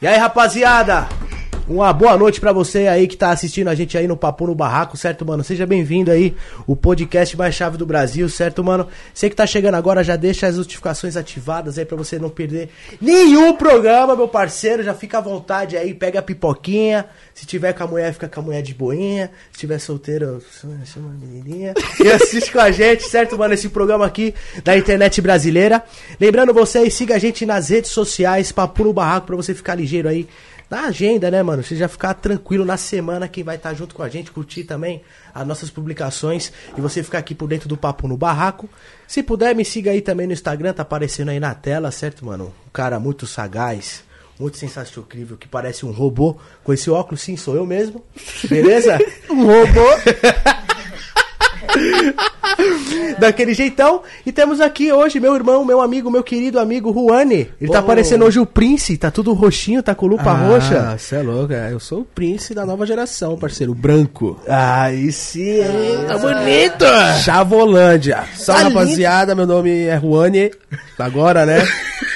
E aí, rapaziada? Uma boa noite pra você aí que tá assistindo a gente aí no Papo no Barraco, certo, mano? Seja bem-vindo aí, o podcast mais chave do Brasil, certo, mano? Você que tá chegando agora, já deixa as notificações ativadas aí pra você não perder nenhum programa, meu parceiro. Já fica à vontade aí, pega a pipoquinha. Se tiver com a mulher, fica com a mulher de boinha. Se tiver solteiro, chama a menininha. E assiste com a gente, certo, mano? Esse programa aqui da internet brasileira. Lembrando vocês, siga a gente nas redes sociais, Papo no Barraco, pra você ficar ligeiro aí na agenda, né, mano? Você já ficar tranquilo na semana quem vai estar junto com a gente, curtir também as nossas publicações e você ficar aqui por dentro do Papo no Barraco. Se puder, me siga aí também no Instagram, tá aparecendo aí na tela, certo, mano? Um cara muito sagaz, muito sensacional, incrível, que parece um robô. Com esse óculos, sim, sou eu mesmo. Beleza? um robô. Daquele jeitão. E temos aqui hoje meu irmão, meu amigo, meu querido amigo Juane. Ele tá Ô. parecendo hoje o Prince, tá tudo roxinho, tá com lupa roxa. Ah, você é louco, é. eu sou o príncipe da nova geração, parceiro, o branco. Aí sim, hein? Tá bonito! Chavolândia. Salve, Tá rapaziada, meu nome é Juane. Agora, né?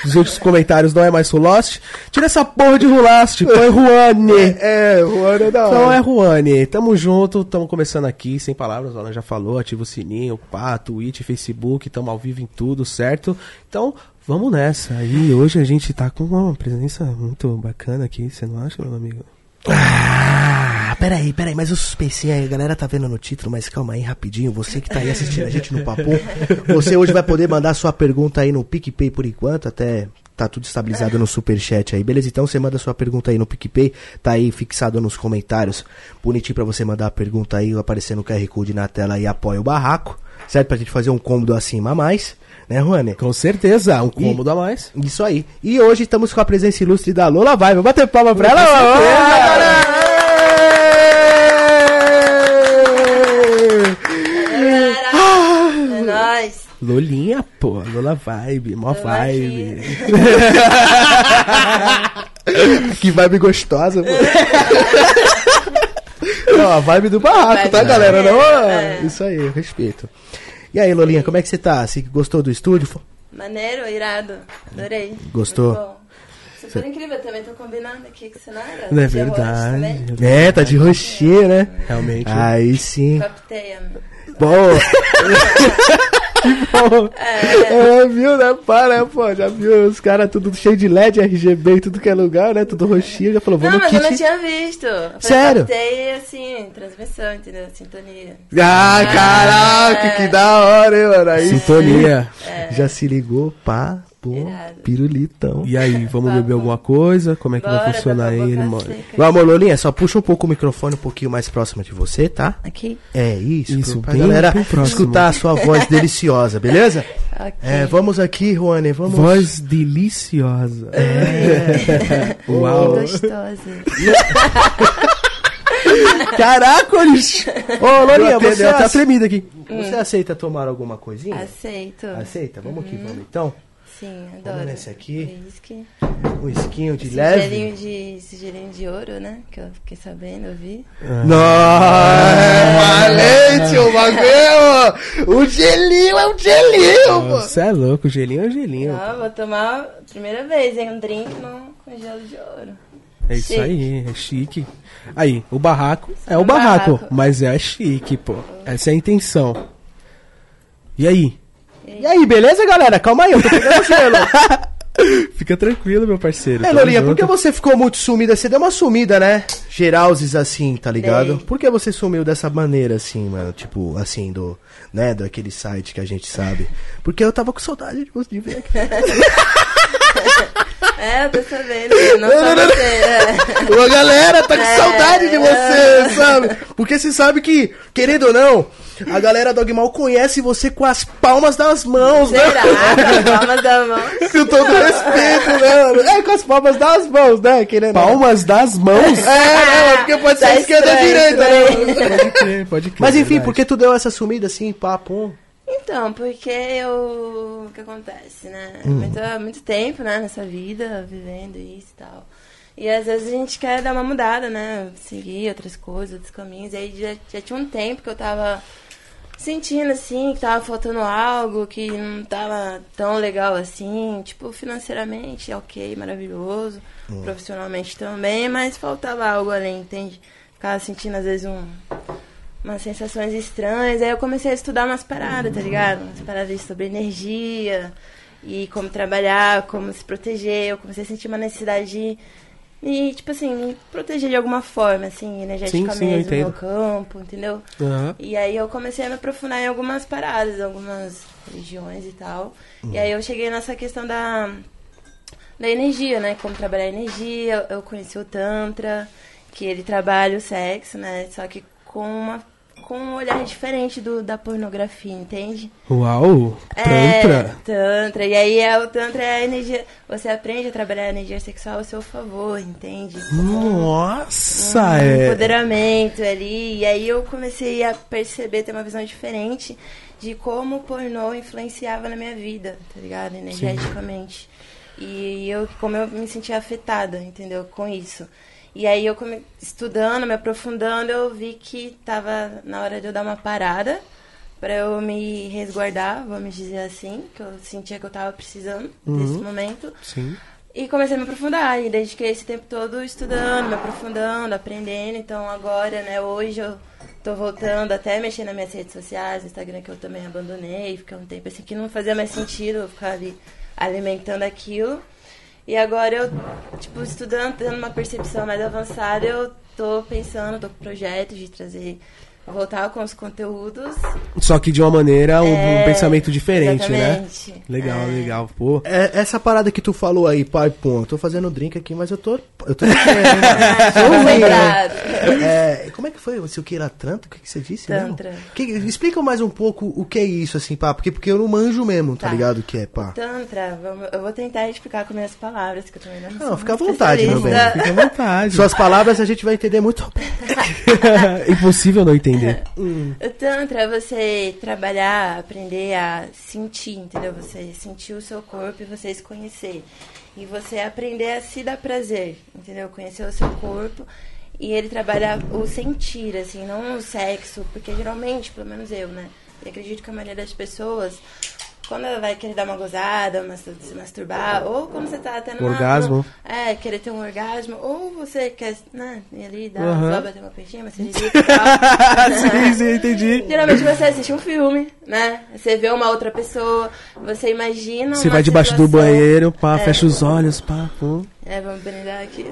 Os outros comentários não é mais Rulost. Tira essa porra de Rulost, põe Juane. É, Juane é da Então hora. é Juane, tamo junto, tamo começando aqui, sem palavras, ela já falou, ativa o sininho, pá, Twitch, Facebook, tamo ao vivo em tudo, certo? Então, vamos nessa. E hoje a gente tá com uma presença muito bacana aqui, você não acha, meu amigo? Ah, peraí, peraí, mas o suspense aí, a galera tá vendo no título, mas calma aí rapidinho, você que tá aí assistindo a gente no Papo, você hoje vai poder mandar sua pergunta aí no PicPay por enquanto, até tá tudo estabilizado no Superchat aí, beleza? Então você manda sua pergunta aí no PicPay, tá aí fixado nos comentários, bonitinho pra você mandar a pergunta aí, aparecendo o QR Code na tela e apoia o barraco, certo? Pra gente fazer um cômodo acima a mais, né, Juane? Com certeza, um cômodo a mais. Isso aí. E hoje estamos com a presença ilustre da Lola Vai. Vou bater palma pra ela. É nóis. Lolinha, pô, Lola Vibe, mó vibe. que vibe gostosa, pô. Não, a vibe do barraco, Vibe tá, galera? Não, é. é. Isso aí, respeito. E aí, Lolinha, como é que você tá? Você gostou do estúdio? Maneiro, irado. Adorei. Gostou? Super incrível, também tô combinando aqui com o cenário. Não é arroz verdade. também. É, tá de roxinha, né? Realmente. Aí sim. Cocktail. Bom. Bom. É, viu, né? Para, né, pô? Já viu os caras tudo cheio de LED, RGB em tudo que é lugar, né? Tudo roxinho. Já falou, vou Não, no mas kit. eu não tinha visto. Eu Sério? Cocktail, assim, transmissão, entendeu? Sintonia. Ah, caraca, É. que da hora, hein, mano? Aí Sintonia. sim. Já se ligou, pá, pô, pirulitão. E aí, vamos Tá beber alguma coisa? Como é que vai Bora, funcionar tá com a ele, boca mano? seca. Vamos, Lolinha, só puxa um pouco o microfone um pouquinho mais próximo de você, tá? Aqui? É isso, Isso, pra bem- galera bem escutar a sua voz deliciosa, beleza? Ok. É, vamos aqui, Juane, vamos. Voz deliciosa. É. Uau. Que gostosa. Caraca, Olis! Ô, até- você, ace- tremida aqui. você aceita tomar alguma coisinha? Aceito. Aceita? Vamos aqui, vamos então. Sim, Vamos adoro. nesse aqui. Whisky. Um esquinho de Esse leve. gelinho de, esse gelinho de ouro, né? Que eu fiquei sabendo, eu vi. Nossa, valente o bagulho! O gelinho é um gelinho, pô! Você é louco, gelinho é gelinho. Ah, vou tomar a primeira vez, hein? Um drink no, com gelo de ouro. É isso Chique. aí, é chique. Aí, o barraco é um o barraco, barraco. mas é chique, pô. Essa é a intenção. E aí? E aí, beleza, galera? Calma aí, eu tô pegando gelo. Fica tranquilo, meu parceiro. É, tamo Lolinha, por que você ficou muito sumida? Você deu uma sumida, né? Geralzes assim, tá ligado? Dei. Por que você sumiu dessa maneira, assim, mano? Tipo, assim, do. Né, daquele site que a gente sabe. Porque eu tava com saudade de você de ver aqui. É, eu tô sabendo. Não, não só você, é. Ô, galera, tá com É. saudade de você, sabe? Porque você sabe que, querendo ou não, a galera do Mal conhece você com as palmas das mãos, né? Será? Com as palmas da mão. Com todo respeito, né, mano? É, com as palmas das mãos, né? Querendo não. Palmas das mãos? É, né, mano? Porque pode ser Tá esquerda ou direita, né? daí. Pode crer, pode crer. Mas enfim, verdade. por que tu deu essa sumida assim, papo? Então, porque eu. O que acontece, né? Muito, há muito tempo, né, nessa vida, vivendo isso e tal. E às vezes a gente quer dar uma mudada, né? Seguir outras coisas, outros caminhos. E aí já, já tinha um tempo que eu tava sentindo assim que tava faltando algo, que não tava tão legal assim, tipo, financeiramente, ok, maravilhoso, profissionalmente também, mas faltava algo além, entende? Ficava sentindo às vezes um, umas sensações estranhas, aí eu comecei a estudar umas paradas, tá ligado? Umas paradas sobre energia e como trabalhar, como se proteger, eu comecei a sentir uma necessidade de me, tipo assim, me proteger de alguma forma, assim, sim, eu no meu entendo. campo, entendeu? Aham. E aí eu comecei a me aprofundar em algumas paradas, algumas religiões e tal. E aí eu cheguei nessa questão da, da energia, né? Como trabalhar a energia. Eu conheci o Tantra, que ele trabalha o sexo, né? Só que com, uma, com um olhar diferente do, da pornografia, entende? Uau! É, Tantra! Tantra. E aí é, o Tantra é a energia. Você aprende a trabalhar a energia sexual ao seu favor, entende? Nossa! um é... empoderamento ali. E aí eu comecei a perceber, ter uma visão diferente de como o pornô influenciava na minha vida, tá ligado? Energeticamente. E eu, como eu me sentia afetada, entendeu? Com isso. E aí eu come... estudando, me aprofundando, eu vi que tava na hora de eu dar uma parada para eu me resguardar, vamos dizer assim, que eu sentia que eu tava precisando desse momento. Sim. E comecei a me aprofundar, e dediquei esse tempo todo estudando, me aprofundando, aprendendo. Então agora, né, hoje eu tô voltando até mexer nas minhas redes sociais, Instagram que eu também abandonei, fiquei um tempo assim que não fazia mais sentido eu ficar ali alimentando aquilo. E agora eu, tipo, estudando, tendo uma percepção mais avançada, eu tô pensando, tô com projetos de trazer, voltar com os conteúdos. Só que de uma maneira, um, um É, pensamento diferente, né? exatamente. Legal, É. legal. Pô. É, essa parada que tu falou aí, pai, pô, eu tô fazendo drink aqui, mas eu tô. Eu tô né? Lembrado. É, como é que foi? Se o que era tanto? O que, que você disse? Tantra. Que- explica mais um pouco o que é isso, assim, pá, porque, porque eu não manjo mesmo, tá, Tá. ligado? O que é, pá. Tantra, vamos- eu vou tentar explicar com minhas palavras, que eu também não Não, fica à vontade, meu bem. Fica à vontade. Suas palavras a gente vai entender muito. Impossível não entender. O Tantra é você trabalhar, aprender a sentir, entendeu? Você sentir o seu corpo e você se conhecer. E você aprender a se dar prazer, entendeu? Conhecer o seu corpo. E ele trabalha o sentir, assim, não o sexo. Porque geralmente, pelo menos eu, né? E acredito que a maioria das pessoas, quando ela vai querer dar uma gozada, se masturbar, ou quando você tá até numa... Orgasmo. É, querer ter um orgasmo, ou você quer, né, ali, dar Aham. só bater uma peixinha, uma cerejica e tal. sim, sim, entendi. Geralmente você assiste um filme, né? Você vê uma outra pessoa, você imagina. Você uma vai debaixo do situação- banheiro, pá, É. fecha os olhos, pá, pum. É, vamos brindar aqui.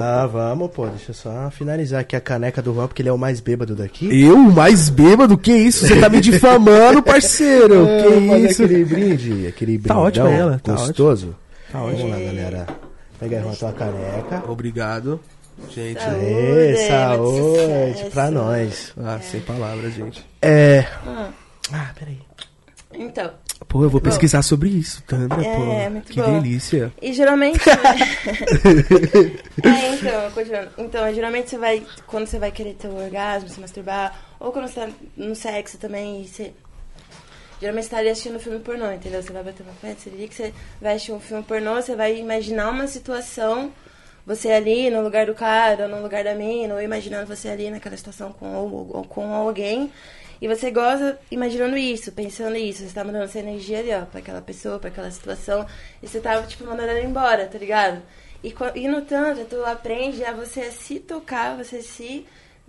Ah, vamos, pô. Deixa eu só finalizar aqui a caneca do Juan, porque ele é o mais bêbado daqui. Eu, mais bêbado? Que isso? Você tá me difamando, parceiro? Ah, que isso? aquele brinde, aquele Tá brindão ótimo ela, tá gostoso. Tá Vamos ótimo. lá, galera. Pega aí, Juan, tua caneca. Obrigado. Gente, Saúde, muito saúde pra nós. ah, sem palavras, gente. É. Ah, Ah, peraí. então, Pô, eu vou pesquisar sobre isso, Tandra, É, pô. muito que bom. delícia. e geralmente. é, então, continuando. Então, geralmente você vai. Quando você vai querer ter um orgasmo, se masturbar, ou quando você tá no sexo também, e você. Geralmente você tá ali assistindo um filme pornô, entendeu? Você vai bater uma pé, você liga que você vai assistir um filme pornô, você vai imaginar uma situação, você ali no lugar do cara, ou no lugar da mina, ou imaginando você ali naquela situação com, ou, ou com alguém. E você goza imaginando isso, pensando isso. Você tá mandando essa energia ali, ó, pra aquela pessoa, pra aquela situação. E você tá, tipo, mandando ela embora, tá ligado? E, e no Tantra, tu aprende a você se tocar, você se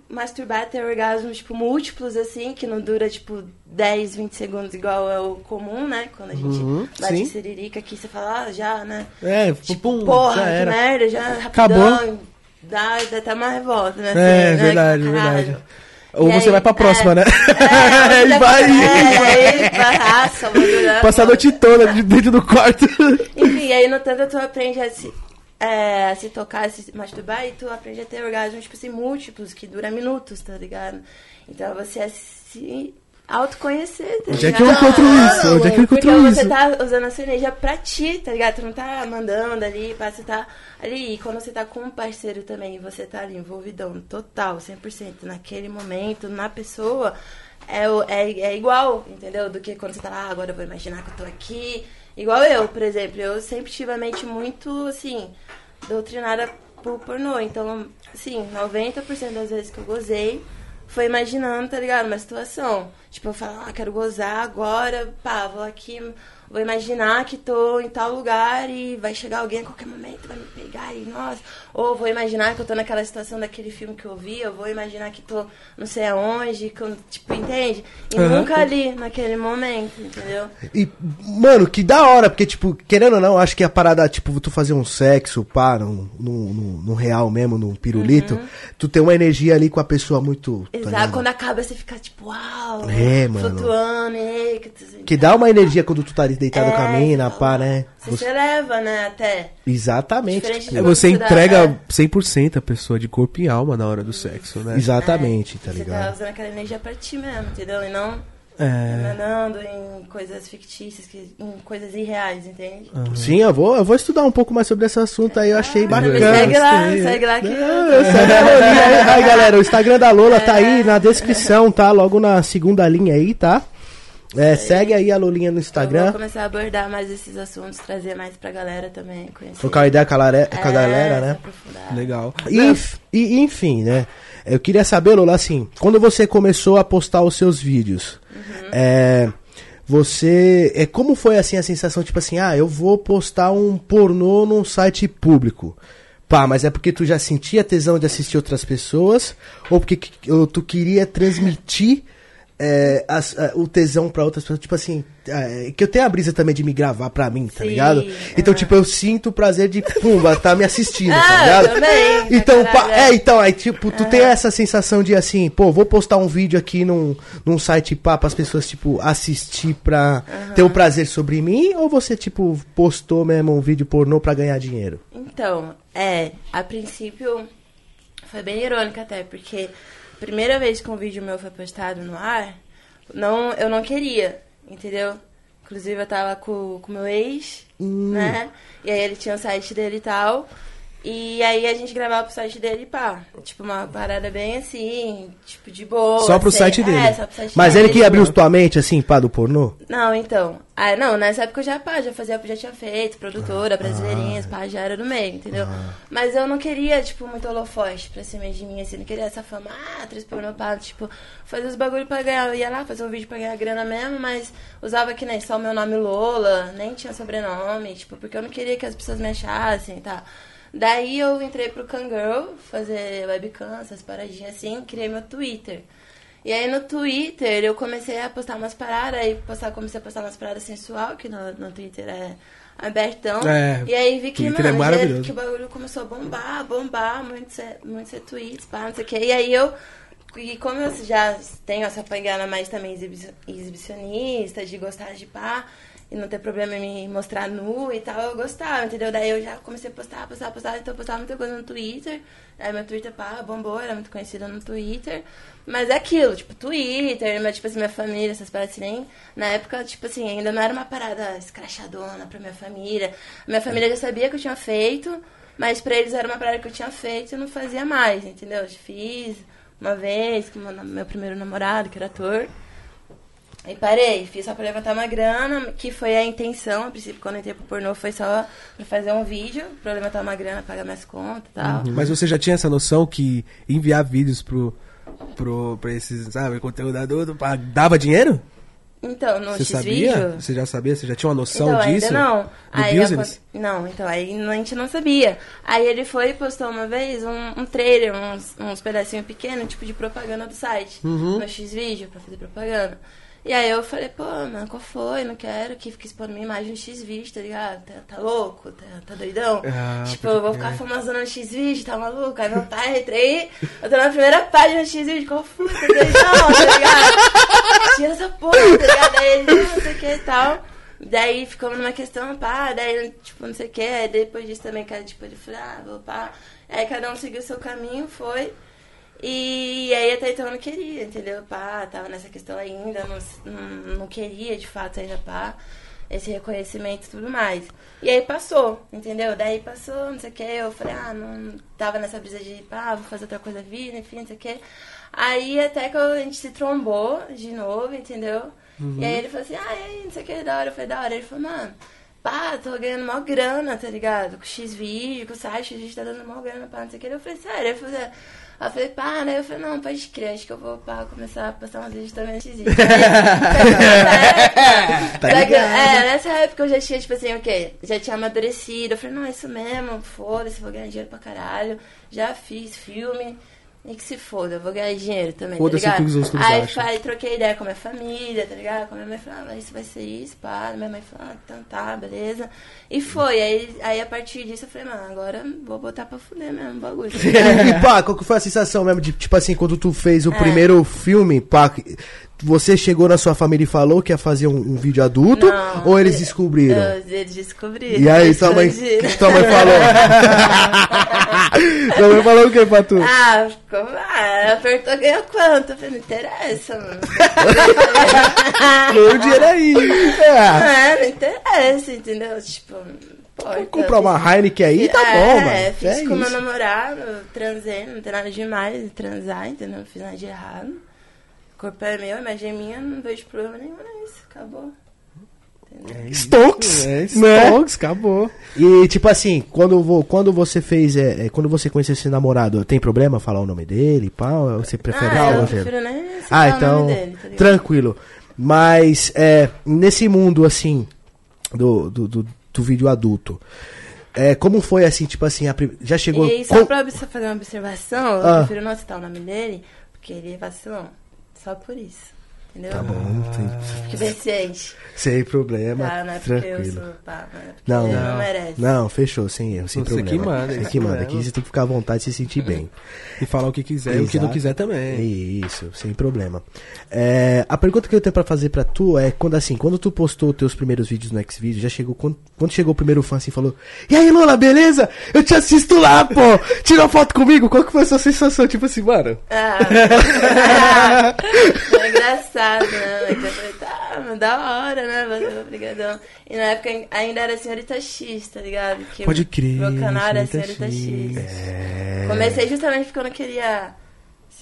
masturbar, ter orgasmos, tipo, múltiplos, assim, que não dura, tipo, 10, 20 segundos, igual é o comum, né? Quando a gente Uhum, bate sim. siririca aqui, você fala, ah, já, né? É, Tipo, pum, porra, que merda, já rapidão. Acabou. Dá, dá até uma revolta, né? É, Você, né? verdade, Caralho. verdade. Ou E você aí- vai pra próxima, é, né? É, E vai. É, aí durar. Passar a noite toda de- dentro do quarto. Enfim, aí no tanto tu aprende a se, é, a se tocar, a se masturbar e tu aprende a ter orgasmos, tipo assim, múltiplos, que duram minutos, tá ligado? Então você é se autoconhecer, tá Onde é que eu encontro isso? Onde é que eu Porque encontro você isso? tá usando a sua energia pra ti, tá ligado? Tu não tá mandando ali, pá, você tá ali. E quando você tá com um parceiro também, você tá ali envolvidão total, 100% naquele momento, na pessoa, é, é, é igual, entendeu? Do que quando você tá lá, ah, agora eu vou imaginar que eu tô aqui. Igual eu, por exemplo, eu sempre tive a mente muito, assim, doutrinada por pornô. Então, assim, 90% das vezes que eu gozei foi imaginando, tá ligado? Uma situação. Tipo, eu falo, ah, quero gozar agora, pá, vou aqui, vou imaginar que tô em tal lugar e vai chegar alguém a qualquer momento, vai me pegar e, nossa. Ou vou imaginar que eu tô naquela situação daquele filme que eu vi, eu vou imaginar que tô não sei aonde, que eu, tipo, entende? E Aham. nunca ali, naquele momento, entendeu? E, mano, que da hora, porque, tipo, querendo ou não, acho que a parada, tipo, tu fazer um sexo, pá, num, num, num- num real mesmo, num pirulito, tu tem uma energia ali com a pessoa muito. tá Uhum. Exato, quando acaba você fica tipo, uau, É, mano. flutuando, e, que, dá uma energia quando tu tá ali deitado É, com a mina, então, pá, né? Você, Você- se eleva, né, até. Exatamente. Tipo, É, você dá- entrega é. 100% a pessoa de corpo e alma na hora do sexo, né? Exatamente, tá Você tá ligado? usando aquela energia pra ti mesmo, entendeu? E não É. emanando em coisas fictícias, que- em coisas irreais, entende? Sim, eu vou, eu vou estudar um pouco mais sobre esse assunto aí, eu achei Ah, bacana. segue lá, segue lá que Ah, segue a aí. Aí, galera, o Instagram da Lola tá aí na descrição, tá? Logo na segunda linha aí, tá? É, segue aí a Lolinha no eu Instagram. vou começar a abordar mais esses assuntos, trazer mais pra galera também, conhecer. Trocar uma ideia com a, lare- com a É, galera, né? Legal. E, e, enfim, né? Eu queria saber, Lola, assim, quando você começou a postar os seus vídeos, é, você. É, como foi assim a sensação, tipo assim, ah, eu vou postar um pornô num site público. Pá, mas é porque tu já sentia tesão de assistir outras pessoas? Ou porque que- ou tu queria transmitir é, as- a- o tesão pra outras pessoas? Tipo assim, é, que eu tenho a brisa também de me gravar pra mim, tá Sim, ligado? Então, é. tipo, eu sinto o prazer de, pumba, tá me assistindo, tá Ah, ligado? também, pra Então, caralho, é, é. então, aí, tipo, tu tem essa sensação de assim, pô, vou postar um vídeo aqui num, num site pá, para as pessoas, tipo, assistir pra ter o prazer sobre mim? Ou você, tipo, postou mesmo um vídeo pornô pra ganhar dinheiro? Então, é, a princípio foi bem irônico até, porque primeira vez que um vídeo meu foi postado no ar, não, eu não queria, entendeu? Inclusive eu tava com o meu ex, né? E aí ele tinha o site dele e tal. E aí a gente gravava pro site dele pá. Tipo, uma parada bem assim, tipo, de boa. Só pro assim. site dele. É, só pro site Mas dele. ele que abriu tua mente, assim, pá, do pornô? Não, então. Ah, não, nessa época eu já, pá, já fazia, já tinha feito, produtora, brasileirinhas, pá, já era do meio, entendeu? Mas eu não queria, tipo, muito holofote pra cima de mim, assim, não queria essa fama, ah, atriz pornô, pá, tipo, fazer os bagulho pra ganhar, eu ia lá fazer um vídeo pra ganhar grana mesmo, mas usava que nem só o meu nome Lola, nem tinha sobrenome, tipo, porque eu não queria que as pessoas me achassem, tá? Daí eu entrei pro Kangirl, fazer webcam, essas paradinhas assim, criei meu Twitter. E aí no Twitter eu comecei a postar umas paradas, aí postar, comecei a postar umas paradas sensual, que no, no Twitter é abertão. É, e aí vi que, Twitter é mano, maravilhoso. que o bagulho começou a bombar, bombar, muitos muito ser tweets, pá, não sei o que. E aí eu. E como eu já tenho essa pegada mais também exibi- exibicionista, de gostar de pá, e não ter problema em me mostrar nu e tal, eu gostava, entendeu? Daí eu já comecei a postar, postar, postar, então eu postava muita coisa no Twitter. Aí meu Twitter, pá, bombou, era muito conhecida no Twitter. Mas é aquilo, tipo, Twitter, mas, tipo assim, minha família, essas paradas assim, nem... Na época, tipo assim, ainda não era uma parada escrachadona pra minha família. Minha família já sabia que eu tinha feito, mas pra eles era uma parada que eu tinha feito e eu não fazia mais, entendeu? Eu fiz uma vez com meu, primeiro namorado, que era ator. E parei, fiz só pra levantar uma grana, que foi a intenção, a princípio, quando eu entrei pro pornô, foi só pra fazer um vídeo, pra levantar uma grana, pagar minhas contas e tal. Mas você já tinha essa noção que enviar vídeos pro, pro, pra esses, sabe, conteúdo adulto, pá, dava dinheiro? Então, no Você sabia? Você já sabia? Você já tinha uma noção Então, disso? ainda não. Do Aí business? acon- Não, então, aí a gente não sabia. Aí ele foi e postou uma vez um, um trailer, uns, uns pedacinhos pequenos, tipo de propaganda do site. Uhum. No X-Vídeo, pra fazer propaganda. E aí eu falei, pô, mano, qual foi? Não quero que fique expondo minha imagem no X-Vídeo, tá ligado? Tá, tá louco? Tá, tá doidão? Ah, tipo, eu vou ficar famosona no X-Vídeo, tá maluco? Aí meu pai, entrei, eu tô na primeira página do X-Vídeo, qual foi? Tá doidão, tá ligado? Tira essa porra, tá ligado? Aí ele, não, não sei o que e tal. Daí ficamos numa questão, pá, daí, tipo, não sei o que. Aí depois disso também, cara, tipo, ele falou, ah, vou pá. Aí cada um seguiu o seu caminho, foi. E aí até então eu não queria, entendeu? Pá, tava nessa questão ainda, não, não, não queria de fato ainda, pá, esse reconhecimento e tudo mais. E aí passou, entendeu? Daí passou, não sei o que, eu falei, ah, não tava nessa brisa de, pá, vou fazer outra coisa da vida, enfim, não sei o que. Aí até que a gente se trombou de novo, entendeu? E aí ele falou assim, ah, e aí, não sei o que, da hora, eu falei, da hora. Ele falou, mano, pá, tô ganhando mó grana, tá ligado? Com X vídeo, com o site, a gente tá dando mó grana, pá, não sei o que. Eu falei, sério? Eu falei, eu falei, pá, né? Eu falei, não, pode crer, acho que eu vou pá, começar a postar uns vídeos também nesse vídeo. Tá é, nessa época eu já tinha, tipo assim, o quê? Já tinha amadurecido. Eu falei, não, é isso mesmo, foda-se, vou ganhar dinheiro pra caralho. Já fiz filme. E que se foda, eu vou ganhar dinheiro também, tá Foda-se o ligado? que os outros aí, acham. aí troquei ideia com a minha família, tá ligado? Com a minha mãe falou, ah, isso vai ser isso, pá. Minha mãe falou, ah, então tá, beleza. E foi, aí, aí a partir disso eu falei, mano, agora vou botar pra fuder mesmo o bagulho. E pá, qual que foi a sensação mesmo de, tipo assim, quando tu fez o É. primeiro filme, pá, você chegou na sua família e falou que ia fazer um, um vídeo adulto? Não, ou eles descobriram? Eles descobriram. E aí, tua mãe, tua mãe falou? tua mãe falou o que pra tu? Ah, ficou. Ah, apertou, ganhou quanto? Eu falei, não interessa, mano. o dinheiro aí. É. É, não interessa, entendeu? Tipo, pô. Vou comprar uma Heineken aí, tá é, bom, mano. fiz É com meu isso. namorado, transei, não tem nada demais de transar, entendeu? Não fiz nada de errado. O corpo é meu, a imagem é minha, não vejo problema nenhum nisso. Acabou. Entendeu? Stokes, É, né? Stokes, acabou. E tipo assim, quando, vo- quando você fez, é, é, quando você conheceu esse namorado, tem problema falar o nome dele, pá? Ou você prefere ah, falar eu o não nome dele? prefiro nem Ah, o então, nome dele, tá tranquilo. Mas, é, nesse mundo, assim, do, do, do, do vídeo adulto, é, como foi, assim, tipo assim, a já chegou... E só com- pra fazer uma observação, eu Ah. prefiro não citar o nome dele, porque ele é vacilão. Só por isso. Entendeu? Tá bom, bem ciente. sem problema, Tá, não é porque eu tranquilo. sou pá, não é porque Não, não. não merece. Não, fechou, sem erro, sem Você problema. que manda, Você que manda, aqui você tem que ficar à vontade e se sentir bem. E falar o que quiser e o que não Exato. quiser também. Isso, sem problema. É, a pergunta que eu tenho pra fazer pra tu é quando assim, quando tu postou os teus primeiros vídeos no Xvideos, já chegou quando, quando chegou o primeiro fã assim e falou: "E aí, Lola, beleza? Eu te assisto lá, pô. Tira uma foto comigo". Qual que foi a sua sensação, tipo assim, mano? Ah, é engraçado, né? Então eu falei, tá, da hora, né? Valeu, obrigadão. E na época ainda era Senhorita X, tá ligado? Que Pode crer, Meu canal era Senhorita Senhorita X. É. Comecei justamente porque eu não queria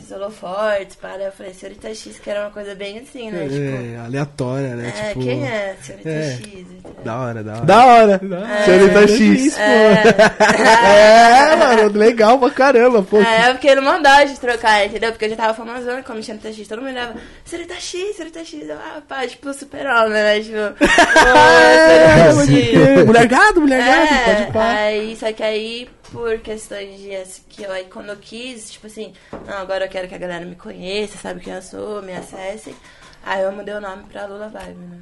esses holofortes, para. Eu falei, Senhorita X, que era uma coisa bem assim, né? Tipo, É, aleatória, né? é, tipo, quem é Senhorita é. X? entendeu? Da hora, da hora. Da hora. É. Senhorita X, pô. É, mano, legal pra caramba, pô. É, eu fiquei numa dó de trocar, entendeu? Porque eu já tava famosona como Senhorita X, todo mundo olhava, Senhorita X, Senhorita X, eu, ah, pá, tipo, super-homem, né? Tipo, É, oh, pode Senhorita X. mulher gado, mulher gado, É, pode pá. aí, só que aí, por questões de assim, que eu, aí quando eu quis, tipo assim, não, agora eu quero que a galera me conheça, sabe quem eu sou, me acesse. Aí eu mudei o nome pra Lula Vibe, né?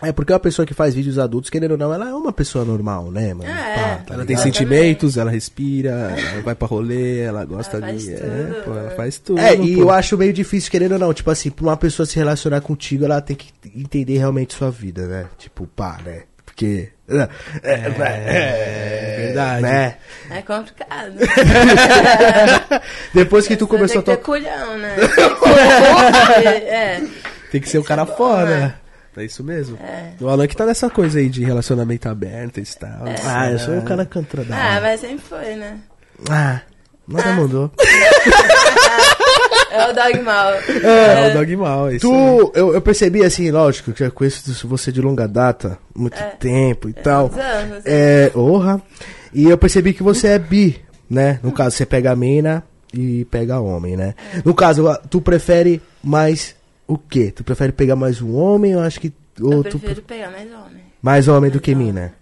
É porque uma pessoa que faz vídeos adultos, querendo ou não, ela é uma pessoa normal, né, mano? É. Pá, tá Ela ligado? tem Exatamente. sentimentos, ela respira, ela vai pra rolê, ela gosta Ela faz de. É, tudo, pô, ela faz tudo. É, e pô. eu acho meio difícil, querendo ou não, tipo assim, pra uma pessoa se relacionar contigo, ela tem que entender realmente sua vida, né? Tipo, pá, né? Porque. É, é, verdade. Né? É complicado. Depois que tu Você começou a tem que tocar. ter culhão, né? Tem que- é. Tem que ser um cara bom, foda. né? É isso mesmo. É. O Alan que tá nessa coisa aí de relacionamento aberto e tal. Ah, eu sou um cara cantora da Ah, mas sempre foi, né? Ah, nada mudou. É o dog mal. É, o mal, é isso. aí. Tu, eu, eu percebi assim, lógico, que eu conheço você de longa data, muito É. tempo e tal. uns anos, É, orra. E eu percebi que você é bi, né? No caso, você pega a mina e pega homem, né? No caso, tu prefere mais o quê? Tu prefere pegar mais um homem ou acho que. Ou Eu tu prefiro pegar mais homem. mais homem do que Mais mina?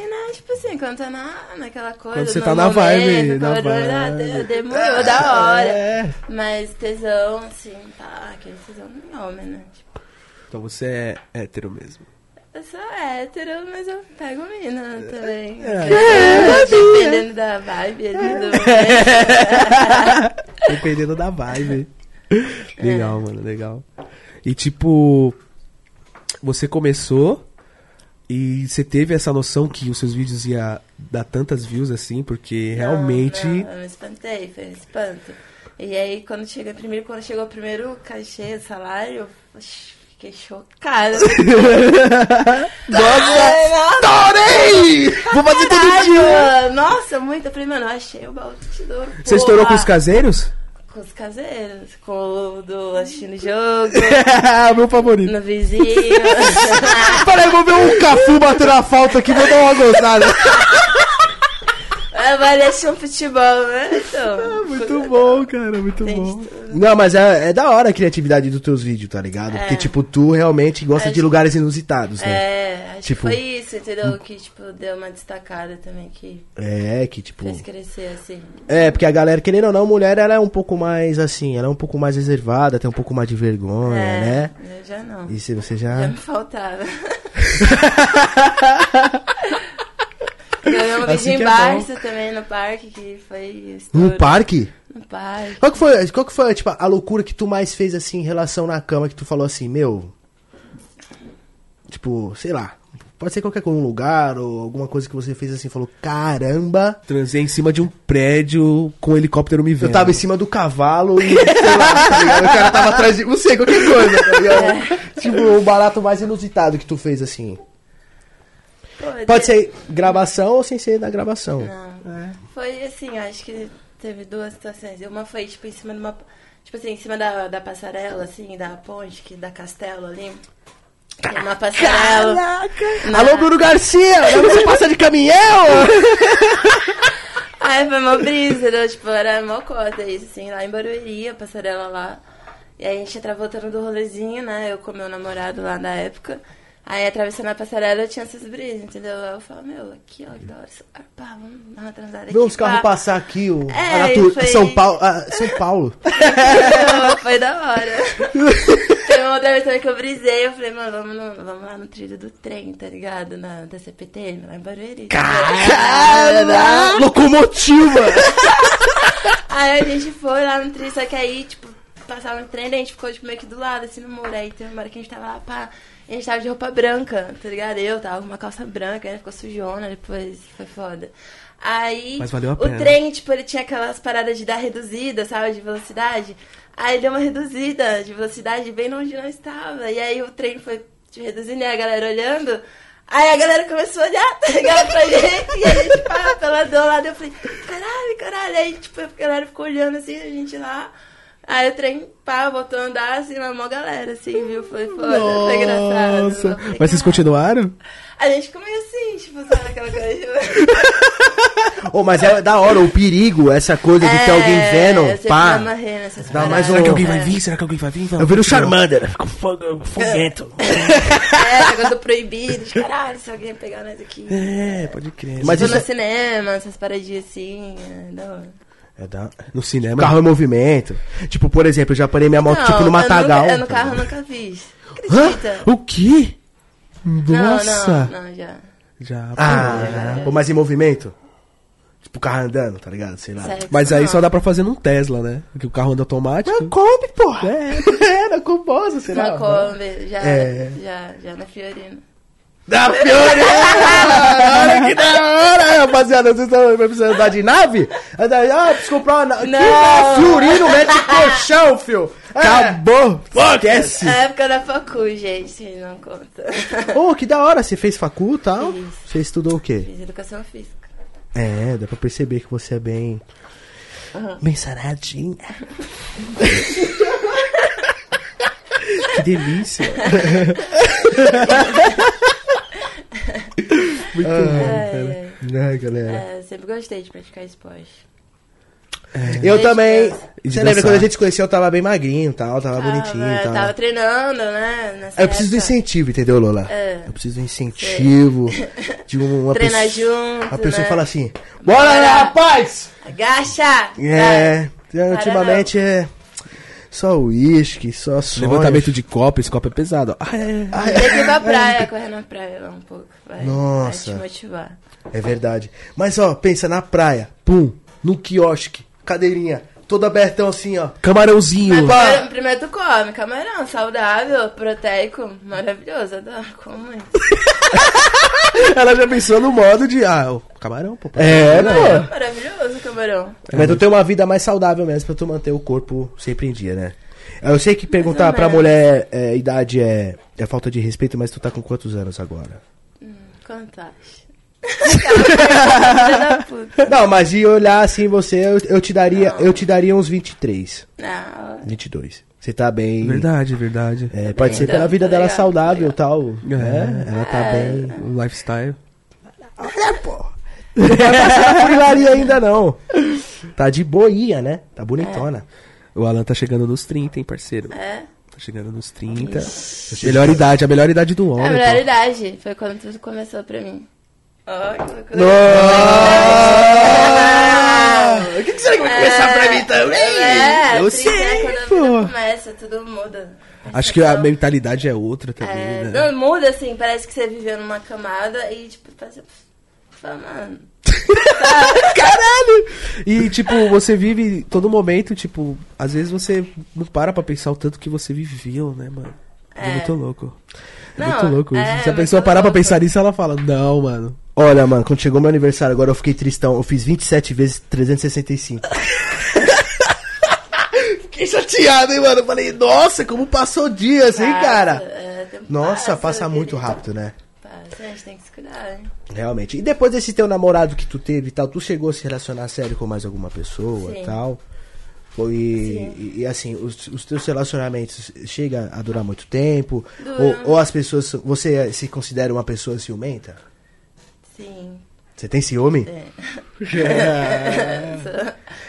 É. Mina, tipo assim, quando tá na, naquela coisa. Quando você tá na vibe, na ah, vibe. de- Demorou, da hora. É. Mas tesão, assim, tá, aquele tesão em homem, né? Tipo, Então você é hétero mesmo. eu sou hétero, mas eu pego mina também. É. Dependendo da vibe ali do momento. Dependendo da vibe. legal, mano, legal. E tipo, você começou e você teve essa noção que os seus vídeos ia dar tantas views assim, porque realmente. Não, não, eu me espantei, foi um espanto. E aí, quando chega primeiro, quando chegou o primeiro cachê, salário, eu fiquei chocada. Nossa! Estourei! Vou fazer todo dia! Nossa, muito. Eu falei, mano, eu achei o balde de ouro. Você estourou com os caseiros? Com os caseiros, com o do assistindo jogo, Meu favorito. no vizinho. Peraí, vou ver um Cafu batendo a falta aqui, vou dar uma gozada. É, um futebol, né? Então, Ah, Muito bom, cara, muito tem bom. tudo. Não, mas é, é da hora a criatividade dos teus vídeos, tá ligado? Porque, tipo, tu realmente gosta É, de lugares inusitados, né? É, acho Tipo- que foi isso, entendeu? Que, tipo, deu uma destacada também, que É, que tipo. fez crescer, assim. É, porque a galera, querendo ou não, mulher, ela é um pouco mais assim, ela é um pouco mais reservada, tem um pouco mais de vergonha, é, né? Eu já não. E se você Já já. me faltava. Ganhamos um Assim em é Barça também, no parque, que foi No estouro. parque? No parque. Qual que foi, qual que foi, tipo, a loucura que tu mais fez, assim, em relação na cama, que tu falou assim, meu... Tipo, sei lá, pode ser qualquer um lugar, ou alguma coisa que você fez assim, falou, caramba... Transei em cima de um prédio com um helicóptero me vendo. Eu tava em cima do cavalo e, sei lá, tá ligado? O cara tava atrás de... Não sei, qualquer coisa, tá ligado? Tipo, o barato mais inusitado que tu fez, assim. Pô, Pode de- ser gravação ou sem ser da gravação. Não. Foi assim, acho que teve duas situações. Uma foi, tipo, em cima de uma. Tipo assim, em cima da, da passarela, assim, da ponte, que, da castelo ali. Tem uma passarela. Na- Alô, Bruno Garcia! Você passa de caminhão? Aí foi uma brisa, entendeu? Tipo, era mó cota isso, assim, lá em Barueri, a passarela lá. E aí a gente tava voltando do rolezinho, né? Eu com meu namorado lá da época. Aí atravessando a passarela tinha essas brisas, entendeu? Aí eu falo, meu, aqui, ó, que da hora. esse lugar, Pá, vamos dar uma transada aqui. Vê uns carros passar aqui, o, É, a natu- e foi- São Paulo. ah, São Paulo. Foi da hora. Teve uma outra vez que eu brisei, eu falei, mano, vamos, no- vamos lá no trilho do trem, tá ligado? Na, da CPTM, lá em Barueri. Cara, locomotiva! Aí a gente foi lá no trilho, só que aí, tipo, passava no trem, daí a gente ficou, tipo, meio que do lado, assim, no muro. Aí teve uma hora que a gente tava lá, pá, e a gente tava de roupa branca, tá ligado? Eu tava com uma calça branca, aí ficou sujona, depois foi foda. Aí, o trem, tipo, ele tinha aquelas paradas de dar reduzida, sabe, de velocidade. Aí deu uma reduzida de velocidade bem onde nós estava. E aí o trem foi tipo, reduzindo e a galera olhando. Aí a galera começou a olhar, tá ligado, pra gente, e a gente pá, pela do lado, eu falei, caralho, caralho, aí tipo, a galera ficou olhando assim, a gente lá, aí o trem, pá, voltou a andar, assim, uma mó galera, assim, viu, foi foda, foi engraçado. Nossa. Mas vocês continuaram? A gente ficou meio assim, tipo, sabe, aquela coisa, tipo... Ô, mas é da hora, o perigo, essa coisa de ter É, alguém eu vendo, pá. Dá paradas. mais Será um- que alguém vai É. vir? Será que alguém vai vir? Eu viro o Charmander, fico fogo- foguento. É, negócio do proibido, de caralho, se alguém pegar nós aqui. É, pode crer. Mas Mas isso no é- cinema, essas paradinhas assim, é da hora. É da... No cinema. Carro em movimento. Tipo, por exemplo, eu já parei minha moto, Não, tipo, no eu Matagal. nunca- Eu no carro eu nunca vi. Hã? Acredita? O quê? Não, Nossa. não, não, já. Já. Ah, já, já. pô, mas em movimento? Tipo, o carro andando, tá ligado? Sei lá. Sexo, Mas aí não. só dá pra fazer num Tesla, né? Porque o carro anda automático. Na Kombi, porra. É, na Combosa, sei lá. Na Kombi, já, É. já, já na Fiorino. Da Fiorina! Olha que da hora, rapaziada. Vocês estão precisando andar de nave? Andar- Ah, preciso comprar uma nave. Não. Fiorino mete colchão, fio. É. Acabou! Esquece! Na época da facu, gente, não conta. Ô, que da hora. Você fez facu e tal? Fiz. Você estudou o quê? Fiz educação física. É, dá pra perceber que você é bem... Bem saradinha. Que delícia! Muito bom, É, cara. é, Né, galera? é, sempre gostei de praticar esporte. Eu Desde também. Você lembra dançar. quando a gente se conheceu, eu tava bem magrinho e tal, tava bonitinho e Tava, tal. tava treinando, né? nessa Eu preciso do época. incentivo, entendeu, Lola? É. Eu preciso do incentivo de uma Treinar pessoa. junto, A pessoa né? fala assim: Bora, Bora. rapaz! Agacha! É, Vai. ultimamente é só uísque, só sonhos. Levantamento de copo, esse copo é pesado. ó. Ah, é. Ah, Tem que ir pra é, praia, correr na praia lá um pouco. Vai, Nossa. Vai te motivar. É verdade. Mas ó, pensa na praia, pum, no quiosque, cadeirinha, todo abertão assim, ó. Camarãozinho. Pá. Primeiro, primeiro tu come camarão, saudável, proteico, maravilhoso, adoro, como muito. Ela já pensou no modo de. Ah, o camarão, pô. É, Não, pô. maravilhoso o camarão. Mas tu tem uma vida mais saudável mesmo pra tu manter o corpo sempre em dia, né? Eu sei que perguntar pra mulher é, idade é, é falta de respeito, mas tu tá com quantos anos agora? Quanto acha? Não, mas de olhar assim você, eu, eu te daria, eu te daria uns 23, Não, 22. Você tá bem. Verdade, verdade. É, pode ser Então, pela vida tá dela legal, saudável e tá tal. É, ela tá bem. O lifestyle. Olha, pô. Não vai passar ainda não. Tá de boinha, né? Tá bonitona. O Alan tá chegando nos 30, hein, parceiro? é. Tá chegando nos 30. Melhor idade, a melhor idade do É homem. a melhor pô. idade. Foi quando tudo começou pra mim. Ó, que loucura. O que, que será que vai começar pra mim também? É, eu 30 sei, é quando a pô. vida começa, tudo muda. Acho que a mentalidade é outra também, É, né? não, muda assim, parece que você viveu numa camada e tipo, parece. Fala, mano. Caralho! E, tipo, você vive todo momento, tipo, às vezes você não para pra pensar o tanto que você viveu, né, mano? É, É. muito louco. É Não, muito louco isso. é, Se a muito pessoa parar pra louco. pensar nisso, ela fala, não, mano. Olha, mano, quando chegou meu aniversário agora eu fiquei tristão. Eu fiz 27 vezes 365. fiquei chateado, hein, mano? Eu falei, nossa, como passou dias, hein, cara? é, Nossa, passa muito querido. rápido, né? Passa, a gente tem que se cuidar, hein? Realmente. E depois desse teu namorado que tu teve e tal, tu chegou a se relacionar sério com mais alguma pessoa Sim. e tal? Foi, e, e, assim, os, os teus relacionamentos chega a durar muito tempo? Dura. Ou, ou as pessoas. Você se considera uma pessoa ciumenta? Sim. Você tem ciúme? É.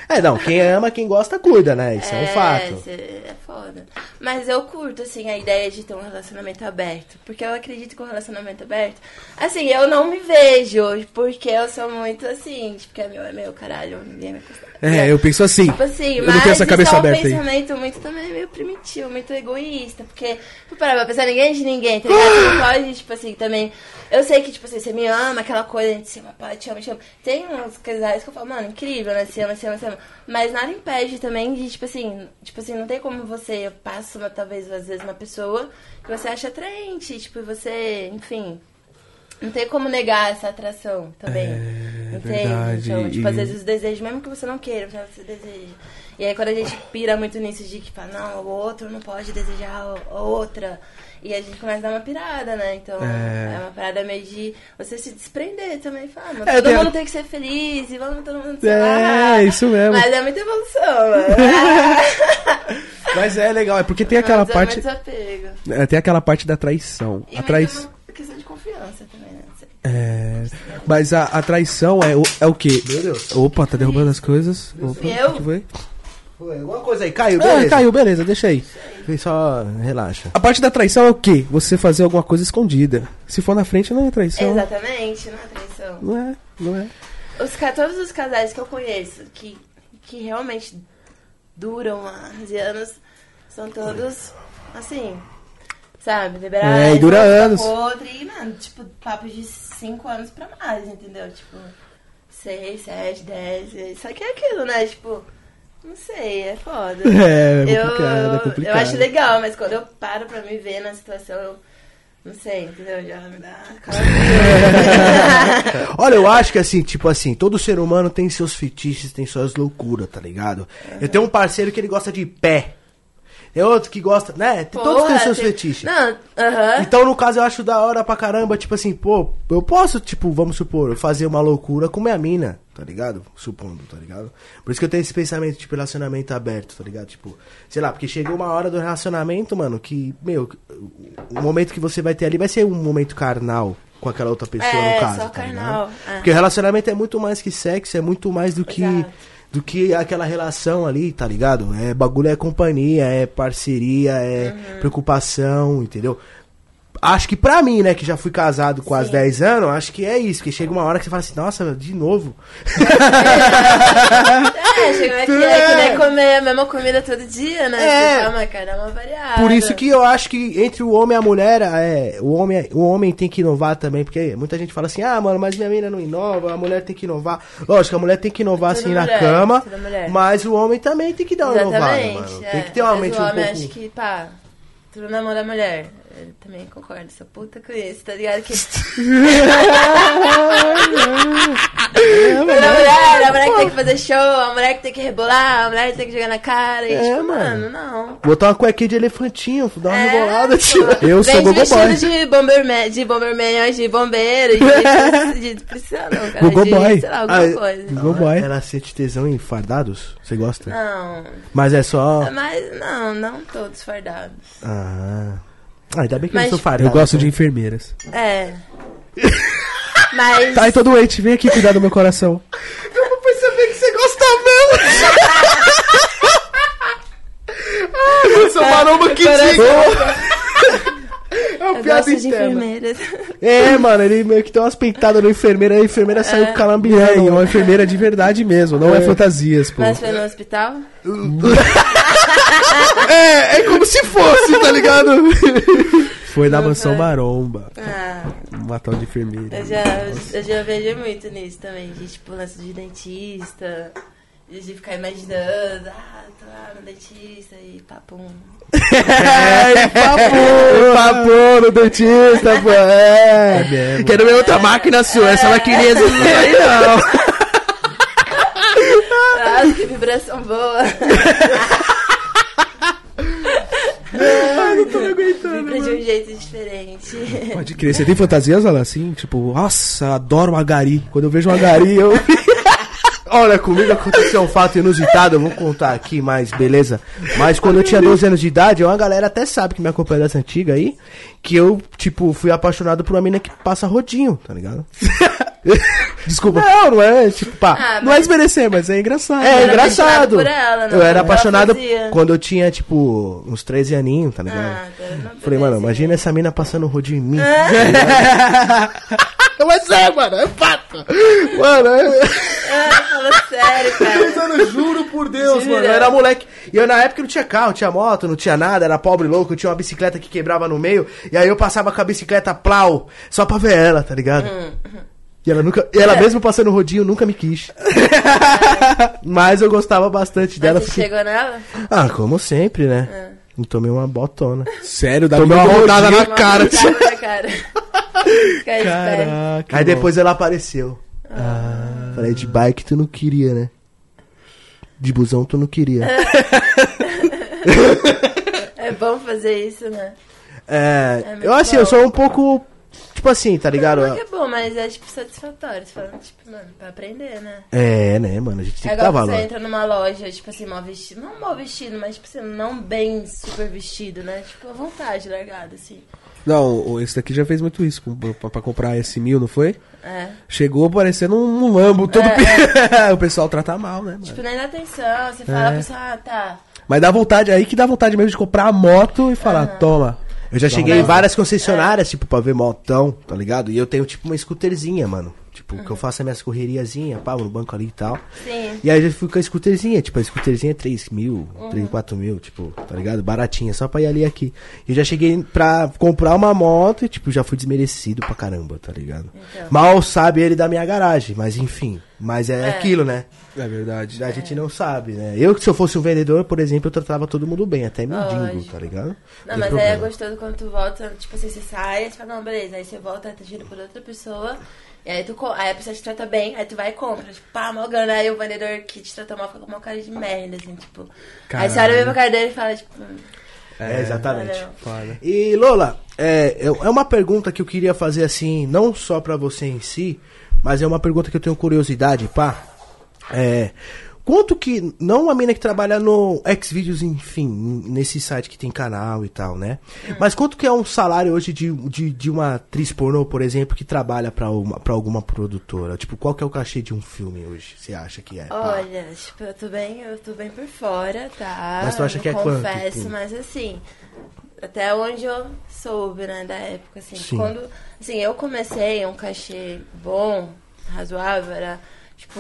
É, não, quem ama, quem gosta, cuida, né? Isso é, um fato. É foda. Mas eu curto, assim, a ideia de ter um relacionamento aberto. Porque eu acredito que o relacionamento aberto. Assim, eu não me vejo, porque eu sou muito assim, tipo, que é meu, é meu, caralho, ninguém custar. É, eu penso assim. Tipo assim, eu mas não tenho essa cabeça isso é um aberta aí. pensamento muito também meio primitivo, muito egoísta, porque, parar pra pensar, ninguém é de ninguém, tá ligado? Você não pode, tipo assim, também. Eu sei que, tipo assim, você me ama, aquela coisa de se ama, pai, te amo, te amo. Tem uns casais que eu falo, mano, incrível, né? Se ama, se ama, se ama. Mas nada impede também de, tipo assim, tipo assim, não tem como você passa uma, talvez, às vezes, uma pessoa que você acha atraente, tipo, você, enfim. Não tem como negar essa atração também. É, entende? verdade, Então, tipo, e- às vezes os desejos, mesmo que você não queira, você deseja. E aí quando a gente pira muito nisso de que fala, não, o outro não pode desejar a outra. E a gente começa a dar uma pirada, né? Então É. é, uma parada meio de você se desprender também. Fala, mano, É, todo tem- mundo tem que ser feliz e vamos todo mundo É, isso mesmo. Mas é muita evolução, mano. Mas é legal, é porque tem aquela Mas é parte. é, tem aquela parte da traição. E A muito traição. uma questão de confiança também, né? É. Mas a, a traição é o, é o quê? Meu Deus. Opa, tá derrubando as coisas. Opa, Eu? o que foi? Foi alguma coisa aí, caiu, Ah, beleza. caiu, beleza, deixa aí. Só relaxa. A parte da traição é o quê? Você fazer alguma coisa escondida. Se for na frente, não é traição. Exatamente, não é traição. Não é, não é. Os, todos os casais que eu conheço que, que realmente duram anos e anos são todos assim, sabe? Liberais. É, e dura um anos. Outro, e, mano, tipo, papo de 5 anos pra mais, entendeu? Tipo, 6, 7, 10. Só que é aquilo, né? Tipo, não sei, é foda. É, é eu, complicado, é complicado. eu acho legal, mas quando eu paro pra me ver na situação, eu não sei, entendeu? Já me dá. Olha, eu acho que assim, tipo assim, todo ser humano tem seus fetiches, tem suas loucuras, tá ligado? Eu tenho um parceiro que ele gosta de pé. Tem outro que gosta, né? Todos têm seus tem- fetiches. Não. Então, no caso, eu acho da hora pra caramba, tipo assim, pô, eu posso, tipo, vamos supor, fazer uma loucura com minha mina, tá ligado? Supondo, tá ligado? Por isso que eu tenho esse pensamento, tipo, relacionamento aberto, tá ligado? Tipo, sei lá, porque chegou uma hora do relacionamento, mano, que, meu, o momento que você vai ter ali vai ser um momento carnal com aquela outra pessoa, É, no caso, só tá carnal, é. Porque o relacionamento é muito mais que sexo, é muito mais do que... Exato. Do que aquela relação ali, tá ligado? É bagulho é companhia, é parceria, é Uhum. preocupação, entendeu? Acho que pra mim, né, que já fui casado quase Sim. 10 anos, acho que é isso, porque chega uma hora que você fala assim, nossa, de novo. É, chega aqui, Tu é é. que nem comer a mesma comida todo dia, né? É. Você fala, mas cara, dá uma variada. Por isso que eu acho que entre o homem e a mulher, é, o, homem, o homem tem que inovar também, porque muita gente fala assim, ah, mano, mas minha mina não inova, a mulher tem que inovar. Lógico, a mulher tem que inovar assim na mulher, cama, tudo mulher. mas o homem também tem que dar uma inovada, Exatamente. mano. é. Tem que ter uma Mas mente o um homem pouco... acho que, pá, tudo na mão da mulher. Eu também concordo, sou puta com isso, tá ligado? Que... na mulher, a a mulher que tem que fazer show, a mulher que tem que rebolar, a mulher que tem que jogar na cara. E, É, tipo, mano. não. Botar uma cuequinha de elefantinho, dar uma É, rebolada, tio. Eu sou vestido boy. de bomberman, de bomberman, de bombeiro, de, de precisa não, cara. Gogo de, boy. sei lá, alguma Ah, coisa. Gogo boy. Ela sente tesão em fardados? Você gosta? Não, Mas é só. mas não, não todos fardados. Ah. Ah, ainda bem que eu Mas- não sou fardado. Eu gosto de né? enfermeiras. É. Mas. Tá, então doente, vem aqui cuidar do meu coração. Ah, eu sou maromba que diga. É uma eu piada interna. É, mano, ele meio que deu umas peitadas na enfermeira, a enfermeira saiu E é calambiando. uma enfermeira de verdade mesmo, não é, É. fantasias, pô. Mas foi no hospital? É, é como se fosse, tá ligado? Foi na mansão maromba. Ah, Uma tal de enfermeira. eu já, eu já vejo muito nisso também, de tipo, lance de dentista, de ficar imaginando, ah, tô lá no dentista e papum. É, papo, papo no dentista, pô. É, mesmo. Quero ver outra máquina sua, essa maquininha aí não. Ah, que vibração boa. Ai, não tô me aguentando. Vibra de um jeito diferente. Pode crer. Você tem fantasias, Alan, assim? Tipo, nossa, adoro uma gari. Quando eu vejo uma gari, eu... Olha, comigo aconteceu um fato inusitado, eu vou contar aqui, mas beleza. Mas quando eu tinha 12 anos de idade, uma galera até sabe que me acompanha dessa antiga aí, que eu, tipo, fui apaixonado por uma mina que passa rodinho, tá ligado? Desculpa. Não, não é, tipo, pá. Ah, Não é desmerecer, mas é engraçado. É era engraçado. apaixonado por ela, não eu era apaixonado quando eu tinha, tipo, uns 13 aninhos, tá ligado? Ah, tá, Falei, mano, imagina essa mina passando rodinho em mim. Ah. Mas é, mano, é fato. Mano, é... Fala sério, cara. Mano, juro por Deus, Jura? mano. Eu era moleque. E eu na época não tinha carro, tinha moto, não tinha nada, era pobre louco, eu tinha uma bicicleta que quebrava no meio. E aí eu passava com a bicicleta plau, só pra ver ela, tá ligado? Hum, E ela nunca. E ela mesmo passando rodinho, nunca me quis. Mas eu gostava bastante dela. Mas você fiquei- chegou nela? Ah, como sempre, né? Eu tomei uma botona. Sério, dá Tomei uma rodada na Uma cara. na cara. Caraca. Aí depois ela apareceu. Falei, de bike tu não queria, né? De busão tu não queria. É bom fazer isso, né? É, É eu assim, bom. eu sou um pouco. Tipo assim, tá ligado? Não é que é bom, mas é tipo satisfatório. Você fala, tipo, mano, pra aprender, né? É, né, mano? A gente tem É que dar valor. você entra numa loja, tipo assim, mal vestido. Não mal vestido, mas tipo assim, não bem super vestido, né? Tipo, à vontade, largado, assim. Não, esse daqui já fez muito isso pra, pra comprar esse mil, não foi? É. Chegou parecendo um, lambo todo. É, pi- o pessoal trata mal, né, mano? Tipo, nem dá atenção. Você fala, É. a pessoa, ah, tá. Mas dá vontade, aí que dá vontade mesmo de comprar a moto e falar, toma. Eu já cheguei em várias concessionárias, tipo, pra ver motão, tá ligado? E eu tenho, tipo, uma scooterzinha, mano. Tipo, que eu faço as minhas correriazinhas, pá, no banco ali e tal. Sim. E aí eu fui com a scooterzinha, tipo, a scooterzinha é 3 mil, 3, 4 mil, tipo, tá ligado? Baratinha, só pra ir ali e aqui. E eu já cheguei pra comprar uma moto e, tipo, já fui desmerecido pra caramba, tá ligado? Então. Mal sabe ele da minha garagem, mas enfim. Mas é, É. aquilo, né? É verdade. A gente não sabe, né? Eu, se eu fosse um vendedor, por exemplo, eu tratava todo mundo bem, até mendigo, tá ligado? Não, tem mas aí problema. é gostoso quando tu volta, tipo assim, você sai, você fala, não, beleza, aí você volta, tu gira por outra pessoa, e aí tu aí a pessoa te trata bem, aí tu vai e compra, tipo, pá, mal grana, aí o vendedor que te trata mal fica com uma cara de merda, assim, tipo. Aí você olha pra cara dele e fala, tipo, É, exatamente. E Lola, é, é é uma pergunta que eu queria fazer assim, não só pra você em si, mas é uma pergunta que eu tenho curiosidade, pá. É, quanto que, não uma mina que trabalha no Xvideos, enfim, nesse site que tem canal e tal, né? Mas quanto que é um salário hoje de, de, de uma atriz pornô, por exemplo, que trabalha pra alguma produtora? Tipo, qual que é o cachê de um filme hoje, você acha que é? olha, tipo, eu tô bem, eu tô bem por fora, tá? Mas tu acha Eu que é não quanto, confesso, tipo? mas assim, até onde eu soube, né, da época, assim, Sim. quando, assim, eu comecei um cachê bom, razoável, era, tipo,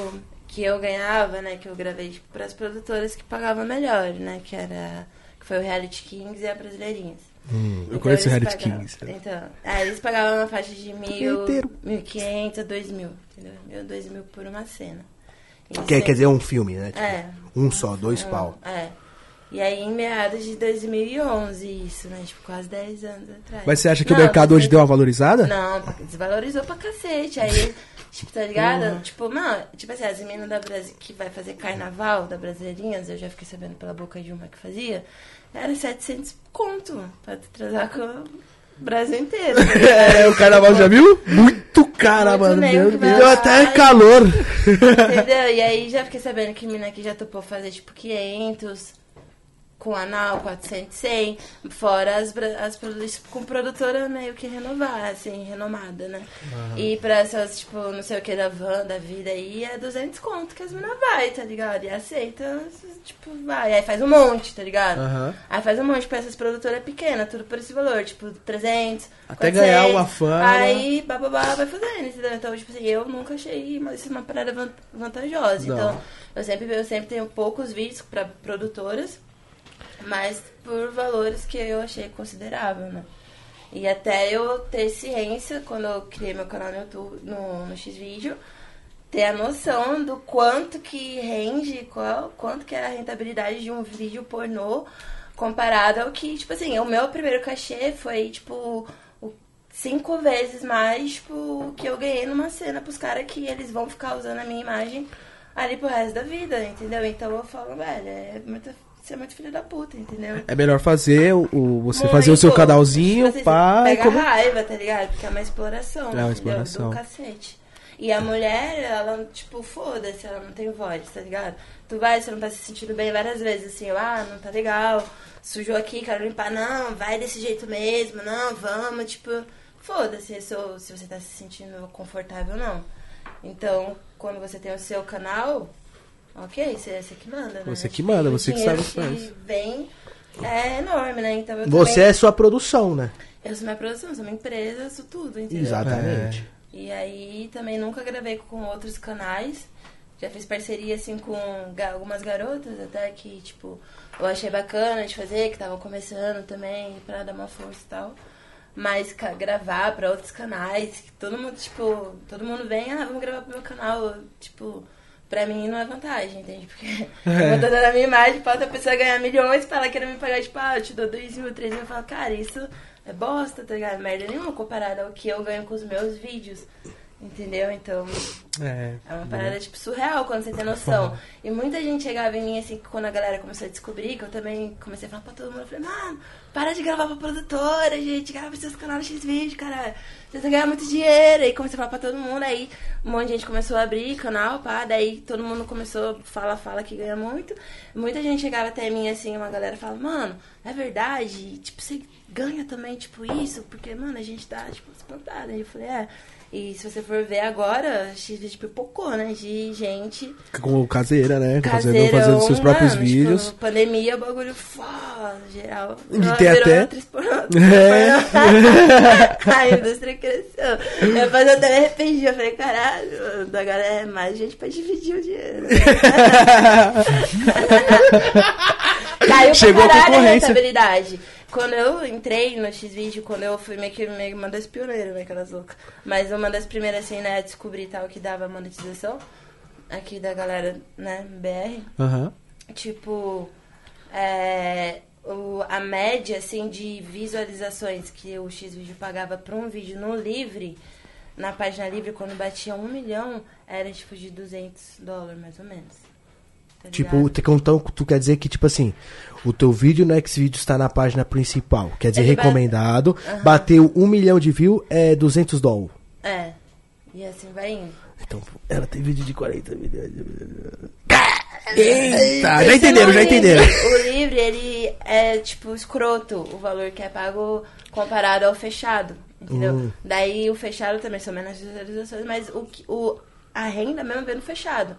que eu ganhava, né, que eu gravei, tipo, pras produtoras que pagavam melhor, né, que era, que foi o Reality Kings e a Brasileirinhas. Hum, eu conheço eles Reality pagavam- Kings. Então, aí eles pagavam uma faixa de mil, mil quinhentos, dois mil, entendeu? Mil, dois mil por uma cena. Quer, sempre- quer dizer, um filme, né? Tipo, É. Um só, dois um, pau. É. E aí, em meados de 2011, isso, né? Tipo, quase 10 anos atrás. Mas você acha que o Não, mercado hoje deu uma valorizada? Não, desvalorizou pra cacete. Aí, Tipo, tá ligado? Tipo, mano, tipo assim, as meninas da Brasil que vai fazer carnaval da Brasileirinhas, eu já fiquei sabendo pela boca de uma que fazia, era 700 conto pra transar com o Brasil inteiro. É, o carnaval já viu? Muito cara, Muito mano. Meu Deus. Deu até calor. Entendeu? E aí já fiquei sabendo que mina aqui já topou fazer tipo 500 com anal, 400, 100, fora as, as com produtora meio que renovar, assim, renomada, né? E pra essas, tipo, não sei o que da van, da vida aí, é 200 conto que as minas vai, tá ligado? E aceita, tipo, vai. Aí faz um monte, tá ligado? Aham. Aí faz um monte pra essas produtoras pequenas, tudo por esse valor, tipo, 300. Até ganhar uma fama. Aí, bababá, vai fazendo, entendeu? Então, tipo assim, eu nunca achei isso uma parada van- vantajosa. Não. Então, eu sempre, eu sempre tenho poucos vídeos pra produtoras, mas por valores que eu achei considerável, né? E até eu ter ciência, quando eu criei meu canal no YouTube, no, no Xvideo, ter a noção do quanto que rende, qual, quanto que é a rentabilidade de um vídeo pornô comparado ao que, tipo assim, o meu primeiro cachê foi, tipo, cinco vezes mais, tipo, que eu ganhei numa cena pros caras que eles vão ficar usando a minha imagem ali pro resto da vida, entendeu? Então eu falo, velho, é muito, você é muito filho da puta, entendeu? É melhor fazer o, o- você Muito. fazer o seu canalzinho, pá, Pega come- raiva, tá ligado? Porque é uma exploração. É uma entendeu? exploração. Do cacete. E a mulher, ela, tipo, foda-se, ela não tem voz, tá ligado? Tu vai, você não tá se sentindo bem várias vezes, assim, ah, não tá legal, sujou aqui, quero limpar, não, vai desse jeito mesmo, não, vamos, tipo, foda-se se, se você tá se sentindo confortável ou não. Então, quando você tem o seu canal, ok, você, você que manda, né? Você que manda, o você que sabe os fãs. vem é enorme, né? Então eu Você também- é sua produção, né? eu sou minha produção, sou uma empresa, sou tudo, entendeu? Exatamente. E aí também nunca gravei com outros canais. Já fiz parceria assim com algumas garotas até que, tipo, eu achei bacana de fazer, que estavam começando também, pra dar uma força e tal. Mas gravar pra outros canais, que todo mundo, tipo, todo mundo vem, ah, vamos gravar pro meu canal. Tipo, pra mim não é vantagem, entende? Porque eu tô dando a minha imagem pra outra pessoa ganhar milhões, pra ela querer me pagar, tipo, ah, eu te dou dois mil, três mil. Eu falo, cara, isso é bosta, tá ligado? Merda nenhuma comparada ao que eu ganho com os meus vídeos. Entendeu? Então, É. é uma parada, tipo, surreal quando você tem noção. E muita gente chegava em mim, assim, quando a galera começou a descobrir, que eu também comecei a falar pra todo mundo, eu falei, mano, para de gravar pra produtora, gente, grava seus canais X vídeo, cara. Você ganhar muito dinheiro. Aí comecei a falar pra todo mundo, aí um monte de gente começou a abrir canal, pá, daí todo mundo começou, fala, fala que ganha muito. Muita gente chegava até mim, assim, uma galera fala, mano, é verdade, tipo, você ganha também, tipo, isso, porque, mano, a gente tá, tipo, espantada. Aí eu falei, é. E se você for ver agora, X-Vídeo pipocou, né? De gente Com caseira, né? Fazendo, caseirão, fazendo seus próprios mano, vídeos. Tipo, pandemia, o bagulho foda, geral. E tem até-. É. a indústria cresceu. Depois eu até me arrependi. Eu falei, caralho, da galera é mais gente pra dividir o dinheiro. Caiu Chegou a pra caralho a concorrência. rentabilidade. Quando eu entrei no X-Vídeo, quando eu fui meio que meio uma das pioneiras, né, aquelas loucas. Mas uma das primeiras, assim, né, a descobrir tal que dava monetização. Aqui da galera, né, BR. Aham. Tipo, é, o, a média, assim, de visualizações que o X-Vídeo pagava pra um vídeo no Livre, na página Livre, quando batia um milhão, era, tipo, de 200 dólares, mais ou menos. Tá Tipo, então tu quer dizer que, tipo assim, o teu vídeo no Xvideos está na página principal, quer dizer, Ele ba- recomendado, bateu um milhão de views, é 200 dólares. É, e assim vai indo. Então, ela tem vídeo de 40 milhões. Eita, já Esse entenderam, já entenderam. O livre, ele é, tipo, escroto, o valor que é pago comparado ao fechado, entendeu? Hum. Daí o fechado também são menos visualizações, mas o, que- o, a renda mesmo vem no fechado.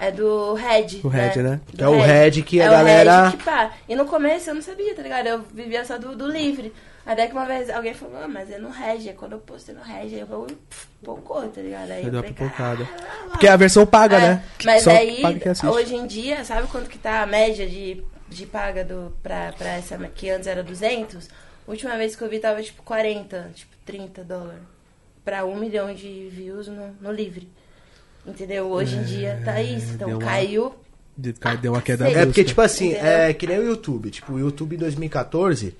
É do Red. O Red, né? Do É o Red que a é galera- O Red que pá. E no começo eu não sabia, tá ligado? Eu vivia só do, do livre. Até que uma vez alguém falou, ah, mas é no Red. Aí quando eu postei no Red, aí o bagulho pff, pipocou, tá ligado? Aí eu falei, pipocada. "Caralho, Porque é a versão paga, é, né? Mas Só aí, hoje em dia, sabe quanto que tá a média de, de paga do, pra, pra essa, que antes era 200? Última vez que eu vi tava tipo 40, tipo 30 dólares. Pra um milhão de views no, no livre. Entendeu? Hoje em dia tá isso. Então É, deu uma- caiu. Cai- Deu uma queda É, É porque, tipo assim, Entendeu? é que nem o YouTube. Tipo, o YouTube em 2014,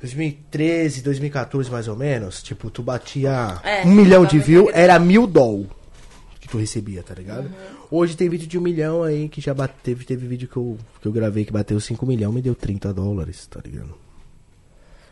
2013, 2014 mais ou menos, tipo, tu batia É, um milhão de views, era mil doll. que tu recebia, tá ligado? Hoje tem vídeo de um milhão aí que já bateu. Teve, teve vídeo que eu, que eu gravei que bateu 5 milhões, me deu 30 dólares, tá ligado?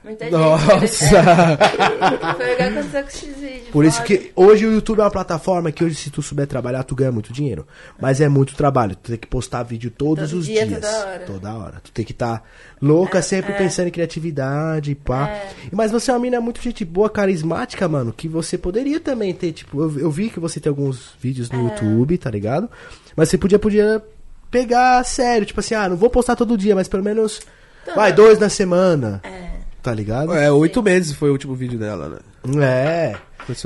Muita gente. Nossa! Foi o que aconteceu com esses vídeos. Por isso que hoje o YouTube é uma plataforma que hoje, se tu souber trabalhar, tu ganha muito dinheiro. Mas é muito trabalho. Tu tem que postar vídeo todos Todo os dia, dias. toda hora. Toda hora. Tu tem que estar louca, sempre é. pensando em criatividade, pá. É. Mas você é uma mina muito gente boa, carismática, mano. Que você poderia também ter, tipo, eu, eu vi que você tem alguns vídeos É. no YouTube, tá ligado? Mas você podia, podia pegar sério, tipo assim, ah, não vou postar todo dia, mas pelo menos. Então, vai, dois na semana. É. Tá ligado? É, oito meses foi o último vídeo dela, né? É.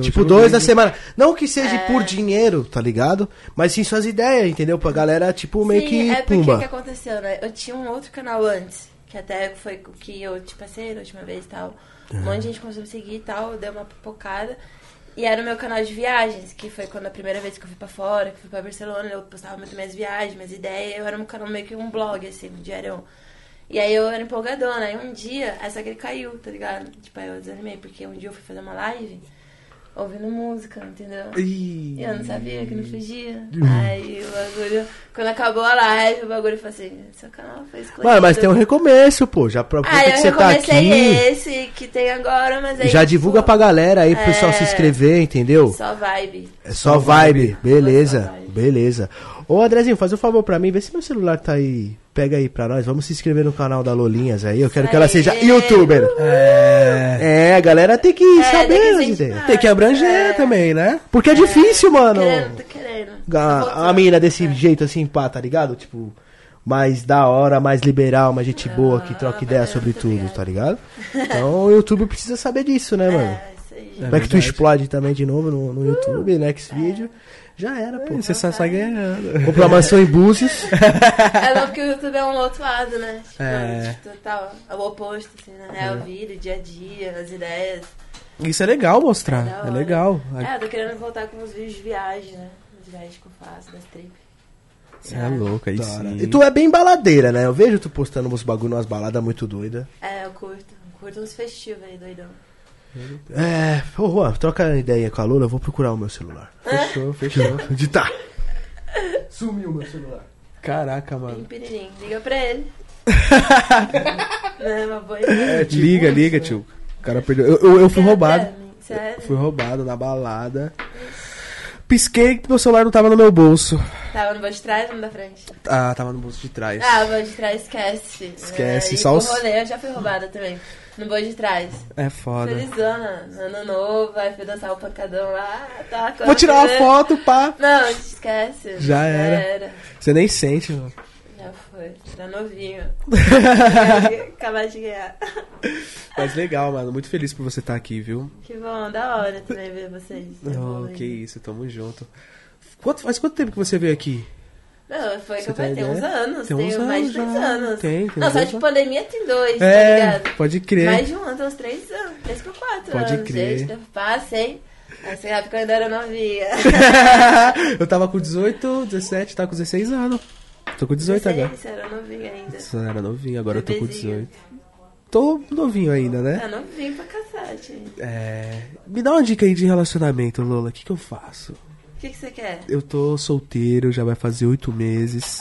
Tipo, dois na vídeo. semana. Não que seja É. por dinheiro, tá ligado? Mas sim suas ideias, entendeu? Pra galera, tipo, meio Sim, que é porque pumba. que aconteceu, né? Eu tinha um outro canal antes, que até foi o que eu te passei da última vez e tal. Um monte de gente começou a seguir e tal, deu uma pipocada. E era o meu canal de viagens, que foi quando a primeira vez que eu fui pra fora, que fui pra Barcelona, eu postava muito minhas viagens, minhas ideias. Eu era um canal meio que um blog, assim, um diário. E aí eu era empolgadona. Aí um dia, essa que ele caiu, tá ligado? Tipo, aí eu desanimei, porque um dia eu fui fazer uma live ouvindo música, entendeu? E eu não sabia que não fugia. Aí o bagulho. Quando acabou a live, o bagulho falou assim: seu canal foi escolhido. Mano, mas tem um recomeço, pô. Já aproveita Aí que você tá aqui. esse que tem agora, mas aí. Já tipo, divulga pra galera aí pro pessoal é, se inscrever, entendeu? Só vibe. É só vibe. Beleza, vibe. beleza. Ô, Andrezinho, faz um favor pra mim, vê se meu celular tá aí. Pega aí pra nós, vamos se inscrever no canal da Lolinhas aí. Eu quero que ela seja youtuber. É. É, a galera tem que É, saber tem que as incentivar. ideias. Tem que abranger É. também, né? Porque é difícil, mano. Querendo, tô querendo. Tô A, voltando. a mina desse jeito assim, pá, tá ligado? Tipo, mais da hora, mais liberal, mais gente boa, que troca Ah, ideia valeu, sobre tudo, obrigada. tá ligado? Então o YouTube precisa saber disso, né, mano? É, isso aí. Como é que tu explode também de novo no, no YouTube, next vídeo? Já era, pô. Você só sai ganhando. Comprou uma mansão em Búzios. É não, porque o YouTube é um outro lado, né? Tipo, É. tipo, total. É o oposto, assim, né? É o vídeo, o dia a dia, as ideias. Isso é legal mostrar. É hora. legal. É, eu tô querendo voltar com os vídeos de viagem, né? As viagens que eu faço, das trips. Você é louco, aí Da hora. sim. E tu é bem baladeira, né? Eu vejo tu postando uns bagulho, umas baladas muito doidas. É, eu curto. Curto uns festivos aí, doidão. É, ô Juan, troca ideia com a Lula, eu vou procurar o meu celular. Fechou, fechou. Onde tá? Sumiu meu celular. Caraca, mano. piririm. Liga pra ele. Não é uma boa É, ideia. tipo liga, liga, né? tio. O cara perdeu. Eu, eu, eu fui roubado. Sério? Fui roubado na balada. Pisquei que meu celular não tava no meu bolso. Tava no bolso de trás ou no da frente? Ah, tava no bolso de trás. Ah, o bolso de trás esquece. Esquece, É, só e os- pro rolê eu já fui roubada também. No bolso de trás. É foda. Felizona. Ano novo, aí fui dançar o pancadão lá. Tá, Vou tirar uma a- foto, pá. Não, esquece. Já era. Você nem sente, mano. Já foi. Tá novinho. Acabar de ganhar. Mas legal, mano. Muito feliz por você estar aqui, viu? Que bom, da hora também ver vocês. Oh, evoluindo. que isso, tamo junto. Quanto, faz quanto tempo que você veio aqui? Não, foi que Você eu tem falei, tem uns anos, Tem tem uns mais de anos três anos. Tem, tem Não, uns só anos. de pandemia tem dois, tá É, ligado? pode crer. Mais de um ano, tem uns três anos, três pra quatro Pode anos. crer. Gente, eu passei. Essa época eu ainda era novinha. eu tava com 18, 17, tava com 16 anos. Tô com 18 agora. Você era novinha ainda. Só era novinho, agora eu tô com Bebezinho. 18. Tô novinho ainda, né? Tá novinho pra cacete. É. Me dá uma dica aí de relacionamento, Lola. O que, que eu faço? O que, que você quer? Eu tô solteiro, já vai fazer oito meses,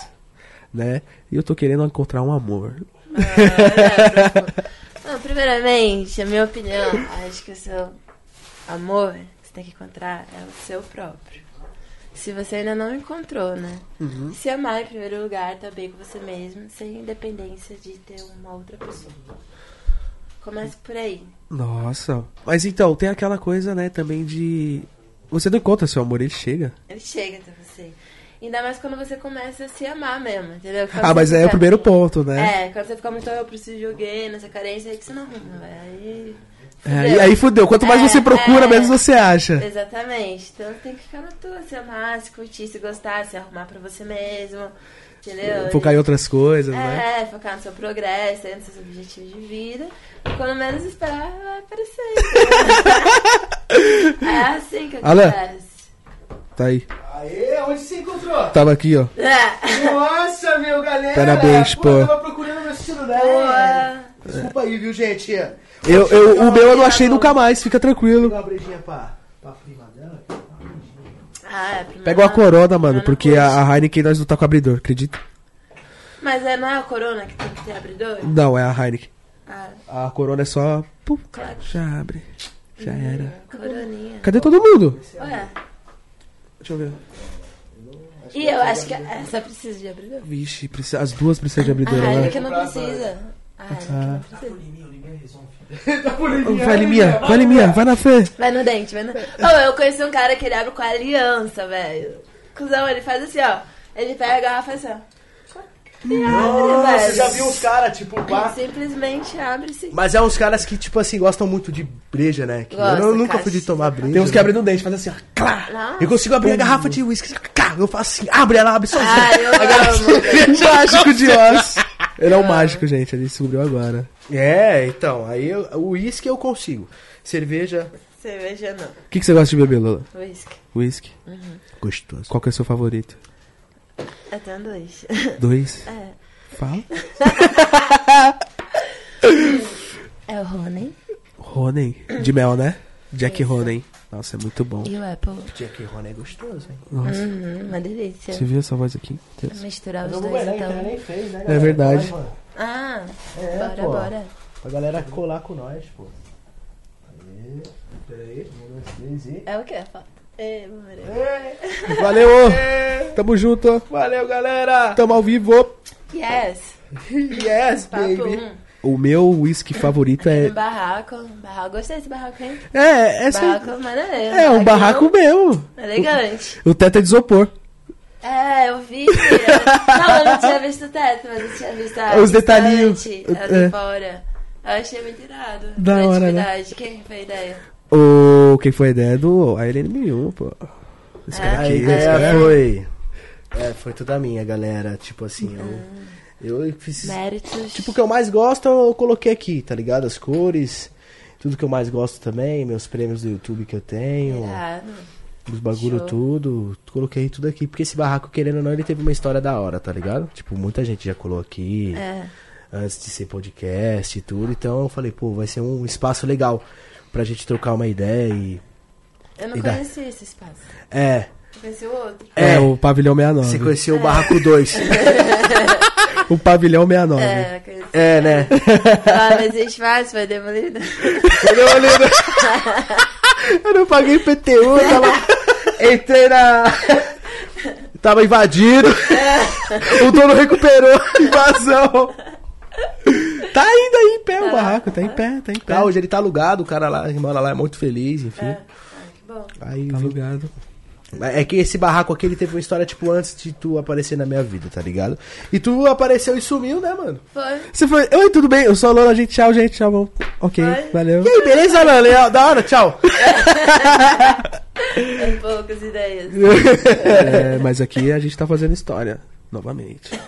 né? E eu tô querendo encontrar um amor. Ah, Não, primeiramente, a minha opinião, acho que o seu amor que você tem que encontrar é o seu próprio. Se você ainda não encontrou, né? Se amar em primeiro lugar, tá bem com você mesmo, sem independência de ter uma outra pessoa. Comece por aí. Nossa. Mas então, tem aquela coisa, né, também de. Você não encontra seu amor, ele chega. Ele chega até você. Ainda mais quando você começa a se amar mesmo, entendeu? Quando Ah, mas é o primeiro ponto, né? É, quando você fica muito, "Ah, eu preciso de alguém, nessa carência, aí que você não arruma, velho. Aí. É, e aí fudeu. Quanto mais É, você procura, é. menos você acha. Exatamente. Então tem que ficar na tua, se amar, se curtir, se gostar, se arrumar pra você mesmo. Entendeu? Focar em outras coisas, né? É, focar no seu progresso, aí nos seus objetivos de vida. Quando menos esperar, vai aparecer. é assim que Alan. acontece. Tá aí. Aê, onde você encontrou? Tava aqui, ó. É. Nossa, meu galera! Parabéns, pô. Eu tava procurando meu celular. Boa. Desculpa aí, viu, gente? Eu, eu, o meu eu não achei nunca mais, fica tranquilo. pegar uma brejinha pra, pra prima dela. aqui, uma brejinha. Ah, é Pega uma na- corona, mano, porque a a Heineken nós não tá com abridor, acredita? Mas é, não é a corona que tem que ter abridor? Não, é a Heineken. Ah, A corona é só. Pum, claro. já abre. Já era. Coroninha. Cadê todo mundo? Ué. Deixa eu ver. E eu acho que essa precisa de abridor. Vixe, precisa- as duas precisam de A abridor, né? Heineken não precisa. A Heineken não precisa. Vai, Liminha, vai, Liminha, vai na fé. Vai no dente, vai no... Oh, eu conheci um cara que ele abre com a aliança, velho. Cusão, ele faz assim, ó. Ele pega a garrafa e assim, ó. E abre, Nossa, velho. já vi uns caras, tipo, pá. Simplesmente abre assim. Mas é uns caras que, tipo assim, gostam muito de breja, né? Que Gosta, eu nunca fui de tomar breja. Tem uns que né? abrem no dente, faz assim, ó. Clá. Nossa. Eu consigo abrir a garrafa de uísque. Eu faço assim, abre ela, abre sozinha. Ai, eu amo. mágico de Oz. Ele é um mágico, gente. Ele descobriu agora. É, então, aí eu- o uísque eu consigo. Cerveja, Cerveja não. O que, que você gosta de beber, Lola? Whisky. Whisky. gostoso. Qual que é o seu favorito? Eu tenho dois. Dois? É. Fala. É o Rony Ronen. De mel, né? Jack Isso. Ronen. Nossa, é muito bom. e o Apple. Jack Rony é gostoso, hein? Nossa. Uhum, uma delícia. Você viu essa voz aqui? Deus. Misturar os dois, então. nem fez, né, É verdade. Vai. Ah, É, bora, pô. bora. Pra galera colar com nós, pô. Aí, peraí, um, dois, três e... É o que? Foto. É, bora. Valeu, ô. Tamo junto. Valeu, galera! Tamo ao vivo. Yes. Yes, Papo baby! O meu whisky favorito é. Um barraco. Barraco. Gostei desse barraco, hein? É, essa. Barraco maneiro. É, um barraco mesmo. Elegante. O teto é de isopor. É, eu vi. não, eu não tinha visto o teto, mas eu tinha visto a Os detalhinhos. É. fora. Eu achei muito irado. Da hora, né? Quem foi a ideia? O. Quem foi a ideia do Irene Mion, pô. Esse É? cara A aqui. esse ideia cara- foi... É, foi toda minha, galera. Tipo assim, eu... Eu fiz... Méritos. Tipo, o que eu mais gosto eu coloquei aqui, tá ligado? As cores, tudo que eu mais gosto também, meus prêmios do YouTube que eu tenho, Irado. os bagulho Show. tudo, coloquei tudo aqui, porque esse barraco, querendo ou não, ele teve uma história da hora, tá ligado? Tipo, muita gente já colou aqui, É. antes de ser podcast e tudo, então eu falei, pô, vai ser um espaço legal pra gente trocar uma ideia e... Eu não E conheci esse espaço. É, Eu conheci o outro. É, É. o pavilhão 69. você conheceu o Barraco 2. O pavilhão 69. É, conheci. é, né? Ah, existe mais, foi demolido. Não lembro. Eu não paguei PTU, tava... Entrei na. Tava invadido. O dono recuperou invasão. Tá ainda aí em pé o Tá. barraco, tá em pé, tá em pé. Tá, hoje ele tá alugado, o cara lá, que mora lá é muito feliz, enfim. É. Ah, que bom. Aí, Tá alugado. é que esse barraco aqui ele teve uma história, tipo, antes de tu aparecer na minha vida, tá ligado? E tu apareceu e sumiu, né, mano? Foi. Você foi. Oi, tudo bem? Eu sou a Lola, gente. Tchau, gente. Tchau, vamos. Ok, Oi. valeu. E aí, beleza, Lana? Legal, Da hora, tchau. Tem poucas ideias. É, mas aqui a gente tá fazendo história, novamente.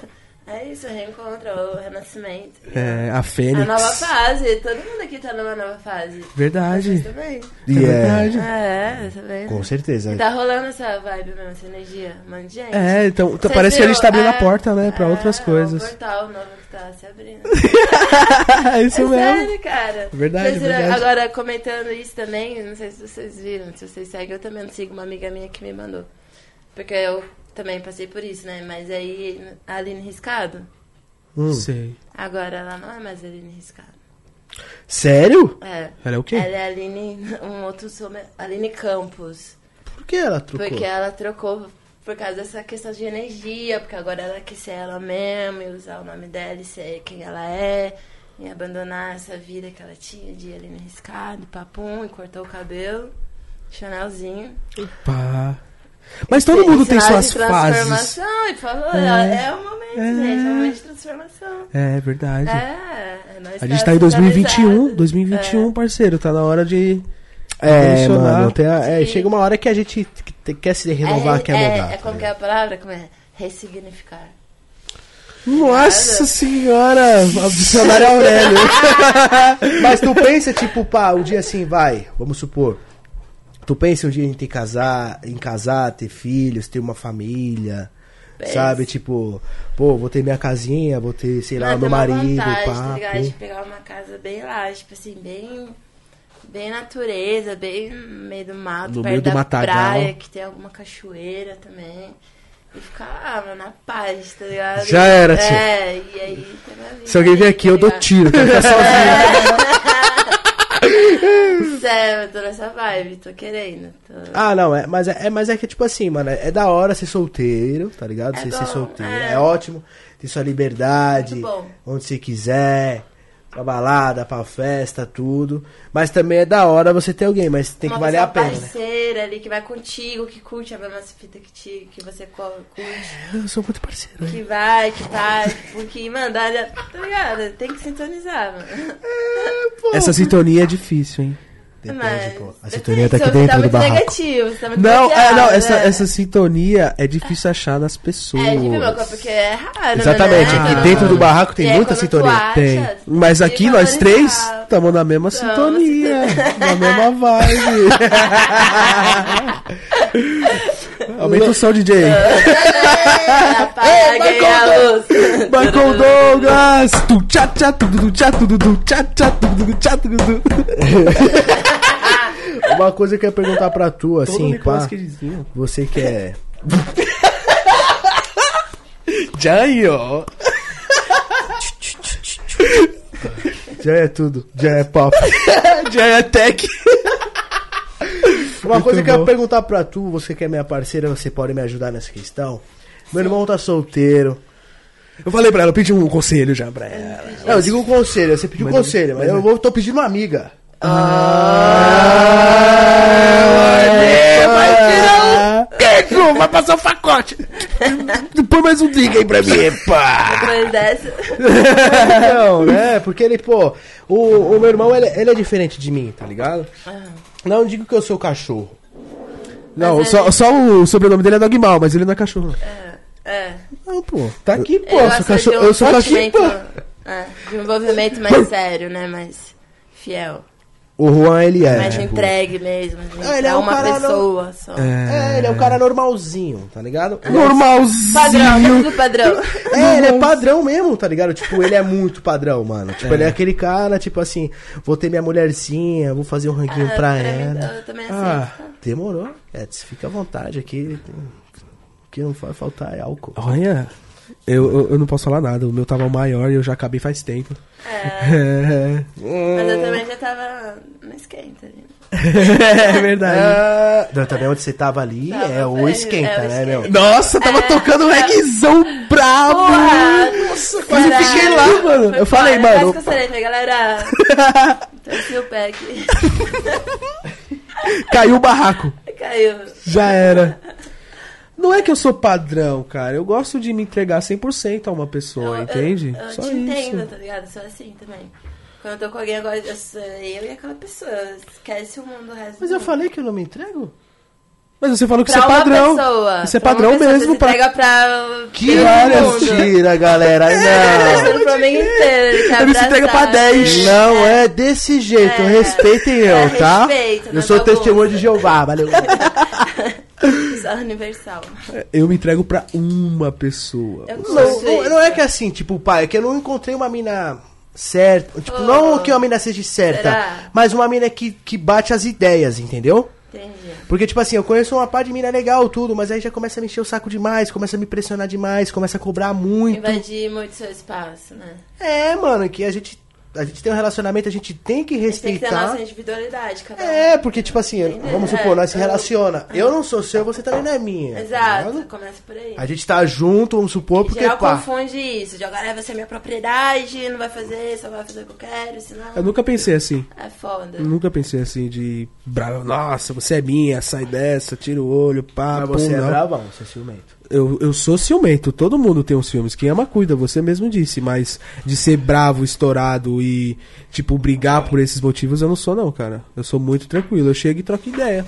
É isso, reencontro, o renascimento. É, a A Fênix. nova fase. Todo mundo aqui tá numa nova fase. Verdade. Vocês também. E é é, verdade. É, tá vendo? com certeza. E tá rolando essa vibe mesmo, essa energia. Um monte de gente. É, então tá- Vocês parece que a gente tá abrindo viram? a porta, né, pra é, outras É coisas. um portal novo que tá se abrindo. É isso é mesmo. sério, cara. Verdade, viram- verdade. Agora, comentando isso também, não sei se vocês viram, se vocês seguem, eu também não sigo uma amiga minha que me mandou. Porque eu também passei por isso, né? Mas aí, a Aline Riscado, Hum. Sei. agora ela não é mais Aline Riscado. Sério? É. Ela é o quê? Ela é Aline, um outro some, Aline Campos. Por que ela trocou? Porque ela trocou por causa dessa questão de energia, porque agora ela quer ser ela mesma e usar o nome dela e ser quem ela é. E abandonar essa vida que ela tinha de Aline Riscado, papum, e cortou o cabelo. Chanelzinho. Pá. Mas todo mundo tem suas fases. e falou, É. é, o momento, É. gente, é o momento de transformação. É verdade. É, é A gente tá tá em 2021, sintonizado. 2021, parceiro. Tá na hora de. É, mano, tem a- é, chega uma hora que a gente que- quer se É, renovar, é, quer é, mudar. É, tá como que é a palavra? Como é? Ressignificar. Nossa senhora! O dicionário Aurélio. Mas tu pensa, tipo, pá, um dia assim, vai, vamos supor. Tu pensa um dia em ter casar, em casar, ter filhos, ter uma família. Penso. Sabe, tipo, pô, vou ter minha casinha, vou ter, sei lá, Não, meu marido, vontade, pá. tá ligado? De pegar uma casa bem lá, tipo assim, bem Bem natureza, bem no meio do mato, No perto meio do da matagal. praia, que tem alguma cachoeira também. E ficar lá, mano, na paz, tá ligado? Já era, tio. É, e aí vida Se alguém vier aqui, tá eu dou ligado? tiro. Quero ficar sozinho. Sério, eu tô nessa vibe, tô querendo. Tô... Ah, não, é, mas, é, é- mas é que, tipo assim, mano, é, é da hora ser solteiro, tá ligado? É ser bom, solteiro. É. ótimo ter sua liberdade, onde você quiser, pra balada, pra festa, tudo. Mas também é da hora você ter alguém, mas tem que uma valer a pessoa pena, né? parceira ali que vai contigo, que curte a mesma fita que, te, que você curte. Eu sou muito parceiro, hein? Que vai, que vai, porque, mano, dá, tá ligado? Tem que sintonizar, mano. Essa sintonia é difícil, hein? Depende, Mas- pô. A sintonia tá aqui dentro tá do barraco. negativo, tá muito Não, é, não, essa, né? essa sintonia é difícil achar nas pessoas. É difícil, porque é raro, Exatamente, né? aqui Então, dentro do barraco tem muita sintonia. acha, Tem. Mas aqui nós três estamos na mesma Então, sintonia, você na mesma vibe. Aumenta o som, DJ. Apaguem a luz. Michael Douglas! Tu tchá tchá tu tu tchá tu tu tu tchá tchá tu tu tchá tu tu. Uma coisa que eu ia perguntar pra tu, assim, pá. Você que é. Jaio. Já é tudo. Já é pop. Jaio Tech. Uma coisa que eu ia perguntar pra tu, você que é minha parceira, você pode me ajudar nessa questão? Meu irmão tá solteiro. Eu falei pra ela, eu pedi um conselho já pra ela. Não, eu digo um conselho, você pediu um Mas- conselho, mas, mas- eu vou, tô pedindo uma amiga. Ah, Queijo, vai passar o pacote. Põe mais um drink aí pra mim. Depois dessa. Não, né? Porque ele, pô, o, o meu irmão, ele, ele é diferente de mim, tá ligado? Não digo que eu sou cachorro. Não, Mas só, ele- só o sobrenome dele é Dogmal, mas ele não é cachorro. É. Não, pô, tá aqui, pô. Eu sou cachorro, de um eu sou cachorro, pô. é, de um envolvimento mais sério, né? Mais fiel. O Juan, ele é. mais entregue mesmo. Ah, ele é pra um uma cara no- pessoa só. É, ele é um cara normalzinho, tá ligado? Normalzinho. Padrão, tudo padrão. É, ele é padrão mesmo, tá ligado? Tipo, ele é muito padrão, mano. Tipo, ele é aquele cara, tipo assim, vou ter minha mulherzinha, vou fazer um ranguinho Ah, pra pra mim, ela. eu também Ah, aceito. demorou. É, fica à vontade aqui. O que não vai faltar é álcool. Olha, eu, eu, eu não posso falar nada. O meu tava maior e eu já acabei faz tempo. É, É, mas eu também já tava no esquenta ali. é verdade. Ah, não, também onde você tava ali Tava, é o é, esquenta, é o né, meu? Nossa, tava É, tocando um é. reggaezão brabo. Porra! Nossa, quase eu fiquei lá, mano. Foi Eu falei, mano. Que eu falei, galera. Torci o pé aqui. Caiu o barraco. Caiu. Já era. Não é que eu sou padrão, cara. Eu gosto de me entregar 100% a uma pessoa, Eu- entende? Eu, eu Só te isso. entendo, tá ligado? Eu sou assim também. Quando eu tô com alguém agora, eu sou eu e aquela pessoa. Esquece o mundo o resto Mas eu mundo. falei que eu não me entrego? Mas você falou que Pra você é padrão. pessoa. Você é padrão pessoa, mesmo Você pra. entrega pra. Que mentira, galera. Tá Não. pro amigo inteiro. Ele, se entrega pra abraçar, 10. ele- Não é desse jeito, É. respeitem eu, É, tá? respeito, eu não sou é bagunça. testemunho de Jeová, valeu. Universal. Eu me entrego pra uma pessoa. Eu Não, não, não é que assim, tipo, pai, é que eu não encontrei uma mina certa. Tipo, não que uma mina seja certa, Será? mas uma mina que, que bate as ideias, entendeu? Entendi. Porque, tipo assim, eu conheço uma par de mina legal, tudo, mas aí já começa a me encher o saco demais, começa a me pressionar demais, começa a cobrar muito. Invadir muito seu espaço, né? É, mano, que a gente, a gente tem um relacionamento, a gente tem que A gente tem que ter a respeitar. nossa individualidade, cada um. É, porque, tipo assim, Entendeu? vamos supor, É, nós se eu- relaciona. Eu não sou seu, você também não é minha. tá Exato, ligado? começa por aí. A gente tá junto, vamos supor, porque, geral pá. confunde isso, de agora vai ser minha propriedade, não vai fazer, só vai fazer o que eu quero, senão Eu nunca pensei assim. é foda. Eu nunca pensei assim de. Bravo, nossa, você é minha, sai dessa, tira o olho, pá, Mas pum, você é não. bravão, você é ciumento. Eu, eu sou ciumento, todo mundo tem uns ciúmes. Quem ama cuida, você mesmo disse, mas de ser bravo, estourado e, tipo, brigar por esses motivos, eu não sou, não, cara. Eu sou muito tranquilo, eu chego e troco ideia.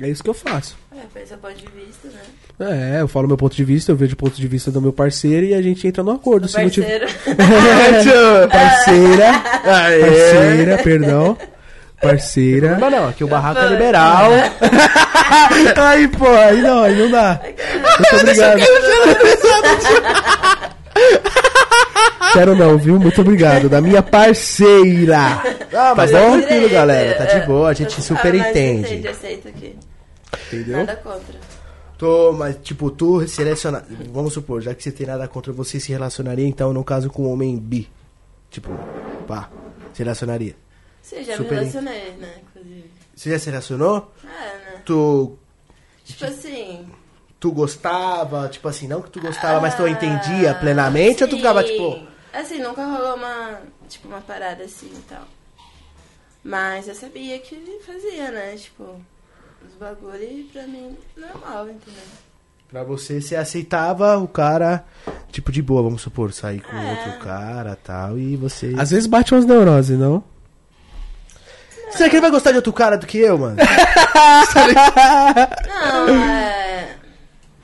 É isso que eu faço. É, seu ponto de vista, né? É, eu falo meu ponto de vista, eu vejo o ponto de vista do meu parceiro e a gente entra no acordo. Se não tiver-. Parceira, parceira, perdão. Parceira. Mas não, aqui o barraco é liberal. aí, pô, aí não, aí não dá. Muito obrigado. Quero não, viu? Muito obrigado. Da minha parceira. Ah, mas Tá tá bom? tranquilo, galera. Tá de É, boa, a gente eu- super ah, entende. Aceito, aceito aqui. Entendeu? Nada contra. Tô, mas tipo, tu seleciona. Vamos supor, já que você tem nada contra, você se relacionaria então, no caso, com um homem bi. Tipo, pá, se relacionaria. Você já Super me relacionei, né? Inclusive. Você já se relacionou? É, né? Tu, Tipo assim. tu gostava, tipo assim, não que tu gostava, mas tu ah, entendia plenamente, ou tu ficava sim. tipo. Assim, nunca rolou uma. Tipo, uma parada assim e tal. Mas eu sabia que ele fazia, né? Tipo, os bagulho pra mim normal, entendeu? Pra você, você aceitava o cara, tipo, de boa, vamos supor, sair com É. outro cara tal, e você. Às vezes bate umas neuroses, não? Será que ele vai gostar de outro cara do que eu, mano? Não, é.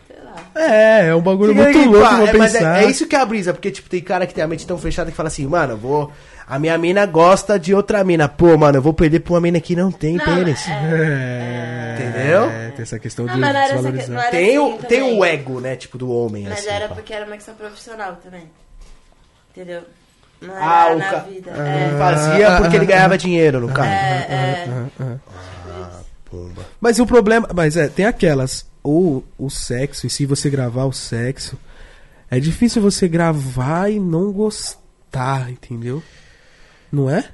Sei lá. É, é um bagulho muito aí, louco pá, pra é, mas pensar. é, é isso que é a brisa, porque, tipo, tem cara que tem a mente tão fechada que fala assim, mano, eu vou. A minha mina gosta de outra mina. Pô, mano, eu vou perder pra uma mina que não tem Não, pênis. É, Entendeu? É, tem essa questão Não, de mas não era essa desvalorizar. que- não era Tem, o, assim tem também. o ego, né, tipo, do homem, Mas assim. era pá. porque era uma questão profissional também. Entendeu? Não Ah, o ca-. Ele É. fazia porque ele ganhava dinheiro, no caso. É, é. Aham, aham. Pumba. Mas o problema. Mas é, tem aquelas. Ou o sexo, e se você gravar o sexo, é difícil você gravar e não gostar, entendeu? Não é?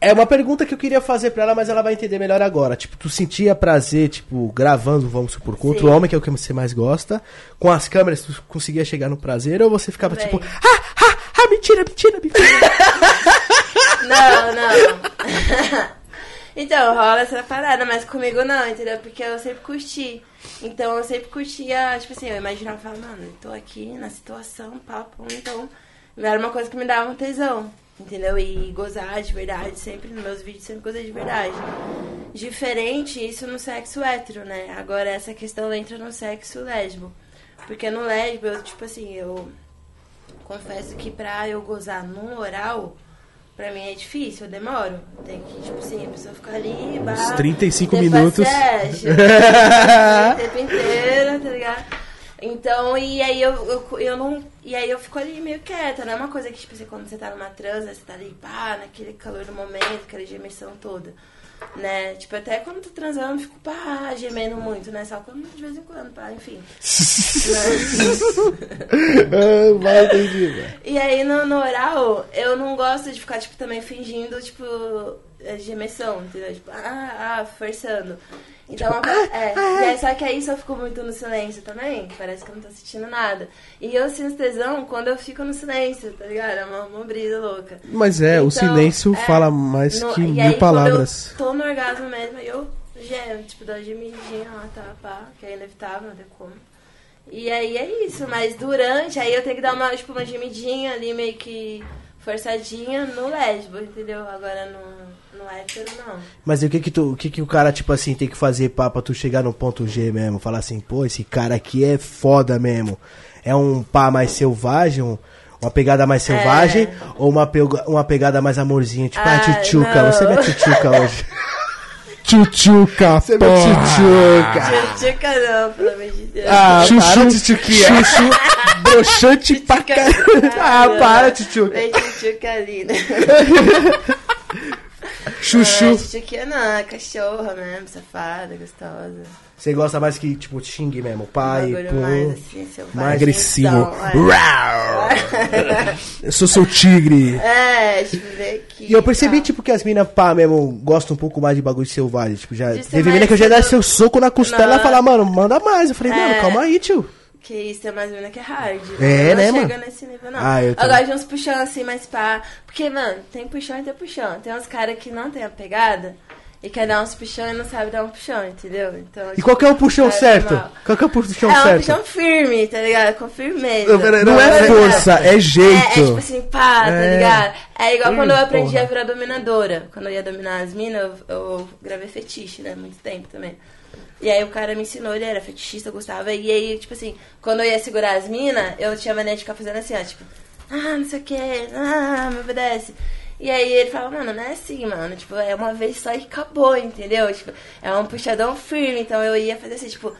É uma pergunta que eu queria fazer pra ela, mas ela vai entender melhor agora. Tipo, tu sentia prazer, tipo, gravando, vamos supor, com outro homem, que é o que você mais gosta, com as câmeras, tu conseguia chegar no prazer, ou você ficava Bem. tipo, ah, ah, ah, mentira, mentira, mentira. Não, não. então, rola essa parada, mas comigo não, entendeu? Porque eu sempre curti. Então eu sempre curtia, tipo assim, eu imaginava, falava, mano, eu tô aqui na situação, papo, então era uma coisa que me dava um tesão, entendeu? E gozar de verdade, sempre nos meus vídeos, sempre gozei de verdade. Diferente isso no sexo hétero, né? Agora essa questão entra no sexo lésbico. Porque no lésbico, eu, tipo assim, eu confesso que pra eu gozar num oral, pra mim é difícil, eu demoro. Tem que, tipo assim, a pessoa ficar ali, bah, 35 ter minutos. paciência, o tempo inteiro, tá ligado? Então, e aí eu, eu, eu não. E aí eu fico ali meio quieta, não é uma coisa que, tipo assim, quando você tá numa transa, você tá ali, pá, naquele calor do momento, aquela gemessão toda. Né? Tipo, até quando tô transando, eu fico, pá, gemendo muito, né? Só quando de vez em quando, pá, enfim. Né? vai, entendi, velho. E aí no, no oral, eu não gosto de ficar, tipo, também fingindo, tipo, é, gemessão, entendeu? Tipo, ah, ah, forçando. Então, Tipo, uma- é, e aí, só que aí se eu fico muito no silêncio também, parece que eu não tô sentindo nada. E eu sinto tesão quando eu fico no silêncio, tá ligado? É uma, uma brisa louca. Mas é, o Então, silêncio é, fala mais no- que mil aí, palavras. Quando eu tô no orgasmo mesmo, eu gemo, tipo, dou uma gemidinha lá, tá, pá, que é inevitável, não tem como. E aí é isso, mas durante, aí eu tenho que dar uma, tipo, uma gemidinha ali, meio que forçadinha no lesbo, entendeu? Agora no, no hétero, não. Mas e o que que, tu, o que que o cara, tipo assim, tem que fazer pá, pra tu chegar no ponto G mesmo? Falar assim, pô, esse cara aqui é foda mesmo. É um pá mais selvagem, um- uma pegada mais selvagem, ou uma, pega- uma pegada mais amorzinha, tipo, ah, Ah, tchutchuca, não. você é minha tchutchuca hoje. Tchutchuca, Você é porra! tchutchuca. Tchutchuca não, pelo amor de Deus. Ah, Chuchu, para, tchutchuquinha. chuchu, broxante pra caralho. Ah, para, tchutchuca. Vem tchutchuca ali, né? Chuchu. Ah, tchutchuquinha não, é cachorra mesmo, safada, gostosa. Você gosta mais que, tipo, xingue mesmo, pai, pum. mais assim. Mais agressivo. então, Eu sou seu tigre. É, tipo, ver aqui. E eu percebi, tal. tipo, que as minas, pá, mesmo, gostam um pouco mais de bagulho selvagem. Tipo, já teve mina que eu já ia dar sendo- seu soco na costela e falar, mano, manda mais. Eu falei, mano, É. calma aí, tio. Que isso é mais mina que é hard. É, né, não mano? chega nesse nível, não. Ah, eu também. gosto de uns puxão assim, mais pá. Porque, mano, tem puxão e tem puxão. Tem uns caras que não tem a pegada e quer dar uns puxão e não sabe dar um puxão, entendeu? Então, E qual que é o puxão é certo? normal. Qual que é o puxão É um certo? puxão firme, tá ligado? Com firmeza. Não, Não Não, é é força, é É, é jeito. tipo assim, pá, tá É. ligado? É igual quando eu aprendi porra. a virar dominadora. Quando eu ia dominar as minas, eu, eu gravei fetiche, né? Muito tempo também. E aí o cara me ensinou, ele era fetichista, eu gostava. E aí, tipo assim, quando eu ia segurar as minas, eu tinha mania de ficar fazendo assim, ó, tipo, ah, não sei o que, ah, me obedece. E aí ele falava, mano, não é assim, mano. Tipo, é uma vez só e acabou, entendeu? Tipo, é um puxadão firme. Então eu ia fazer assim, tipo,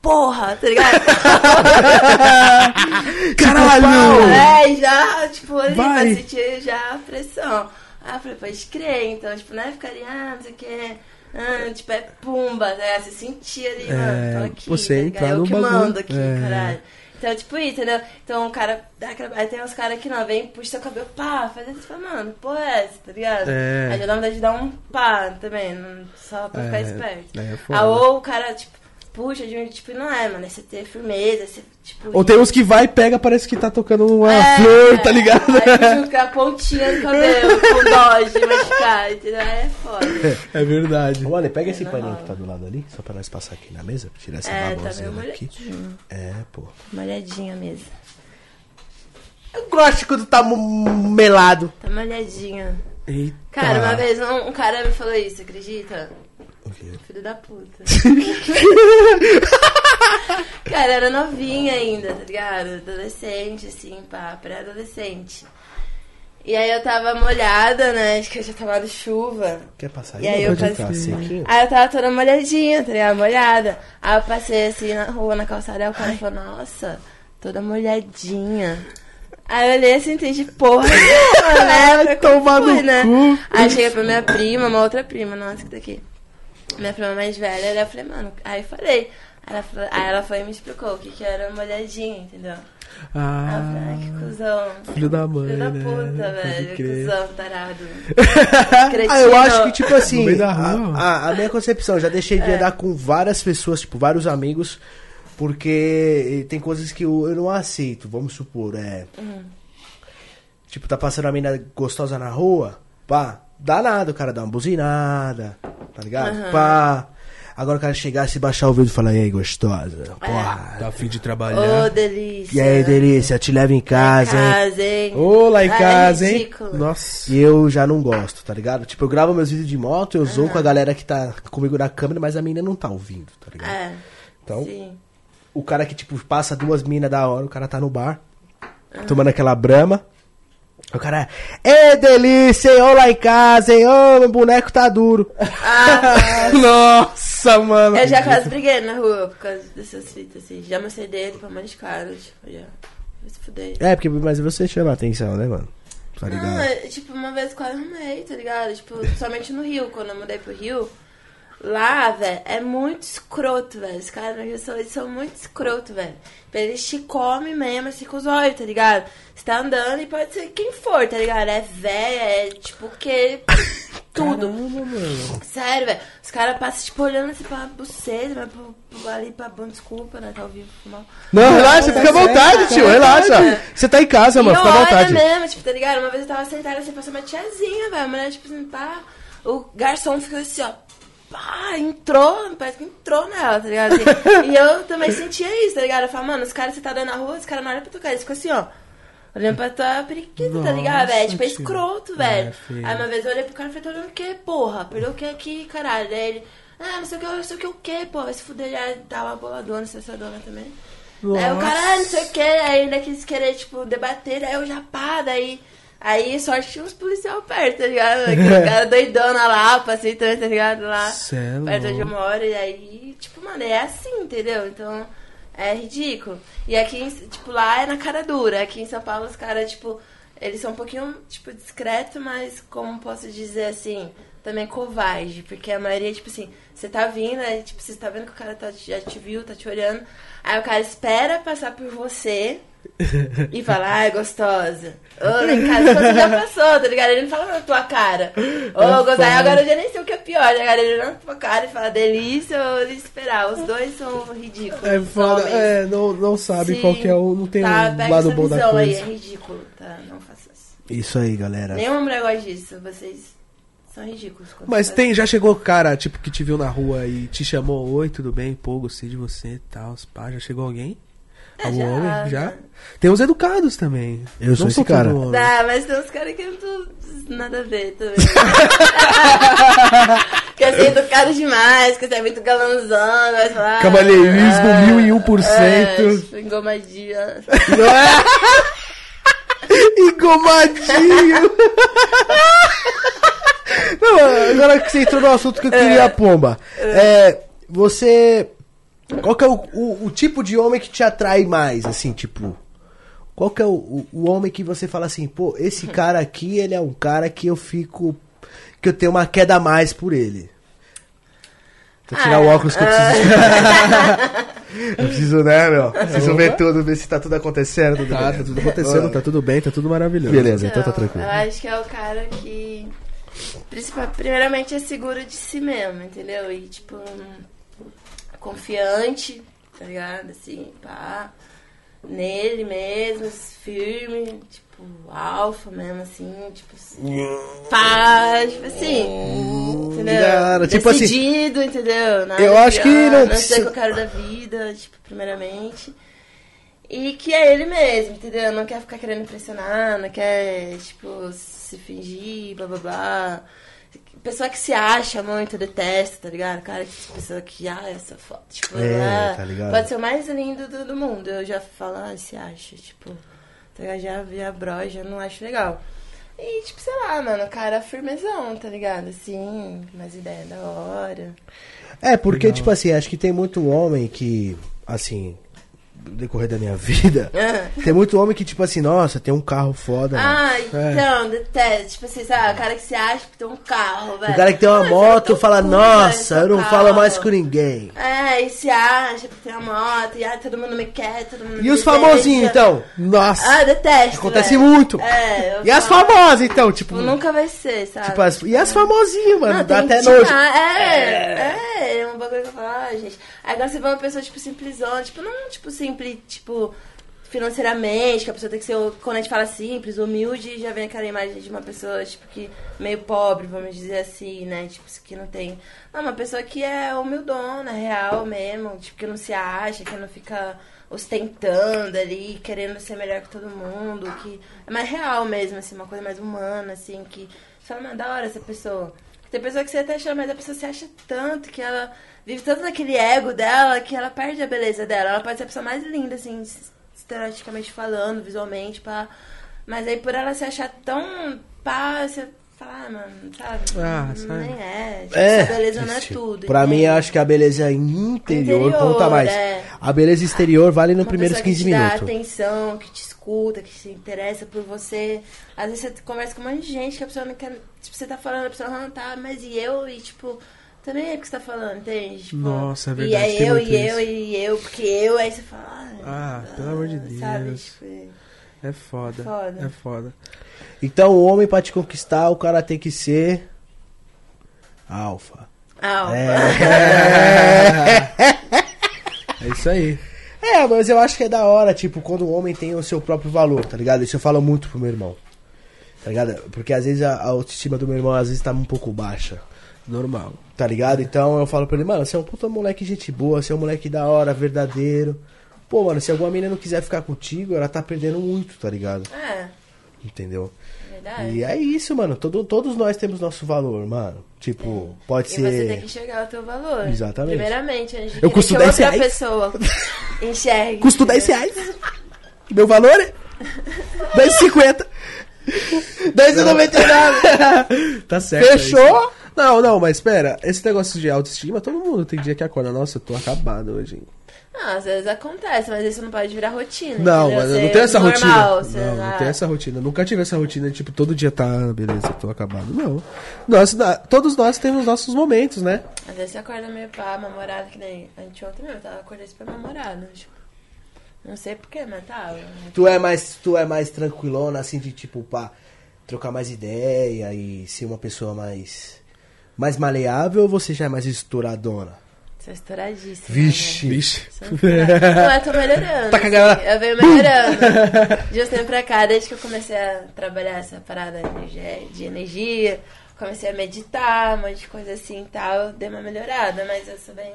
porra, tá ligado? Caralho! É, já. tipo, ali Vai. pra sentir já a pressão. Aí eu falei, pode crer, então, tipo, não é ficar ali, ah, não sei o que. Ah, tipo, é pumba, né? Você sentia ali, É, mano, tô aqui, você tá entrar? Eu no que bagulho. mando aqui, É. caralho. Então, tipo isso, entendeu? Então o cara. Aí tem uns caras que não, vem, puxa seu cabelo, pá, faz isso, fala, mano, porra é essa, tá ligado? É. Aí já dá vontade de dar um pá também, só pra ficar É, esperto. é. Aí ou o cara, tipo, puxa de um, tipo, não é, mano, é você ter firmeza, você, tipo. Ou tem uns que vai e pega, parece que tá tocando uma É, flor, tá ligado? Aí junto com a pontinha do cabelo, com dó de machucar, entendeu? É foda. É verdade. Ô, Mano, pega esse Não paninho rola. que tá do lado ali, só pra nós passar aqui na mesa, tirar essa É, tá baboseira meio aqui. molhadinho. É, pô. Molhadinha mesmo. Eu gosto quando tá melado. Tá molhadinha. Eita. Cara, uma vez um, um cara me falou isso, acredita? Filho da puta. cara, era novinha ainda, tá ligado? Adolescente, assim, pá, pré-adolescente. E aí eu tava molhada, né? Acho que eu já tava de chuva. Quer passar E aí eu passei- sequinho? Aí eu tava toda molhadinha, tá ligado? Molhada. Aí eu passei assim na rua, na calçada, aí o cara falou, nossa, toda molhadinha. Aí eu olhei assim, entendi, porra, né? Tomar no né? Aí cheguei pra minha prima, uma outra prima, nossa, que daqui. Minha prima mais velha, eu falei, mano, aí eu falei. Aí ela, falou- aí ela foi e me explicou o que, que era molhadinha, entendeu? Ah, ai, que cuzão. filho da mãe, Filho da né? puta, Pode velho. crer. Cuzão, tarado. Ah, eu acho que, tipo assim, a, a- a minha concepção, já deixei É. de andar com várias pessoas, tipo, vários amigos, porque tem coisas que eu, eu não aceito, vamos supor, é... Uhum. Tipo, tá passando a mina gostosa na rua, pá, dá nada, o cara dá uma buzinada, tá ligado? Aham. Pá... Agora o cara chegar, se baixar o vídeo e falar, e aí, gostosa, É. porra... Tá a fim de Ô, trabalhar. delícia. E aí, delícia, te leva em casa, hein? casa, hein? Ô, lá em é casa, hein? ridículo. Nossa. E eu já não gosto, tá ligado? Tipo, eu gravo meus vídeos de moto, eu zoo com a galera que tá comigo na câmera, mas a mina não tá ouvindo, tá ligado? É, Então, sim. o cara que, tipo, passa duas minas da hora, o cara tá no bar, tomando aquela brama. O cara, é delícia, hein? Ô lá em casa, hein? Ô, meu boneco tá duro. Ah, Nossa, mano. eu já quase briguei na rua por causa dessas fitas, assim. Já mostrei dele pra um monte de cara, tipo, já. Se fuder. É, porque, mas você chama a atenção, né, mano? Tá Não, ligado? é, tipo, uma vez quase arrumei, tá ligado? Tipo, somente no Rio, quando eu mudei pro Rio. Lá, velho, é muito escroto, velho. Os caras no Rio são, eles são muito escroto, velho. Eles te comem mesmo, assim, com os olhos, tá ligado? Você tá andando e pode ser quem for, tá ligado? É velho, é tipo que. Tudo. Caramba, mano. Sério, velho. Os caras passam, tipo, olhando assim pra buceta, mas pro, pro, ali pra bom, desculpa, né? Tá ao vivo, mal. Não, relaxa, tá fica à vontade, tio, tá relaxa. Você tá em casa, mano, fica à vontade. mesmo, tipo, tá ligado? Uma vez eu tava sentada assim, passou uma tiazinha, velho. A mulher, tipo assim, pá. O garçom ficou assim, ó. Pá, entrou, parece que entrou nela, tá ligado? Assim, e eu também sentia isso, tá ligado? Eu falava, mano, os caras, você tá dando na rua, os caras não olham pra tua cara, eles ficam assim, ó. Olhando pra tua periquita, tá ligado, velho? Tipo, é escroto, É, velho. filho. Aí uma vez eu olhei pro cara e falei, tá olhando o quê, porra? Perdeu o que aqui, caralho? Daí ele, ah, não sei o que, não sei o que, o quê, pô? Vai se fuder, já tava boladona, estressadona também. Aí o cara, ah, não sei o que, aí ainda quis querer, tipo, debater, daí eu já pá, daí. Aí sorte tinha uns policial perto, tá ligado? Aquele cara doidão na Lapa, assim, tá ligado? Lá. É perto onde eu louco. moro, e aí, tipo, mano, é assim, entendeu? Então, é ridículo. E aqui, tipo, lá é na cara dura. Aqui em São Paulo, os caras, tipo, eles são um pouquinho, tipo, discretos, mas, como posso dizer assim, também covarde. Porque a maioria, tipo assim, você tá vindo, aí, tipo, você tá vendo que o cara tá, já te viu, tá te olhando. Aí o cara espera passar por você e fala, ai, gostosa. Ô, lá em casa você já passou, tá ligado? Ele não fala na tua cara. Ô, É gostosa. agora eu já nem sei o que é pior, tá ligado? Ele olha na tua cara e fala delícia ou ele esperar. Os dois são ridículos. É foda, é, não, não sabe Sim. qual que é o. Não tem tá, um lado essa bom da visão aí, coisa. é ridículo, tá? Não faça isso. Isso aí, galera. Nenhuma mulher gosta disso. Vocês são ridículos. Mas tem, já chegou cara, tipo, que te viu na rua e te chamou, oi, tudo bem? Pô, gostei de você e tal. Pá, já chegou alguém? É, Algum já, homem? Já? já. Tem uns educados também. Eu sou Não esse todo cara. Dá, mas tem uns caras que não tô nada a ver também. que é ser educado demais, que você é muito galanzão, vai falar. Cavalheirismo ah, mil e um por cento. É, tipo, engomadinha. Engomadinho! Não, agora que você entrou no assunto que eu queria, Pomba. É, você. Qual que é o, o, o tipo de homem que te atrai mais, assim, tipo. Qual que é o, o, o homem que você fala assim, pô, esse cara aqui, ele é um cara que eu fico. que eu tenho uma queda a mais por ele. Vou tirar Ah, o óculos que eu preciso. eu preciso, né, meu? Preciso ver tudo, ver se tá tudo acontecendo. Tudo Tá, bem. tá tudo acontecendo, tá tudo bem, tá tudo maravilhoso. Beleza, então tá tranquilo. Eu acho que é o cara que. Primeiramente é seguro de si mesmo, entendeu? E tipo. Confiante, tá ligado? Assim, pá. Nele mesmo, firme, tipo, alfa mesmo, assim, tipo. Pá, tipo assim. Entendeu? Cara, tipo assim, Decidido, entendeu? Nada eu acho de, que não não sei o que eu quero da vida, tipo, primeiramente. E que é ele mesmo, entendeu? Não quer ficar querendo impressionar, não quer, tipo, se fingir, blá blá blá. Pessoa que se acha muito, detesta, tá ligado? Cara, que pessoa que, ah, essa foto, tipo, É, ah, tá ligado? pode ser o mais lindo do, do mundo. Eu já falo, ah, se acha, tipo, tá ligado? Já, já broja, não acho legal. E, tipo, sei lá, mano, o cara firmezão, tá ligado? Assim, umas ideias da hora. É, porque, tipo assim, acho que tem muito homem que, assim, decorrer da minha vida, tem muito homem que, tipo assim, nossa, tem um carro foda. mano. Ah, então, detesto. Tipo assim, sabe, o cara que se acha que tem um carro, velho. O cara que tem uma Ah, moto eu fala, nossa, eu não esse falo carro." mais com ninguém. É, e se acha que tem uma moto, e ah, todo mundo me quer, todo mundo me E os deseja. famosinhos, então? Nossa, Ah, detesto. acontece muito. É, eu E as falo, famosas, então? Tipo, Tipo, nunca vai ser, sabe? tipo as- e as famosinhas, mano? Não, dá até nojo. tirar. É, é, é um bagulho que eu falo, ah, gente. Agora você vê uma pessoa, tipo, simplesona, tipo, não, tipo, simples, tipo, financeiramente, que a pessoa tem que ser, quando a gente fala simples, humilde, já vem aquela imagem de uma pessoa, tipo, que meio pobre, vamos dizer assim, né? Tipo, que não tem. Não, uma pessoa que é humildona, real mesmo, tipo, que não se acha, que não fica ostentando ali, querendo ser melhor que todo mundo, que é mais real mesmo, assim, uma coisa mais humana, assim, que você fala, mano, da hora essa pessoa. Tem pessoa que você até chama, mas a pessoa se acha tanto que ela vive tanto naquele ego dela que ela perde a beleza dela. Ela pode ser a pessoa mais linda, assim, estereotipamente falando, visualmente, pá. Mas aí por ela se achar tão pá, você fala, ah, mano, sabe? Ah, Não- sabe. Nem é. Tipo, É, essa beleza não é tudo. Pra mim, entende? eu acho que a beleza interior, Interior, conta mais. é. A beleza exterior vale nos primeiros pessoa 15 que te minutos. Dá atenção, que te escuta, que se interessa por você. Às vezes você conversa com um monte de gente que a pessoa não quer. Tipo, você tá falando, a pessoa não tá, mas e eu? E tipo, também é porque você tá falando, entende? Tipo, Nossa, é E verdade, é tem eu, e eu, e eu, porque eu, aí você fala. Ah, pelo amor de Sabe? Deus. Tipo, É foda. Foda. É foda. Então, o homem pra te conquistar, o cara tem que ser. Alfa. alfa. É isso aí. É, mas eu acho que é da hora, tipo, quando o homem tem o seu próprio valor, tá ligado? Isso eu falo muito pro meu irmão. Tá ligado? Porque às vezes a, a autoestima do meu irmão às vezes tá um pouco baixa. Normal. Tá ligado? Então eu falo pra ele, mano, você é um puta moleque gente boa, você é um moleque da hora, verdadeiro. Pô, mano, se alguma menina não quiser ficar contigo, ela tá perdendo muito, tá ligado? É, Entendeu? é verdade. E é isso, mano. Todo, todos nós temos nosso valor, mano. Tipo, pode E você tem ser. que enxergar o teu valor. Exatamente. Primeiramente, antes de Eu custo que 10 outra reais. pessoa enxergue. Custo 10 reais. Meu valor é 10,50. 10,99. Tá certo. Fechou? é. Não, não, mas espera. Esse negócio de autoestima, todo mundo tem dia que acorda. Nossa, eu tô acabado hoje. Não, às vezes acontece, mas isso não pode virar rotina. Não, entendeu? mas eu não tenho essa normal, rotina. Não, não ah, tenho essa rotina. Nunca tive essa rotina de, tipo, todo dia tá, ah, beleza, tô acabado. Não. Nós, todos nós temos nossos momentos, né? Às vezes você acorda meio pá, namorado, que nem a gente ontem mesmo, tava acordando super namorado. Tipo, não sei porquê, mas tava. Tu é mais, tu é mais tranquilona, assim, de tipo, pá, trocar mais ideia e ser uma pessoa mais. Mais maleável ou você já é mais estouradona? Sou estouradíssima. Vixe. Vixe. Né? Estourada. Não, eu tô melhorando. Tá assim, eu venho melhorando. De uns tempos pra cá, desde que eu comecei a trabalhar essa parada de energia- comecei a meditar, um monte de coisa assim e tal, dei uma melhorada, mas eu sou bem.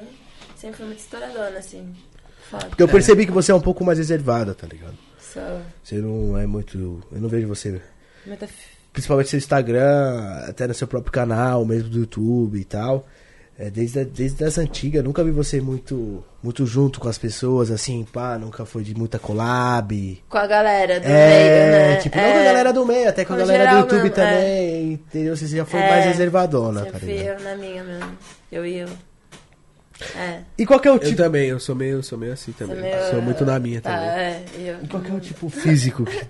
Sempre fui muito estouradona, assim. Foda. Porque eu percebi que você é um pouco mais reservada, tá ligado? Sou Você não é muito. Eu não vejo você. muita. Principalmente no seu Instagram, até no seu próprio canal, mesmo do YouTube e tal. É, desde, a- desde as antigas, nunca vi você muito muito junto com as pessoas, assim, pá, nunca foi de muita collab. Com a galera do é, meio, né? tipo, não é, com a galera do meio, até com a Com galera do YouTube mesmo, também, entendeu? Você já foi É, mais reservadona, Sempre fui eu na minha mesmo. Eu e eu. É. E qual que é o Eu tipo, também, eu sou meio, sou meio assim também. Sou meio- Sou muito na minha Tá, também. é. Eu... qual que é o tipo físico que,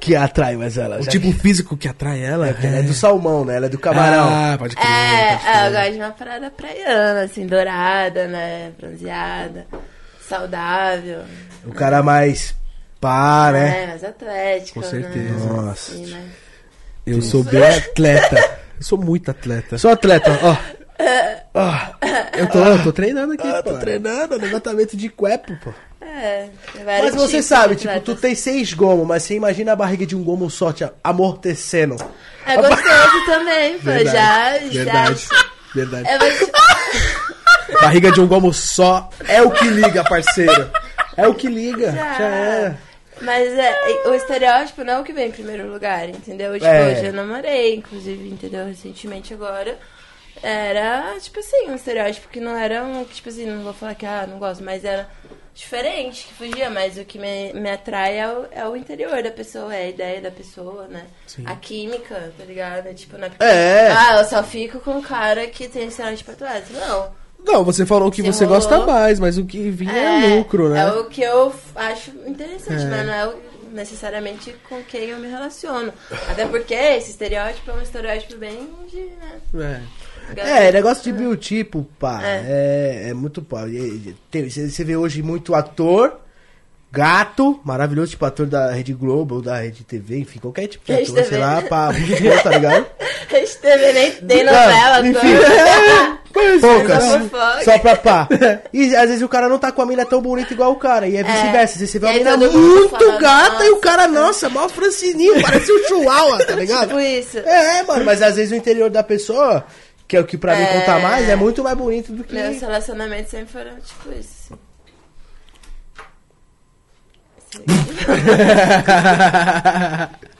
que atrai mais ela? O Já tipo físico que atrai ela que ela é do salmão, né? Ela é do camarão. Ah, pode crer. É, pode é, eu crer. gosto de uma parada praiana, assim, dourada, né? Bronzeada, saudável. O cara mais pá, né? É, mais atlético. Com certeza. Né? Nossa. Assim, mais- Eu sou bem atleta. Eu sou muito atleta. Sou atleta, ó. Eu tô, eu tô treinando aqui, Ah, pô. tô treinando, levantamento de cuepo, pô. É, tem Mas você tipos sabe, de tipo, tu tem seis gomos, mas você imagina a barriga de um gomo só te amortecendo. É gostoso também, pô, já, Verdade. já... Verdade. É, mas, Barriga de um gomo só. É o que liga, parceiro. É o que liga. Já. Já é. mas é, o estereótipo não é o que vem em primeiro lugar, entendeu? Tipo, É. eu já namorei, inclusive, entendeu? Recentemente agora. Era, tipo assim, um estereótipo que não era um, tipo assim, não vou falar que, ah, não gosto, mas era diferente, que fugia, mas o que me, me atrai é o, é o interior da pessoa, é a ideia da pessoa, né? Sim. A química, tá ligado? Tipo, não é porque, É. ah, eu só fico com o cara que tem estereótipo atleta. Não. Não, você falou que Se você rolou. gosta mais, mas o que vinha é, lucro, né? É o que eu acho interessante, É. mas não é o- necessariamente com quem eu me relaciono. Até porque esse estereótipo é um estereótipo bem de. Né, É. É, negócio de biotipo, pá. É. É, é muito pá. Você vê hoje muito ator, gato, maravilhoso, tipo ator da Rede Globo, ou da Rede TV, enfim, qualquer tipo de ator, sei lá, pá, muito bom, tá ligado? Rede TV nem tem Ah, novela, enfim. agora. Poucas. Só fofoca. Só pra pá. E às vezes o cara não tá com a mina tão bonita igual o cara. E é vice-versa. Às vezes Você vê uma mina muito gata e o cara, nossa, mó francininho, parece um chihuahua, tá ligado? Tipo isso. É, mano, mas às vezes o interior da pessoa, que é o que pra mim É. conta mais, é muito mais bonito do que. Meus relacionamentos sempre foram tipo isso. assim.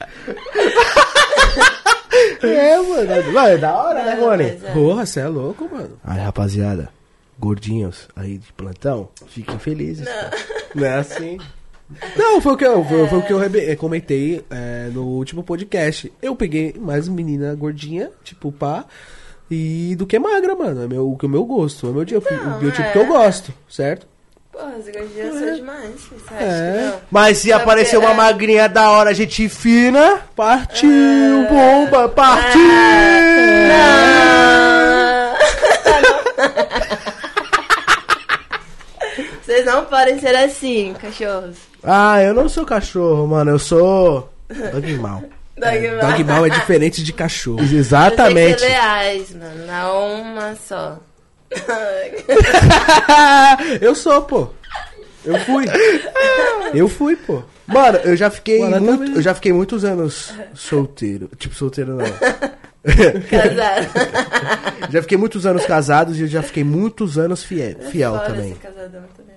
É, mano. Mano, é da hora, né, Não, Rony? é. Porra, você é louco, mano. Aí, rapaziada, gordinhos aí de plantão, fiquem felizes. Não, não é assim. Não, foi o que eu, foi, foi o que eu rebe- eh, comentei é, no último podcast. Eu peguei mais menina gordinha, tipo pá, e do que magra, mano. É meu, o que é o meu gosto. É o meu, tipo- Então, o meu tipo é. que eu gosto, certo? Porra, as gordinhas são demais. Você acha É. não? Mas se Sabe aparecer uma é. magrinha da hora, gente fina, partiu, bomba, partiu! Ah. Vocês não podem ser assim, cachorros. Ah, eu não sou cachorro, mano, eu sou animal. Dogma. Dogmal é diferente de cachorro. Exatamente. ser leais, mano. Não uma só. eu sou, pô. Eu fui. Eu fui, pô. Mano, eu já fiquei Mano, muito, também. eu já fiquei muitos anos solteiro. Tipo, solteiro não. Casado. já fiquei muitos anos casados e eu já fiquei muitos anos fiel, fiel também. também.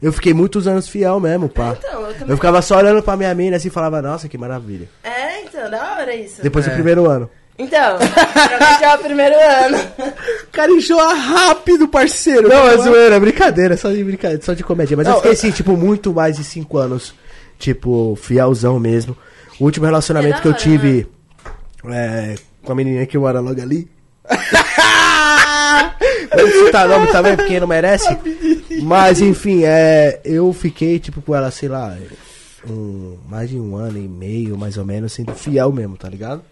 Eu fiquei muitos anos fiel mesmo, pá. Então, eu também. Eu ficava só olhando pra minha mina assim e falava, nossa, que maravilha. É, então, da hora isso. Depois do É. primeiro ano. Então, geralmente é o primeiro ano. O cara enjoa rápido, parceiro. Não, é zoeira, é brincadeira, só de brincadeira, só de comédia. Mas eu Não, fiquei eu- assim, tipo, muito mais de cinco anos, tipo, fielzão mesmo. O último relacionamento É da que eu hora, tive é, com a menininha que mora logo ali. Vou citar nome também, porque não merece. Mas enfim, é, eu fiquei, tipo, com ela, sei lá, um, mais de um ano e meio, mais ou menos, sendo fiel mesmo, tá ligado?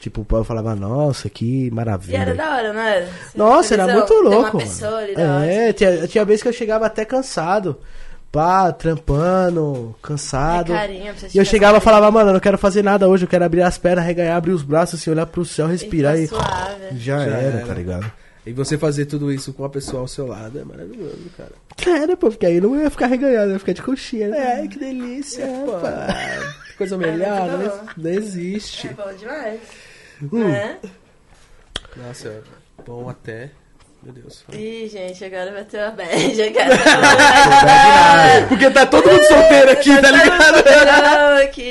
Tipo, o pai falava, nossa, que E maravilha. era da hora, não era? Você Nossa, era muito louco, uma pessoa. É, tinha, tinha vez que eu chegava até cansado. Pá, trampando, cansado. É você e eu chegava e falava, mano, eu não quero fazer nada hoje, eu quero abrir as pernas, reganhar, abrir os braços, assim, olhar pro céu, respirar E e. tá suave. Já, Já era, era. tá ligado? E você fazer tudo isso com a pessoa ao seu lado é maravilhoso, cara. Era, pô, porque aí não ia ficar reganhado, ia ficar de coxinha. né? Ai, que delícia, É, pô. Coisa melhor, bom. não, não existe. É bom demais. Hum. Né? Nossa, é bom até. Meu Deus. Ih, gente, agora vai ter uma bad. cara. Porque tá todo mundo solteiro aqui, tá ligado? ligado? Aqui,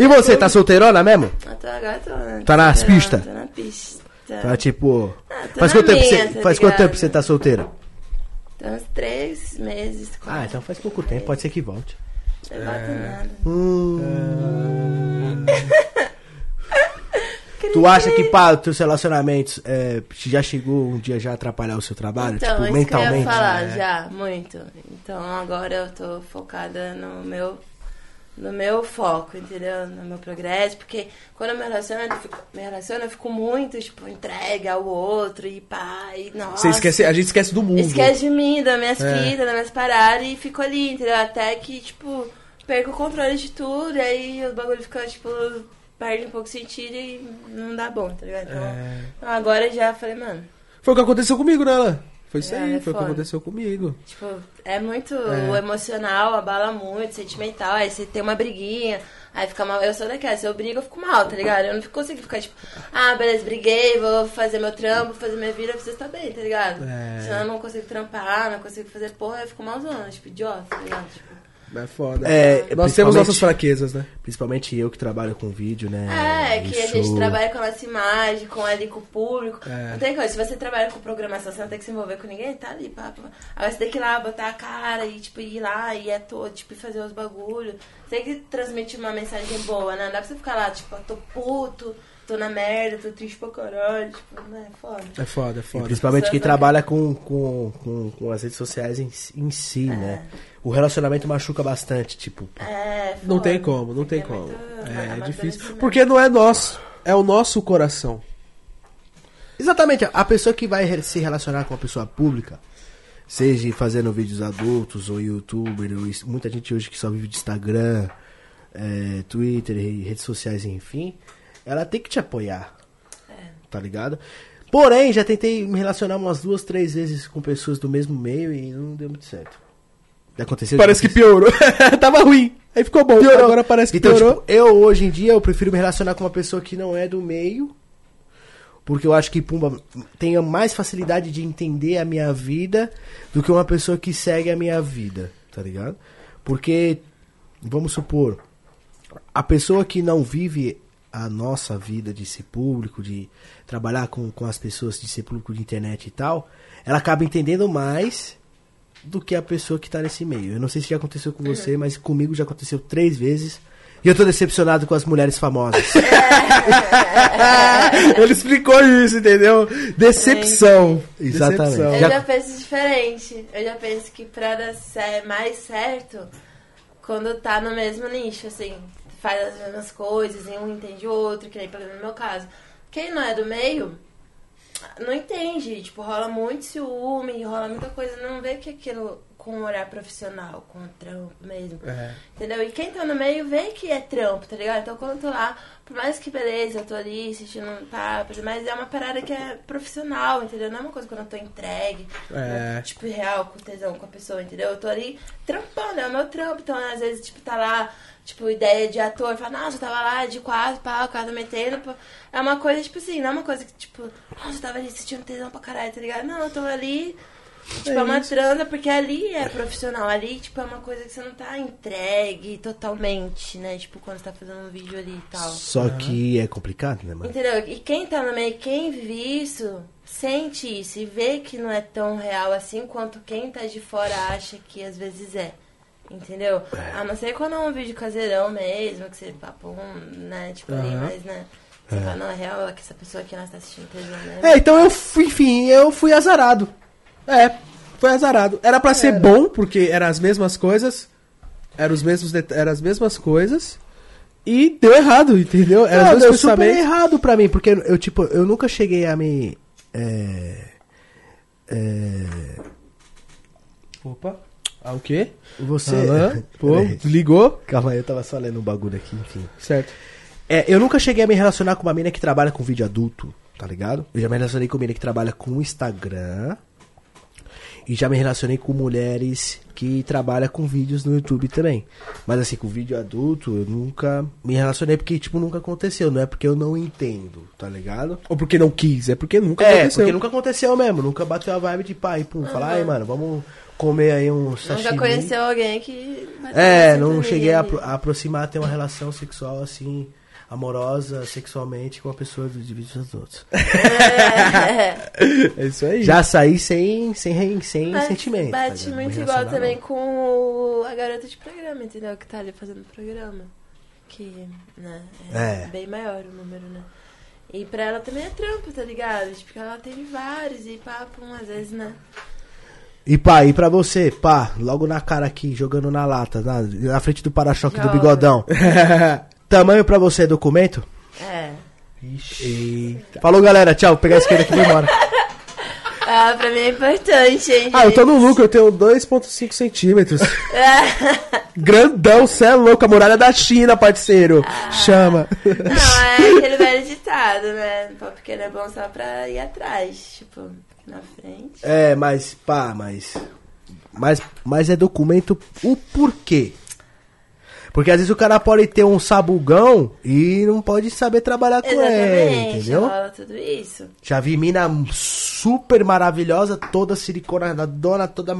E você, tá solteirona mesmo? Eu tô agora, tô, né? Tá nas pistas? Tô na pista. Tá tipo. Ah, faz quanto tempo minha, você, tá faz quanto tempo você tá solteira? Tô uns três meses. Ah, quatro. então faz pouco tempo, pode ser que volte. Não bota nada. Hum. Tu acha que, pá, os teus relacionamentos é, já chegou um dia já a atrapalhar o seu trabalho? Então, tipo, isso que eu mentalmente? ia falar, né? já, muito. Então agora eu tô focada no meu, no meu foco, entendeu? No meu progresso, porque quando eu me relaciono, eu fico, me relaciono, eu fico muito, tipo, entregue ao outro e pá, e nossa. Você esquece, a gente esquece do mundo. Esquece de mim, das minhas É. fitas, das minhas paradas e fico ali, entendeu? Até que, tipo, perco o controle de tudo e aí os bagulho ficam, tipo, perde um pouco o sentido e não dá bom, tá ligado? Então, É. agora já falei, mano, Foi o que aconteceu comigo, né, Alan? Foi isso aí, é foi o que aconteceu comigo. Tipo, é muito É. emocional, abala muito, sentimental. Aí você tem uma briguinha, aí fica mal. Eu sou daquela, se eu brigo, eu fico mal, tá ligado? Eu não fico- consigo ficar tipo, ah, beleza, briguei, vou fazer meu trampo, fazer minha vida, preciso estar bem, tá ligado? É. Senão eu não consigo trampar, não consigo fazer porra, eu fico malzona, tipo, idiota, tá ligado? Tipo, É foda. É, Nós temos nossas fraquezas, né? Principalmente eu que trabalho com vídeo, né? É, que a Isso- gente trabalha com a nossa imagem, com ali com o público. É. Não tem coisa, se você trabalha com programação, você não tem que se envolver com ninguém, tá ali, pá, pá. Aí você tem que ir lá, botar a cara e, tipo, ir lá e é todo, tipo, fazer os bagulhos. Você tem que transmitir uma mensagem boa, né? Não dá pra você ficar lá, tipo, tô puto, tô na merda, tô triste pra caralho, tipo, né? Foda. É foda, é E foda. principalmente quem trabalha com, com, com, com as redes sociais em, em si, né? O relacionamento machuca bastante, tipo. É, Não foda. tem como, não tem que como. muito É amadurecimento. difícil. Porque não é nosso, é o nosso coração. Exatamente, a pessoa que vai se relacionar com uma pessoa pública, seja fazendo vídeos adultos ou youtuber, ou isso- muita gente hoje que só vive de Instagram, é, Twitter e redes sociais, enfim, ela tem que te apoiar. Tá ligado? Porém, já tentei me relacionar umas duas, três vezes com pessoas do mesmo meio e não deu muito certo. Aconteceu? Parece que piorou. Tava ruim. Aí ficou bom. Piorou. Agora parece que então, piorou. tipo, eu hoje em dia eu prefiro me relacionar com uma pessoa que não é do meio, porque eu acho que Pumba tenha mais facilidade de entender a minha vida do que uma pessoa que segue a minha vida, tá ligado? Porque vamos supor, a pessoa que não vive a nossa vida de ser público, de trabalhar com, com as pessoas, de ser público de internet e tal, ela acaba entendendo mais do que a pessoa que tá nesse meio. Eu não sei se já aconteceu com você, mas comigo já aconteceu três vezes. E eu tô decepcionado com as mulheres famosas. Ele explicou isso, entendeu? Decepção. Exatamente. Decepção. Eu Já- penso diferente. Eu já penso que pra dar mais certo, quando tá no mesmo nicho, assim, faz as mesmas coisas e um entende o outro, que nem no meu caso. Quem não é do meio, não entende. Tipo, rola muito ciúme, rola muita coisa, não vê que aquilo com um olhar profissional, com trampo mesmo. É. Entendeu? E quem tá no meio vê que é trampo, tá ligado? Então quando eu tô lá, por mais que beleza, eu tô ali assistindo um papo, mas é uma parada que é profissional, entendeu? Não é uma coisa quando eu tô entregue, É. né, tipo, real, com tesão com a pessoa, entendeu? Eu tô ali trampando, é o meu trampo. Então, às vezes, tipo, tá lá, tipo, ideia de ator, fala, nossa, eu tava lá de quatro, pau, o cara metendo. pô. É uma coisa, tipo assim, não é uma coisa que, tipo, nossa, eu tava ali assistindo tesão pra caralho, tá ligado? Não, eu tô ali. Tipo, é, uma transa, porque ali é profissional. Ali, tipo, é uma coisa que você não tá entregue totalmente, né? Tipo, quando você tá fazendo um vídeo ali e tal. Só que é complicado, né, mano? Entendeu? E quem tá no meio, quem vive isso, sente isso e vê que não é tão real assim quanto quem tá de fora acha que às vezes é. Entendeu? A não ser quando é um vídeo caseirão mesmo, que você papo, né? Tipo, ali, Aham. mas, né? Você fala, não, é real é que essa pessoa aqui nós tá assistindo tesão mesmo. É, então eu fui, enfim, eu fui azarado. É, foi azarado. Era pra ser bom, porque eram as mesmas coisas. Eram os mesmos det- eram as mesmas coisas. E deu errado, entendeu? Era Não, deu super pensamentos. errado pra mim, porque eu, tipo, eu nunca cheguei a me... É, é, Opa. Ah, o quê? você... Alan, pô, ligou. Calma aí, eu tava só lendo um bagulho aqui, enfim. Certo. É, eu nunca cheguei a me relacionar com uma mina que trabalha com vídeo adulto, tá ligado? Eu já me relacionei com uma mina que trabalha com Instagram. E já me relacionei com mulheres que trabalham com vídeos no YouTube também. Mas assim, com vídeo adulto, eu nunca me relacionei porque, tipo, nunca aconteceu. Não é porque eu não entendo, tá ligado? Ou porque não quis, é porque nunca é, aconteceu. porque nunca aconteceu mesmo. Nunca bateu a vibe de pai, pum, falar, ai, mano, vamos comer aí um sashimi. Nunca conheceu alguém que. É, não cheguei a, a aproximar, ter uma relação sexual assim, amorosa, sexualmente com a pessoa dos vídeos dos outros. É. É isso aí. Já saí sem, sem, sem Mas sentimento. tá Bate muito igual também não. com o- a garota de programa, entendeu? Que tá ali fazendo o programa. Que, né, é, É. bem maior o número, né? E pra ela também é trampo, tá ligado? Tipo, ela teve vários e papo, às vezes, né? E pá, e pra você, pá, logo na cara aqui, jogando na lata, na, na frente do para-choque do Joga. bigodão. Tamanho pra você é documento? É. Eita. Falou, galera. Tchau. Vou pegar a esquerda aqui e vou embora. Ah, pra mim é importante, hein, Ah, eu tô no lucro, eu tenho 2,5 centímetros. É. Grandão, cê é louco, a muralha da China, parceiro. Chama. Não, é aquele velho ditado, né? Pau pequeno é bom só pra ir atrás. Tipo, na frente. É, mas, pá, mas. Mas, mas é documento o porquê. Porque às vezes o cara pode ter um sabugão e não pode saber trabalhar com ele, entendeu? rola tudo isso. Já vi mina super maravilhosa, toda silicona, dona toda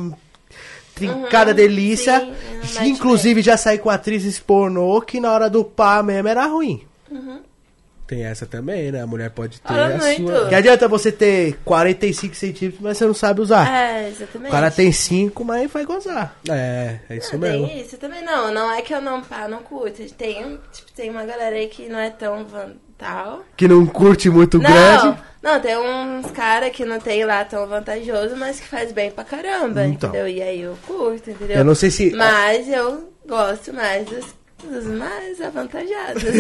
trincada Uhum, delícia. sim, Inclusive já saí com atrizes pornô que na hora do pá mesmo era ruim. Tem essa também, né? A mulher pode ter Fala a muito. sua. Que adianta você ter 45 centímetros, mas você não sabe usar. É, O exatamente. cara tem 5, mas vai gozar. É, é isso Ah, mesmo. Tem isso também não, não é que eu não pá, não curto. Tem, tipo, tem uma galera aí que não é tão tal. Que não curte muito Não, grande. não, tem uns caras que não tem lá tão vantajoso, mas que faz bem pra caramba, Então. entendeu? E aí eu curto, entendeu? Eu não sei se. Mas eu gosto mais dos, dos mais avantajados.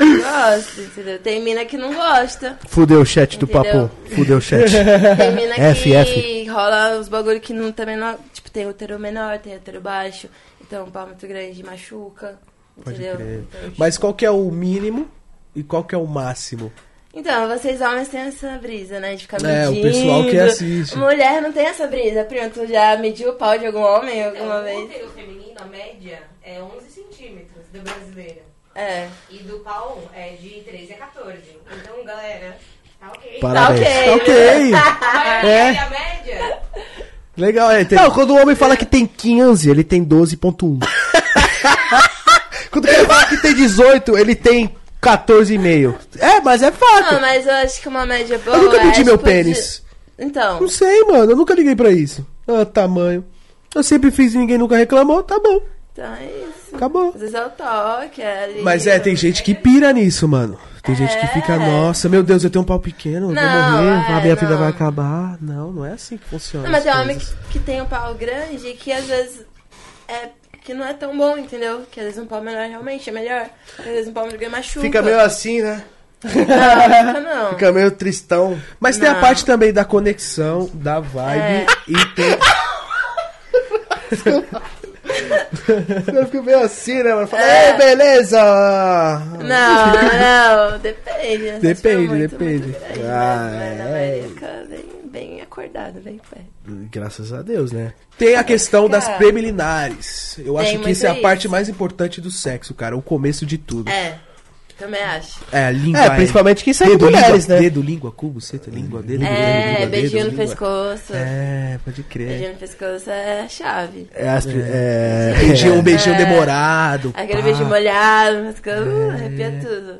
gosto, entendeu? Tem mina que não gosta. Fudeu o chat do Entendeu? papo. Fudeu o chat. Tem mina F, que F. rola os bagulho que não também não. Tipo, tem útero menor, tem útero baixo. Então, um pau muito grande machuca. Pode Entendeu? crer. Então, Mas qual que é o mínimo e qual que é o máximo? Então, vocês homens têm essa brisa, né? De ficar É, o medindo. pessoal que assiste. Mulher não tem essa brisa. Prima, tu já mediu o pau de algum homem alguma Então, o vez? útero feminino, a média, é 11 centímetros da brasileira. É. E do pau é de 13 a 14. Então, galera, tá ok. Parabéns. Tá ok. Ok. A É. média, a média. Legal, é. Tem... Não, quando o homem fala que tem 15, ele tem 12.1. quando ele fala que tem 18, ele tem 14,5. É, mas é fato. Não, mas eu acho que uma média boa Eu nunca é, medi meu tipo, de- pênis. Então, Não sei, mano. Eu nunca liguei pra isso. Ah, tamanho. Eu sempre fiz e ninguém nunca reclamou. Tá bom. então é isso. Acabou. Às vezes é o toque, é ali. Mas é, tem gente que pira nisso, mano. Tem gente que fica, É. nossa, meu Deus, eu tenho um pau pequeno, eu vou Não, morrer, é, a minha vida não. vai acabar. Não, não é assim que funciona. Não, mas tem homem que, que tem um pau grande e que às vezes é que não é tão bom, entendeu? Que às vezes um pau menor realmente é melhor. Às vezes um pau menor machuca. Fica meio assim, né? Não, fica não. Fica meio tristão. Mas tem a Não. parte também da conexão, da vibe É. e tem. Fica meio assim, né, mano? Fala, É. ei, beleza! Não, não, depende. Depende, muito, depende. muito grande, Ah, né? É. bem, acordado, bem perto. Graças a Deus, né? Tem a questão das preliminares. Eu Tem acho que isso é a isso. parte mais importante do sexo, cara. O começo de tudo. É, também acho. É, a língua. É, principalmente que isso é mulheres, língua, né? Dedo, língua, cubo, seta, língua, dedo, dedo, É, língua, beijinho dedo, no língua. pescoço. É, pode crer. Beijinho no pescoço é a chave. É, as, é... Beijinho, um beijinho É. demorado. Aquele pá. beijinho molhado no pescoço, uh, É. arrepia tudo.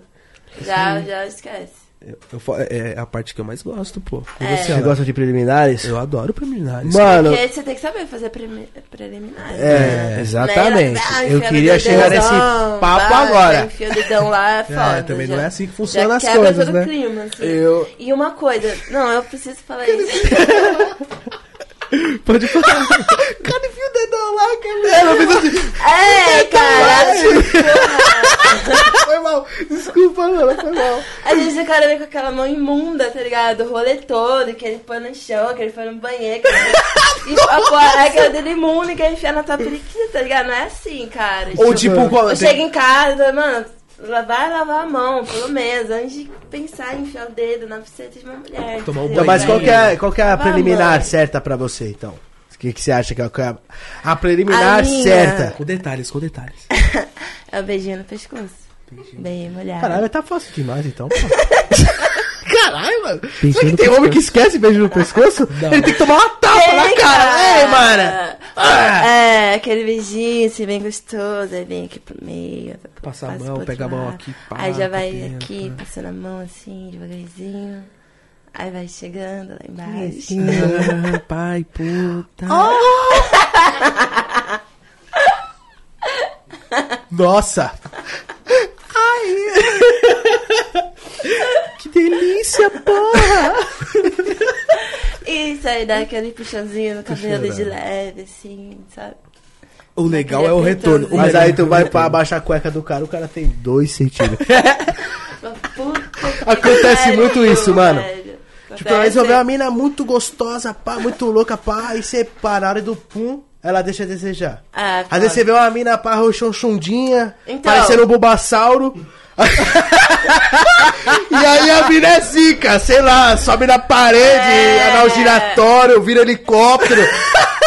Já, já esquece. Eu- eu fa- é a parte que eu mais gosto, pô. E É. você, Você gosta de preliminares? Eu adoro preliminares. Mano, Porque você tem que saber fazer premi- preliminares. é, exatamente. Né? Eu Enfia queria chegar nesse papo vai, agora. Enfia o dedão lá, é foda. também já- não é assim que funcionam já as coisas, né? clima, assim. Eu- E uma coisa, não, eu preciso falar isso. Pode falar. Cara, enfia o dedão lá, cara. é, cara, Foi mal. Desculpa, mano, foi mal. às vezes o cara vem com aquela mão imunda, tá ligado? O rolê todo, que ele põe no chão, que ele foi no banheiro, que ele... e a cueca dele imunda que ele enfia na tua periquita, tá ligado? Não é assim, cara. Ou tipo, qual- Eu chego em casa, mano, vai lavar a mão, pelo menos, antes de pensar em enfiar o dedo na buceta de uma mulher. Tomar um entendeu? Então, mas qual que é, qual que é a preliminar certa pra você, então? O que, que você acha que é a- a preliminar A minha. certa? Com detalhes, com detalhes. É o beijinho no pescoço. Bem molhado. Caralho, tá fácil demais, então. Caralho, mano. Beijinho Será que tem homem que esquece beijo no pescoço? Não. Ele tem que tomar uma tapa na Tem, cara. Ei, mano. Ah. É, aquele beijinho assim, bem gostoso. Aí vem aqui pro meio. Passa a mão, pega a mão aqui, pá, Aí já vai tenta. aqui, passando a mão assim, devagarzinho. Aí vai chegando lá embaixo. Ah, pai, puta. Nossa. Porra! Isso aí dá aquele puxãozinho no cabelo de leve, assim, sabe? O legal é o retorno. O Mas aí tu vai pra abaixar a cueca do cara, o cara tem dois centímetros. Acontece pariu, muito isso, mano. velho. Tipo, às vezes eu Acontece. vejo uma mina muito gostosa, pá, muito louca, pá, e você hora do pum, ela deixa a desejar. Ah, Às vezes você vê uma mina pá, roxonchundinha, Então. parecendo um bubassauro. e aí a mina é zica, sei lá, sobe na parede, É. anal giratório, vira helicóptero,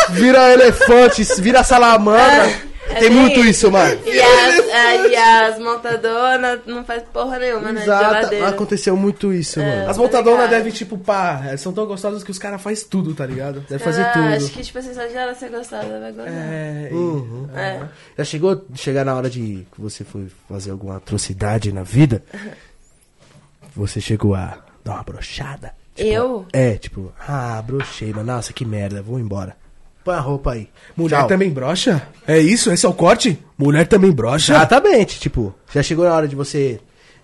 vira elefante, vira salamandra. É Tem bem muito isso, mano. E as, é, e as montadonas não faz porra nenhuma, né? Exato, aconteceu muito isso, mano. As montadoras devem, tipo, pá, elas são tão gostosas que os caras fazem tudo, tá ligado? Deve Ela- fazer tudo. Acho que, tipo assim, só de ela ser gostosa, vai gostar. É, e- Uhum. É. Já chegou chegar na hora de que você foi fazer alguma atrocidade na vida? Você chegou a dar uma brochada? Tipo, Eu? É, tipo, ah, brochei, mano. Nossa, que merda, vou embora. Põe a roupa aí. Mulher Tchau. também brocha? É isso? Esse é o corte? Mulher também brocha? Exatamente, tipo, já chegou na hora de você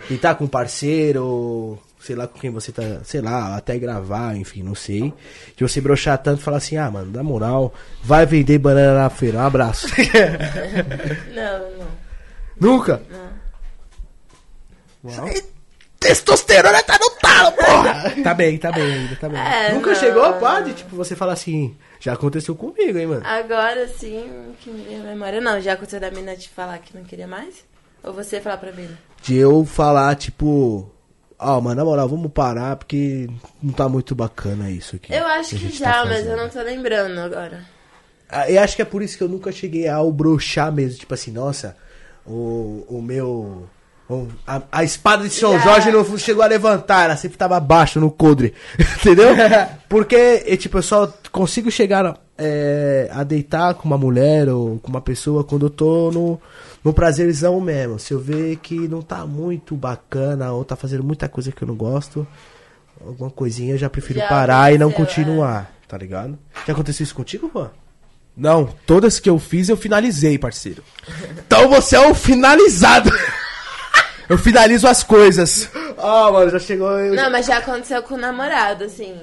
deitar com um parceiro, ou sei lá com quem você tá, sei lá, até gravar, enfim, não sei. De você brochar tanto e falar assim, ah, mano, na moral, vai vender banana na feira. Um abraço. Não, não. Nunca? Uau. Testosterona tá no talo, porra! Tá bem, tá bem ainda, tá bem. É, Nunca não. chegou a tipo, você falar assim, já aconteceu comigo, hein, mano? Agora sim, que me vem a memória. Não, já aconteceu da mina te falar que não queria mais? Ou você falar pra mina? De eu falar, tipo, ó, mano, na moral, vamos parar porque não tá muito bacana isso aqui. Eu acho a que gente já, tá mas eu não tô lembrando agora. Ah, Eu acho que é por isso que eu nunca cheguei ao brochar mesmo. Tipo assim, nossa, o, o meu. O- a, a espada de São. Jorge não chegou a levantar, ela sempre tava abaixo no coldre. Entendeu? Porque, e, tipo, eu só consigo chegar é, a deitar com uma mulher ou com uma pessoa quando eu tô no, no prazerzão mesmo. Se eu ver que não tá muito bacana ou tá fazendo muita coisa que eu não gosto, alguma coisinha eu já prefiro Já parar e não aconteceu, continuar, tá ligado? Já aconteceu isso contigo, pô? Não, todas que eu fiz eu finalizei, parceiro. Então você é um finalizado. Eu finalizo as coisas. Ah, mano, já chegou. eu- Não, mas já aconteceu com o namorado, assim.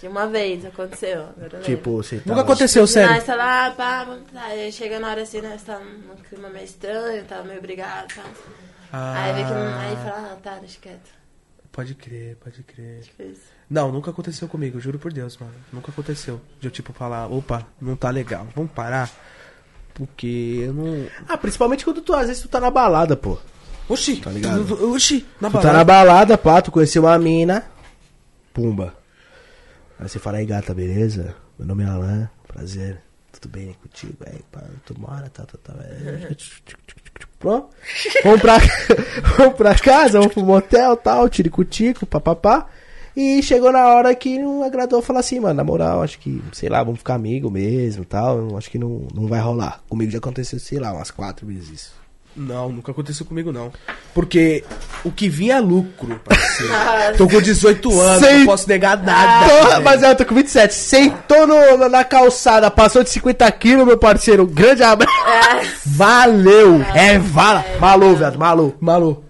De uma vez aconteceu. Tipo, você tá. Nunca aconteceu, Nós sério. tá lá, pá, tá. Aí chega na hora assim, nós tá num clima meio estranho, tá meio brigado, tá. Aí vê que não. Aí fala, ah, tá, deixa quieto. Pode crer, pode crer. Isso. Não, nunca aconteceu comigo, juro por Deus, mano. Nunca aconteceu. De eu, tipo, falar, opa, não tá legal, vamos parar. Porque eu não. Ah, principalmente quando tu, às vezes, tu tá na balada, pô. Oxi, Tá ligado? Oxi, na Tu tá balada. na balada, pá, tu conheceu uma mina. Pumba. Aí você fala, aí gata, beleza? Meu nome é Alan, prazer. Tudo bem contigo? Aí, pá, tu mora, tá, tá, tá. é, Pronto. Vamos pra, vamos pra casa, vamos pro motel, tal, tico-tico, papapá. E chegou na hora que não agradou falar assim, mano, na moral, acho que, sei lá, vamos ficar amigo mesmo tal. Acho que não, não vai rolar. Comigo já aconteceu, sei lá, umas quatro vezes isso. Não, nunca aconteceu comigo, não. Porque o que vinha é lucro, parceiro. Ah, Tô com 18 anos, Sei- não posso negar nada. Tô- velho. mas eu tô com 27. Sentou no- na calçada, passou de 50 quilos, meu parceiro. Grande abraço. Valeu. É, vala. Malu, viado. Malu. Malu.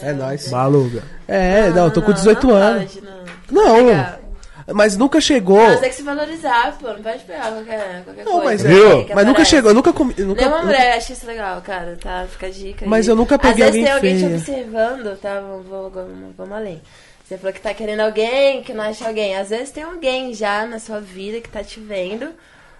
É nóis. Malu, viado. É, não, tô com 18 não anos. Pode, não. Não. Mas nunca chegou. Mas tem que se valorizar, pô. Não pode pegar qualquer, qualquer Não, coisa. mas, é, Viu? que mas nunca chegou, eu nunca comi. Nunca, Nenhuma nunca- mulher acha isso legal, cara, tá? Fica a dica aí. Mas eu nunca peguei Às vezes alguém tem alguém te feia. observando, tá? Vamos, vamos, vamos, vamos além. Você falou que tá querendo alguém, que não acha alguém. Às vezes tem alguém já na sua vida que tá te vendo,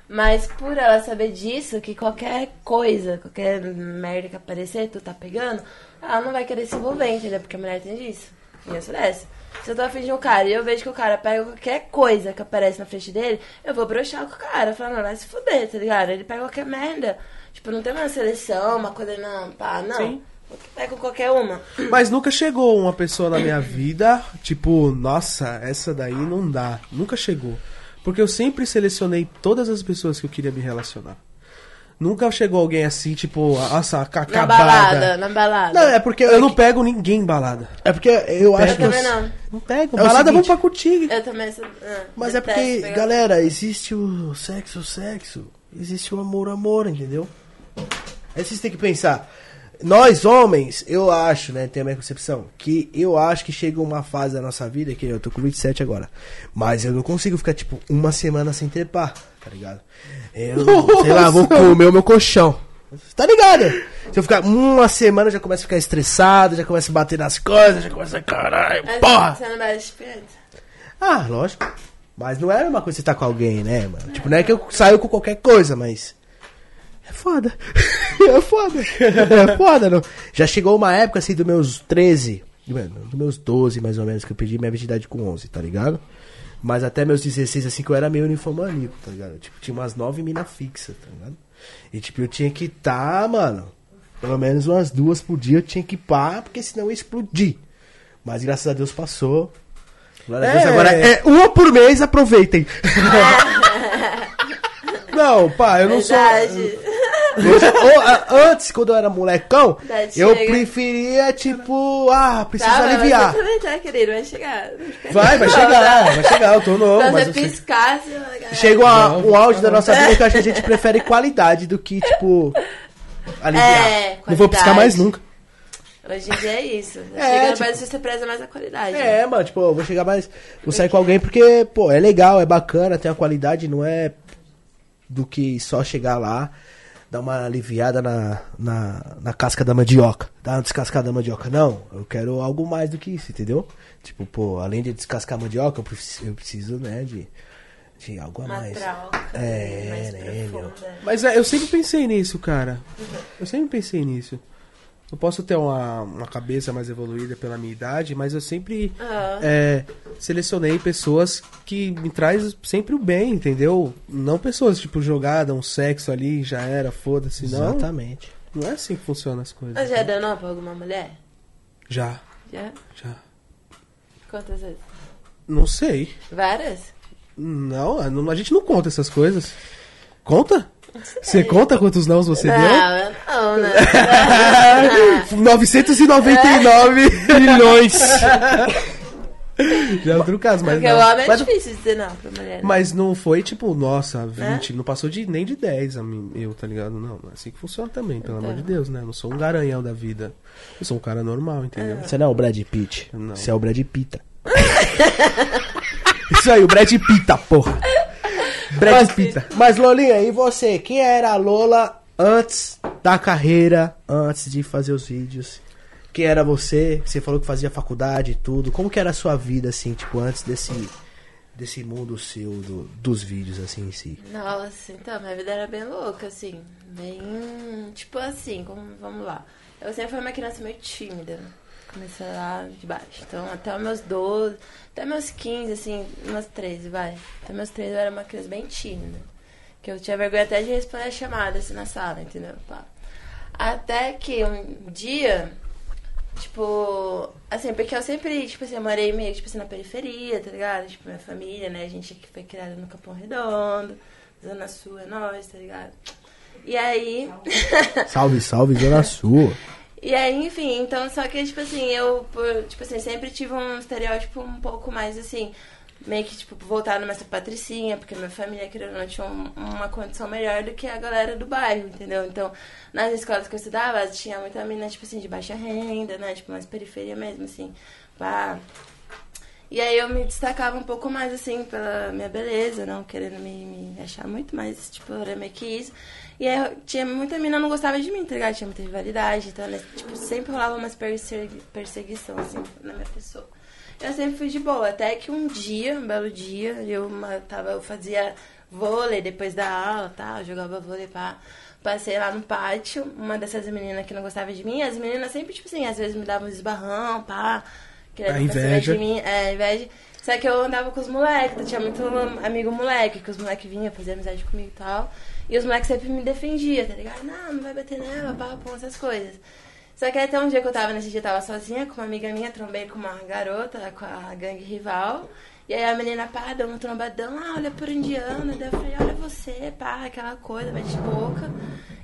mas por ela saber disso, que qualquer coisa, qualquer merda que aparecer, tu tá pegando, ela não vai querer se envolver, entendeu? Porque a mulher tem disso. E eu sou dessa. Se eu tô afim de um cara e eu vejo que o cara pega qualquer coisa que aparece na frente dele, eu vou broxar com o cara. Falar, não, vai se fuder, tá ligado? Ele pega qualquer merda. Tipo, não tem uma seleção, uma coisa, não, pá, não. Sim. Pega qualquer uma. Mas nunca chegou uma pessoa na minha vida, tipo, nossa, essa daí não dá. Nunca chegou. Porque eu sempre selecionei todas as pessoas que eu queria me relacionar. Nunca chegou alguém assim, tipo, nossa, ca- Na acabada. balada, na balada. Não, é porque Eu não pego ninguém em balada. É porque eu acho Eu que. também eu- não. Não pego. É balada vamos pra curtir. Eu também sou. ah, Mas é porque, pegar- galera, existe o sexo, o sexo. Existe o amor, o amor, entendeu? Aí vocês têm que pensar. Nós homens, eu acho, né, tem a minha concepção, que eu acho que chega uma fase da nossa vida, que eu tô com 27 agora, mas eu não consigo ficar, tipo, uma semana sem trepar, tá ligado? Eu, sei lá, vou comer o meu colchão. Tá ligado? Se eu ficar uma semana, eu já começo a ficar estressado, já começo a bater nas coisas, já começo a, caralho, porra! Você não bate pirata? Ah, lógico. Mas não é a mesma coisa você tá com alguém, né, mano? Tipo, não é que eu saio com qualquer coisa, mas. É foda. é foda. É foda, não. Já chegou uma época assim, dos meus 13, mano, dos meus 12 mais ou menos, que eu perdi minha virgindade com 11, tá ligado? Mas até meus 16, assim, que eu era meio ninfomaníaco, tá ligado? Tipo, tinha umas 9 minas fixas, tá ligado? E tipo, eu tinha que tá, mano, pelo menos umas duas por dia eu tinha que pá, porque senão eu ia explodir. Mas graças a Deus passou. Glória a Deus, É. agora é uma por mês, aproveitem. Não, pá, eu não sou. Verdade. Hoje- ou, a- antes, quando eu era molecão, eu preferia, tipo, ah, preciso Tá, mas aliviar. Você também tá, querido, vai chegar. Vai, vai chegar, vai chegar, eu tô novo, Quando mas você eu piscar, vai... Chega uma- Não, um auge da nossa vida que eu acho que a gente prefere qualidade do que, tipo, aliviar. É, não vou piscar mais nunca. Hoje em dia é isso. É, Chega tipo- Brasil, você preza mais a qualidade. né? É, mano, tipo, eu vou chegar mais. Vou sair com alguém porque, pô, é legal, é bacana, tem uma qualidade, não é do que só chegar lá, dar uma aliviada na, na, na casca da mandioca, dar uma descascada da mandioca. Não, eu quero algo mais do que isso, entendeu? Tipo, pô, além de descascar a mandioca, eu preciso, eu preciso né, de, de algo a mais. troca É, mais né, meu? profunda. Mas é, eu sempre pensei nisso, cara. Eu sempre pensei nisso. Eu posso ter uma, uma cabeça mais evoluída pela minha idade, mas eu sempre Ah. é, selecionei pessoas que me traz sempre o bem, entendeu? Não pessoas, tipo, jogada, um sexo ali, já era, foda-se. Não, Exatamente. não é assim que funcionam as coisas. Mas já deu não pra alguma mulher? Já, Já? já. Quantas vezes? Não sei. Várias? Não, a- não- a gente não conta essas coisas. Conta? Você conta quantos nãos você deu? Não, eu não, né? 999 milhões. Já é outro caso, mas Porque não. o homem é mas, difícil de dizer não pra mulher. né? mas não foi tipo, nossa, 20, não passou de nem de 10 a mim, eu, tá ligado? Não, não é assim que funciona também, pelo amor de Deus, né? Eu não sou um garanhão da vida. Eu sou um cara normal, entendeu? Você não é o Brad Pitt. Não. Você é o Brad Pita. Isso aí, o Brad Pita, porra. Brad Pita. Mas Lolinha, e você? Quem era a Lola antes da carreira, antes de fazer os vídeos? Quem era você? Você falou que fazia faculdade e tudo. Como que era a sua vida, assim, tipo, antes desse, desse mundo seu, do- dos vídeos, assim, em si? Nossa, então, minha vida era bem louca, assim. Bem. Tipo assim, como, vamos lá. Eu sempre fui uma criança meio tímida. Comecei lá de baixo. Então, até os meus 12, até meus 15, assim, meus 13, vai. Até meus 13 eu era uma criança bem tímida. Que eu tinha vergonha até de responder a chamada, assim, na sala, entendeu? Pá. Até que um dia, tipo, assim, porque eu sempre, tipo assim, eu morei meio, tipo assim, na periferia, tá ligado? Tipo, minha família, né? A gente aqui foi criada no Capão Redondo, Zona Sul é nós, tá ligado? E aí. Salve, salve, Zona Sul. E aí, enfim, então, só que, tipo assim, eu, tipo assim, sempre tive um estereótipo um pouco mais, assim, meio que, tipo, voltado mais patricinha, porque minha família, querendo ou não, tinha um- uma condição melhor do que a galera do bairro, entendeu? Então, nas escolas que eu estudava, tinha muita menina, tipo assim, de baixa renda, né? Tipo, mais periferia mesmo, assim, pá. E aí eu me destacava um pouco mais, assim, pela minha beleza, não querendo me, me achar muito, mas, tipo, era meio que isso. E aí tinha muita menina que não gostava de mim, tá ligado? Tinha muita rivalidade, então, né, tipo, sempre rolava umas persegui perseguição, assim, na minha pessoa. Eu sempre fui de boa, até que um dia, um belo dia, eu tava, eu fazia vôlei depois da aula, tá? Eu jogava vôlei, pá. Passei lá no pátio, uma dessas meninas que não gostava de mim, as meninas sempre, tipo assim, às vezes me davam um esbarrão, pá. Queria A sabendo inveja. de mim, é, inveja. Só que eu andava com os moleques, tinha muito amigo moleque, que os moleques vinham fazer amizade comigo e tal. E os moleques sempre me defendiam, tá ligado? Não, não vai bater nela, pá, pô, essas coisas. Só que até um dia que eu tava, nesse dia eu tava sozinha com uma amiga minha, trombei com uma garota, com a gangue rival. E aí a menina, pá, deu um trombadão, ah, olha por indiana. Daí eu falei, olha você, pá, aquela coisa, bate boca.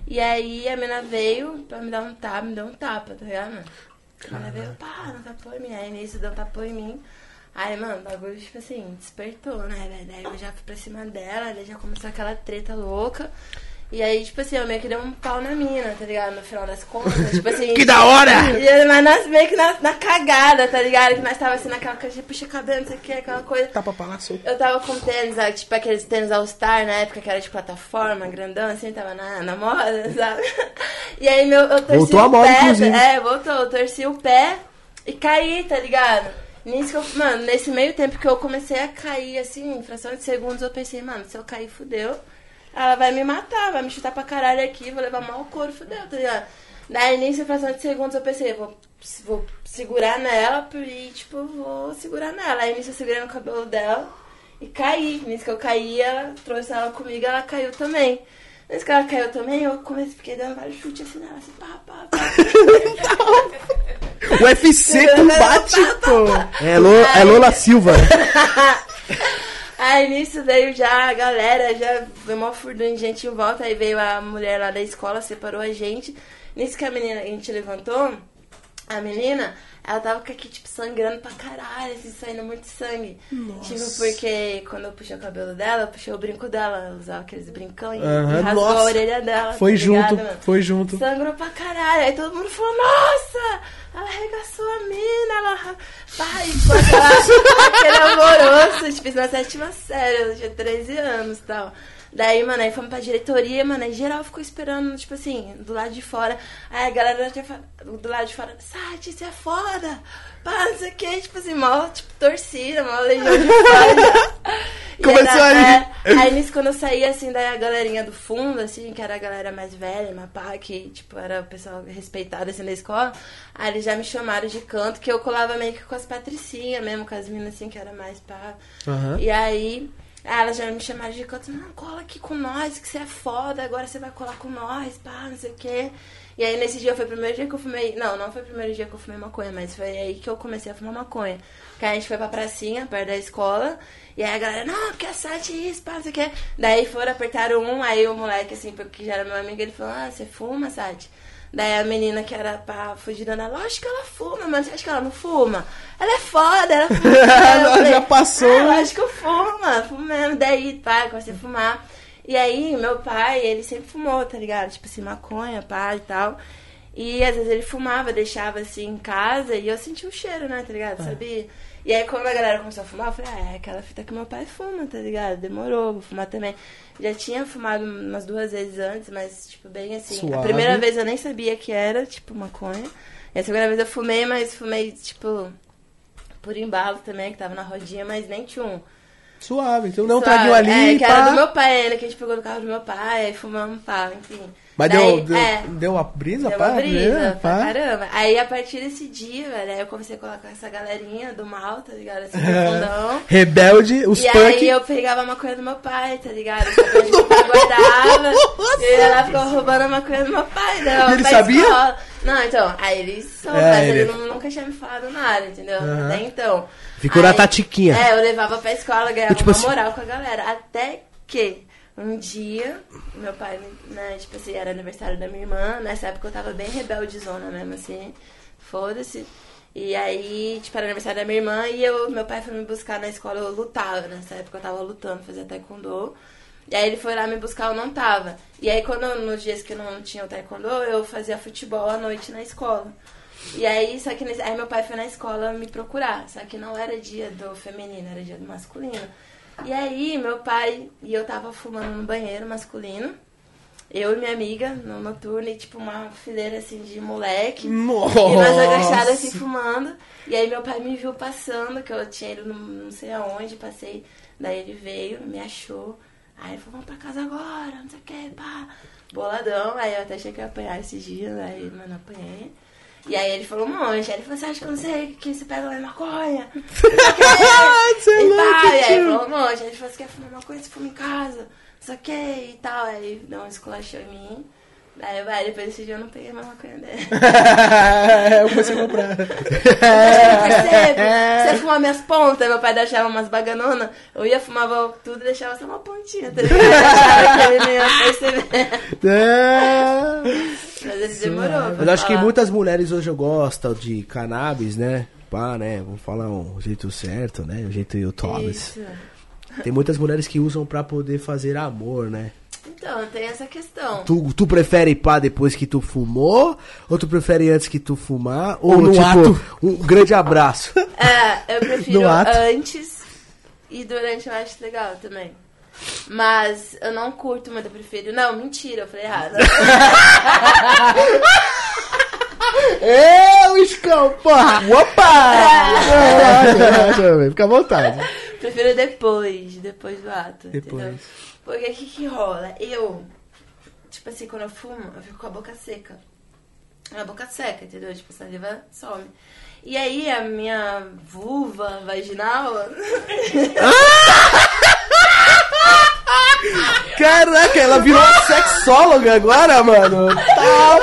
E aí a menina veio pra me dar um tapa, me deu um tapa, tá ligado? A menina veio, pá, não tapou em mim. Aí nisso deu um tapão em mim. Aí, mano, o bagulho, tipo assim, despertou, né, velho? Daí eu já fui pra cima dela, daí já começou aquela treta louca. E aí, tipo assim, eu meio que dei um pau na mina, tá ligado? No final das contas, tipo assim... Que da hora! E, mas nós meio que na, na cagada, tá ligado? Que nós tava assim naquela coisa de puxa cabelo, não sei o que, aquela coisa. Tapa palácio. Eu tava com tênis, tipo aqueles tênis All-Star na época que era de plataforma, grandão, assim, tava na, na moda, sabe? E aí meu, eu torci Voltou o moda, pé. inclusive. É, voltou, eu torci o pé e caí, tá ligado? Nisso eu, mano, nesse meio tempo que eu comecei a cair, assim, em fração de segundos, eu pensei, mano, se eu cair, fudeu. Ela vai me matar, vai me chutar pra caralho aqui, vou levar mal couro, fudeu, tá ligado? Daí, nisso, em fração de segundos, eu pensei, vou, vou segurar nela e, tipo, vou segurar nela. Aí, nisso, eu segurei no cabelo dela e caí. Nisso que eu caí, ela trouxe ela comigo, ela caiu também. Nisso que ela caiu também, eu comecei, fiquei dando vários chutes assim nela, assim, pá, pá, pá. UFC combate, pô. É, Lo- é Lola Silva. Aí nisso veio já a galera, já veio uma furdunha de gente em volta, aí veio a mulher lá da escola, separou a gente. Nisso que a menina, a gente levantou, a menina, ela tava com aqui, tipo, sangrando pra caralho, assim, saindo muito sangue. Tipo, porque quando eu puxei o cabelo dela, eu puxei o brinco dela, ela usava aqueles brincão e, e rasgou nossa. a orelha dela. Foi tá ligado, junto, mano? foi junto. Sangrou pra caralho. Aí todo mundo falou, nossa, ela arregaçou a mina, ela... Pai, aquele alvoroço, tipo, na sétima série, eu tinha 13 anos e tal. Daí, mano, aí fomos pra diretoria, mano, aí geral ficou esperando, tipo assim, do lado de fora. Aí a galera do lado de fora, Sati, você é foda, pá, não sei o que, tipo assim, mó, tipo, torcida, mó legião de. E Começou era- aí. é, Aí nisso, quando eu saí, assim, daí a galerinha do fundo, assim, que era a galera mais velha, mas pá, que, tipo, era o pessoal respeitado, assim, na escola, aí eles já me chamaram de canto, que eu colava meio que com as patricinhas mesmo, com as minas, assim, que era mais pá. Aham. E aí, aí elas já me chamaram de canto, não, cola aqui com nós, que você é foda, agora você vai colar com nós, pá, não sei o quê. E aí, nesse dia, foi o primeiro dia que eu fumei, não, não foi o primeiro dia que eu fumei maconha, mas foi aí que eu comecei a fumar maconha. Que a gente foi pra pracinha, perto da escola, e aí a galera, não, porque é sete isso, pá, não sei o quê. Daí foram, apertaram um, aí o moleque, assim, porque já era meu amigo, ele falou, ah, você fuma, Sati? Daí a menina que era pra dando, lógico que ela fuma, mano, você acha que ela não fuma? Ela é foda, ela fuma. Ela já passou, "Ah, né?" lógico que eu fumo, mesmo. Daí, pá, comecei a fumar. E aí, meu pai, ele sempre fumou, tá ligado? Tipo assim, maconha, pá e tal. E às vezes ele fumava, deixava assim em casa e eu sentia o cheiro, né, tá ligado? Sabia? E aí quando a galera começou a fumar, eu falei, ah, é aquela fita que meu pai fuma, tá ligado? Demorou, vou fumar também. Já tinha fumado umas duas vezes antes, mas, tipo, bem assim. Suave. A primeira vez eu nem sabia que era, tipo, maconha. E a segunda vez eu fumei, mas fumei, tipo, por embalo também, que tava na rodinha, mas nem tinha um. Suave, então não um traguinho ali, É, que era do meu pai ainda, que a gente pegou no carro do meu pai, aí fumamos pá, enfim. Mas Daí, deu, deu, é, deu uma brisa, deu pá? uma brisa né, pá? caramba. Aí a partir desse dia, velho, aí eu comecei a colocar essa galerinha do mal, tá ligado? Assim, fundão. Rebelde, os e punk. aí eu pegava a maconha do meu pai, tá ligado? Pai guardava. E ela ficava roubando a maconha do meu pai. Né? E ele sabia? Não, então, aí ele soube, É, mas ele- ele nu- nunca tinha me falado nada, entendeu? Até então. Ficou na Aí- tatiquinha. É, eu levava pra escola, ganhava Eu, tipo uma assim- moral com a galera. Até que um dia, meu pai, né, tipo assim, era aniversário da minha irmã. Nessa época eu tava bem rebeldezona mesmo, assim. Foda-se. E aí, tipo, era aniversário da minha irmã e eu, meu pai foi me buscar na escola, eu lutava. Nessa época eu tava lutando, fazia taekwondo. E aí ele foi lá me buscar, eu não tava. E aí quando, nos dias que eu não tinha o taekwondo, eu fazia futebol à noite na escola. E aí, só que aí meu pai foi na escola me procurar, só que não era dia do feminino, era dia do masculino. E aí, meu pai e eu tava fumando no banheiro masculino, eu e minha amiga no noturno, e tipo uma fileira assim de moleque. Nossa. E nós agachadas assim fumando. E aí meu pai me viu passando, que eu tinha ido não sei aonde, passei. Daí ele veio, me achou. Aí ele falou, vamos pra casa agora, não sei o que, pá. Boladão. Aí eu até achei que ia apanhar esses dias, aí, mas não apanhei. E aí ele falou um monte. Aí ele falou, você acha que eu não sei que você pega lá maconha? Você é louco, E aí ele falou um monte. Aí ele falou, você quer fumar maconha? Você fuma em casa? O que e tal. Aí ele deu um esculachão em mim. Daí, vai, depois desse dia eu não peguei mais maconha dele. eu comecei a comprar. Percebe? Você fumar minhas pontas, meu pai deixava umas baganonas, eu ia, fumava tudo e deixava só uma pontinha, tá ligado? Eu ele não ia perceber. É. Mas ele demorou. Mas eu acho que muitas mulheres hoje gostam de cannabis, né? Pá, né? Vamos falar um jeito certo, né? O jeito YouTube. Isso. Tem muitas mulheres que usam pra poder fazer amor, né? Então, tem essa questão. Tu, tu prefere pá depois que tu fumou? Ou tu prefere antes que tu fumar? Ou, Ou no tipo, ato? um grande abraço? É, eu prefiro antes e durante eu acho legal também. Mas eu não curto muito, eu prefiro. Não, mentira, eu falei errado. É, o Iscão, porra! Opa! Relaxa, relaxa, Fica à vontade. prefiro depois, depois do ato. Depois. Entendeu? Porque o que, que rola? Eu, tipo assim, quando eu fumo, eu fico com a boca seca. A boca seca, entendeu? Tipo, a saliva some. E aí a minha vulva vaginal. Caraca, ela virou sexóloga agora, mano. Tá,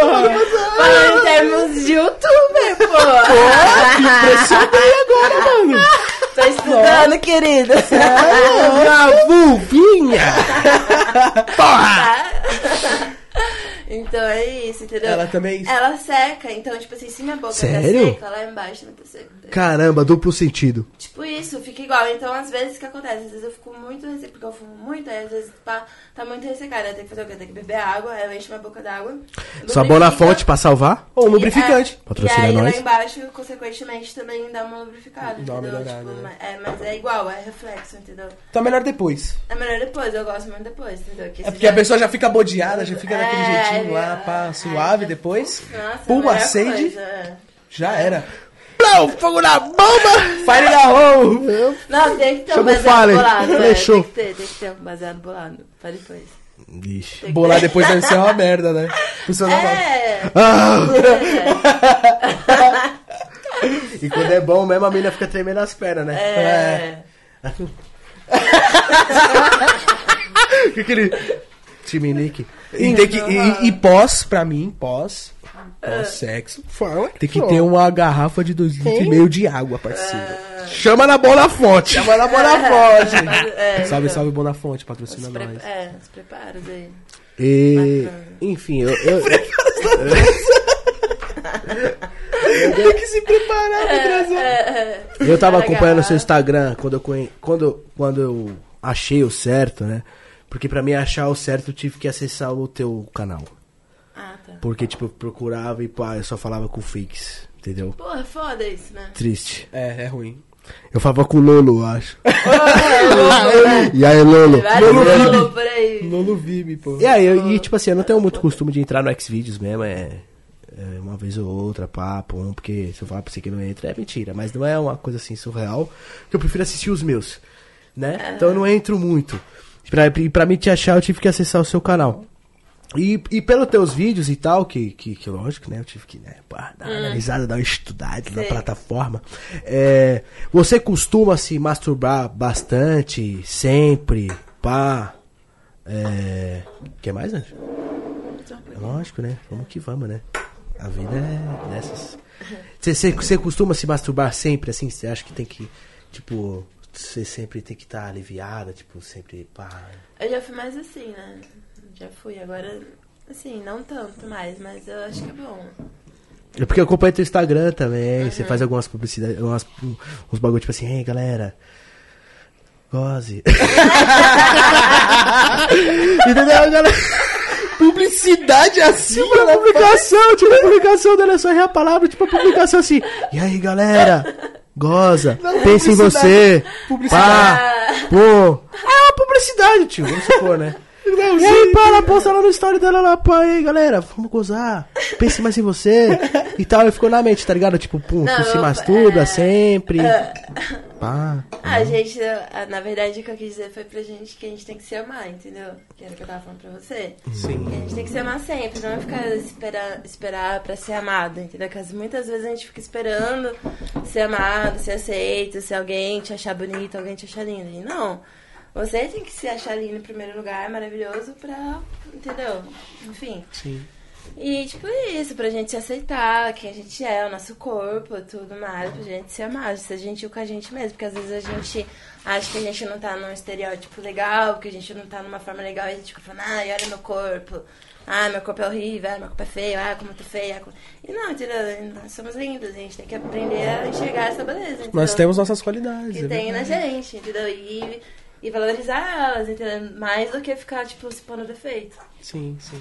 porra. Falando em termos de youtuber, pô! Impressionei agora, mano. Tô estudando, querido. A vulvinha! Então é isso, entendeu? Ela também- Ela seca, então, tipo assim, se minha boca Sério? tá seca, lá embaixo não tá seca. Caramba, duplo sentido. Tipo isso, fica igual. Então, às vezes, o que acontece? Às vezes eu fico muito ressecada, porque eu fumo muito, aí às vezes pá, tá muito ressecada. Eu tenho que fazer o quê? Eu tenho que beber água, aí eu encho minha boca d'água. Sabor na fonte pra salvar? Ou um e- lubrificante. é, Patrocina E aí nós. lá embaixo, consequentemente, também dá uma lubrificada. Dá uma entendeu? melhorada. Tipo, ma- é, mas é igual, é reflexo, entendeu? Tá melhor depois. É melhor depois, eu gosto muito depois, entendeu? Que É porque já- a pessoa já fica bodeada, já fica daquele É, jeitinho lá, é, pá, é, suave, é. depois. Nossa, Pum, a melhor acende. coisa, é. Já era. Não, fogo na bomba! Fire da home! Não, tem que ter um baseado bolado. É, Fechou. tem que ter, tem que ter um baseado bolado. Pra depois. Que Bolar ter. depois deve ser uma merda, né? Funciona mal. É! Ah! E quando é bom mesmo, a mina fica tremendo as pernas, né? É. Que aquele... Timinique. E, tem que, e, e pós, pra mim, pós, pós-sexo, Fala. tem que ter uma garrafa de dois litros e meio de água, parceiro. Chama na bola fonte. Chama na Bonafonte. É, salve, então, salve Bonafonte, patrocina pre- nós. É, se prepara daí. E, enfim, eu, eu, Tem que se preparar pra transar. É, eu tava Para acompanhando seu Instagram quando eu, conhe- quando, quando eu achei o certo, né? Porque pra mim achar o certo eu tive que acessar o teu canal. Ah, tá. Porque, tipo, eu procurava e pá, eu só falava com fakes, entendeu? Porra, foda isso, né? Triste. É, é ruim. Eu falava com o Lolo, eu acho. É, E aí, Lolo? Lolo aí. Lolo Vibe, pô. E aí, eu, e tipo assim, eu não tenho muito costume de entrar no Xvideos mesmo, é, é uma vez ou outra, papo, porque se eu falar pra você que não entra, é mentira, mas não é uma coisa assim surreal, que eu prefiro assistir os meus, né? Então eu não entro muito. Pra, e pra mim te achar, eu tive que acessar o seu canal. E, e pelos teus vídeos e tal, que, que, que lógico, né? Eu tive que né, pá, dar uma analisada, dar uma estudada na plataforma. É, você costuma se masturbar bastante, sempre, pá? É. Quer mais, Anjo? É lógico, né? Vamos que vamos, né? A vida é dessas. Você costuma se masturbar sempre, assim? Você acha que tem que, tipo, você sempre tem que estar aliviada, tipo, sempre, pá. Eu já fui mais assim, né? Já fui. Agora, assim, não tanto mais, mas eu acho que é bom. É porque eu acompanho teu Instagram também, você faz algumas publicidades, umas, uns bagulho tipo assim, ei galera, goze. Entendeu, galera? Publicidade assim, Tipo uma publicação, tipo uma publicação dela, só errei a palavra, tipo uma publicação assim. E aí, galera? Goza, pensa em você. Publicidade. Pá, pô. É uma publicidade, tio, vamos supor, né? e aí, pá, ela posta lá no story dela lá, pá, aí, galera, vamos gozar. Pense mais em você. E tal, e ficou na mente, tá ligado? Tipo, pum, Não, tu se masturba é. sempre. Pá. Ah, gente, eu- na verdade o que eu quis dizer foi pra gente que a gente tem que se amar, entendeu? Que era o que eu tava falando pra você. Sim. Que a gente tem que se amar sempre, não é ficar esperar, esperar pra ser amado, entendeu? Porque muitas vezes a gente fica esperando ser amado, ser aceito, ser alguém te achar bonito, alguém te achar lindo. E não. Você tem que se achar lindo em primeiro lugar, maravilhoso, pra. Entendeu? Enfim. Sim. E, tipo, isso, pra gente se aceitar, quem a gente é, o nosso corpo, tudo mais, pra gente se amar, ser gentil com a gente mesmo. Porque às vezes a gente acha que a gente não tá num estereótipo legal, que a gente não tá numa forma legal, e a gente fica falando, ai, olha meu corpo, ai, meu corpo é horrível, ai, meu corpo é feio, ai, como eu tô feia. ai, como-" E não? Nós somos lindos, a gente tem que aprender a enxergar essa beleza. Nós entendeu? temos nossas qualidades. que é tem na verdade. gente, entendeu? E, E valorizar elas, entendeu? Mais do que ficar, tipo, se pondo defeito. Sim, sim.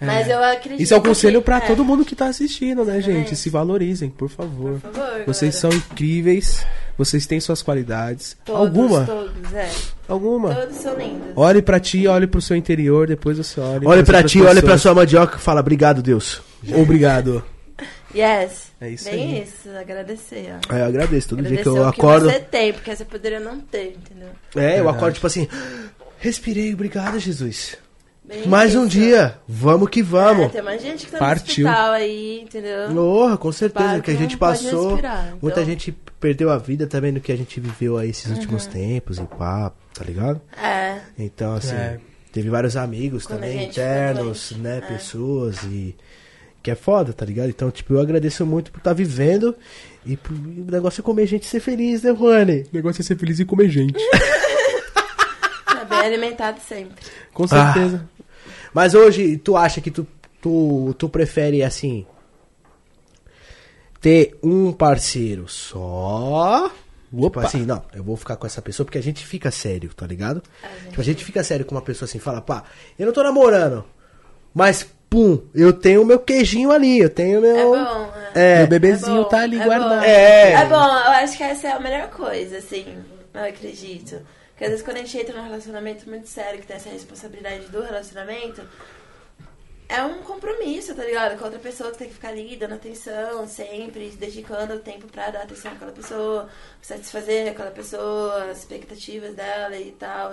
Mas eu acredito. Isso é um conselho pra que- todo mundo que tá assistindo, né, gente? Exatamente. Se valorizem, por favor. Por favor, Vocês galera. são incríveis, vocês têm suas qualidades. Todos, Alguma? Todos, é. Alguma? Todos são lindos. Olhe pra ti, olhe pro seu interior, depois você olhe. Olha pra outras ti, olha pra pessoas. sua mandioca e fala, obrigado, Deus. Obrigado. Yes. É isso Bem aí. isso, agradecer, ó. Aí eu agradeço, todo dia que Agradecer eu o que acordo. você tem, porque você poderia não ter, entendeu? É, eu Verdade. acordo tipo assim, respirei, obrigado, Jesus. Bem Mais um dia, vamos que É, vamos. tem mais gente que tá Partiu. no hospital aí, entendeu? Porra, com certeza, Para que a gente passou. respirar, então. Muita gente perdeu a vida também no que a gente viveu aí esses últimos tempos e pá, tá ligado? É. Então, assim, É. teve vários amigos Quando também, internos, né, É. pessoas e... Que é foda, tá ligado? Então, tipo, eu agradeço muito por estar vivendo e o negócio é comer gente e ser feliz, né, Rony? O negócio é ser feliz e comer gente. Tá bem alimentado sempre. Com certeza. Mas hoje, tu acha que tu, tu, tu prefere, assim, ter um parceiro só? Tipo Opa. assim, não, eu vou ficar com essa pessoa porque a gente fica sério, tá ligado? A gente- Tipo, a gente fica sério com uma pessoa assim, fala, pá, eu não tô namorando, mas, pum, eu tenho o meu queijinho ali, eu tenho o meu... É bom, É, Meu bebezinho É bom, tá ali é guardado. bom. É. É bom, eu acho que essa é a melhor coisa, assim, eu acredito. Porque às vezes quando a gente entra num relacionamento muito sério, que tem essa responsabilidade do relacionamento, é um compromisso, tá ligado? Com outra pessoa que tem que ficar ali dando atenção, sempre, se dedicando o tempo pra dar atenção àquela pessoa, satisfazer aquela pessoa, as expectativas dela e tal.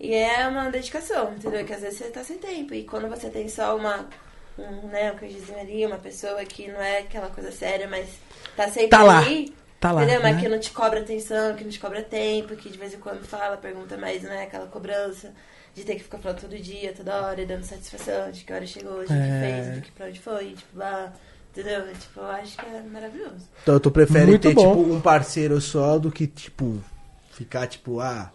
E é uma dedicação, entendeu? Que às vezes você tá sem tempo. E quando você tem só uma, um, né, um queijinho ali, uma pessoa que não é aquela coisa séria, mas tá sempre Tá lá, ali. Tá lá, Entendeu? Mas né? que não te cobra atenção, que não te cobra tempo, que de vez em quando fala, pergunta, mas não é aquela cobrança de ter que ficar falando todo dia, toda hora, e dando satisfação de que hora chegou, de É. que fez, de que pra onde foi, tipo, lá. Entendeu? Tipo, eu acho que é maravilhoso. Então tu prefere Muito ter, bom. tipo, um parceiro só do que, tipo, ficar, tipo, ah,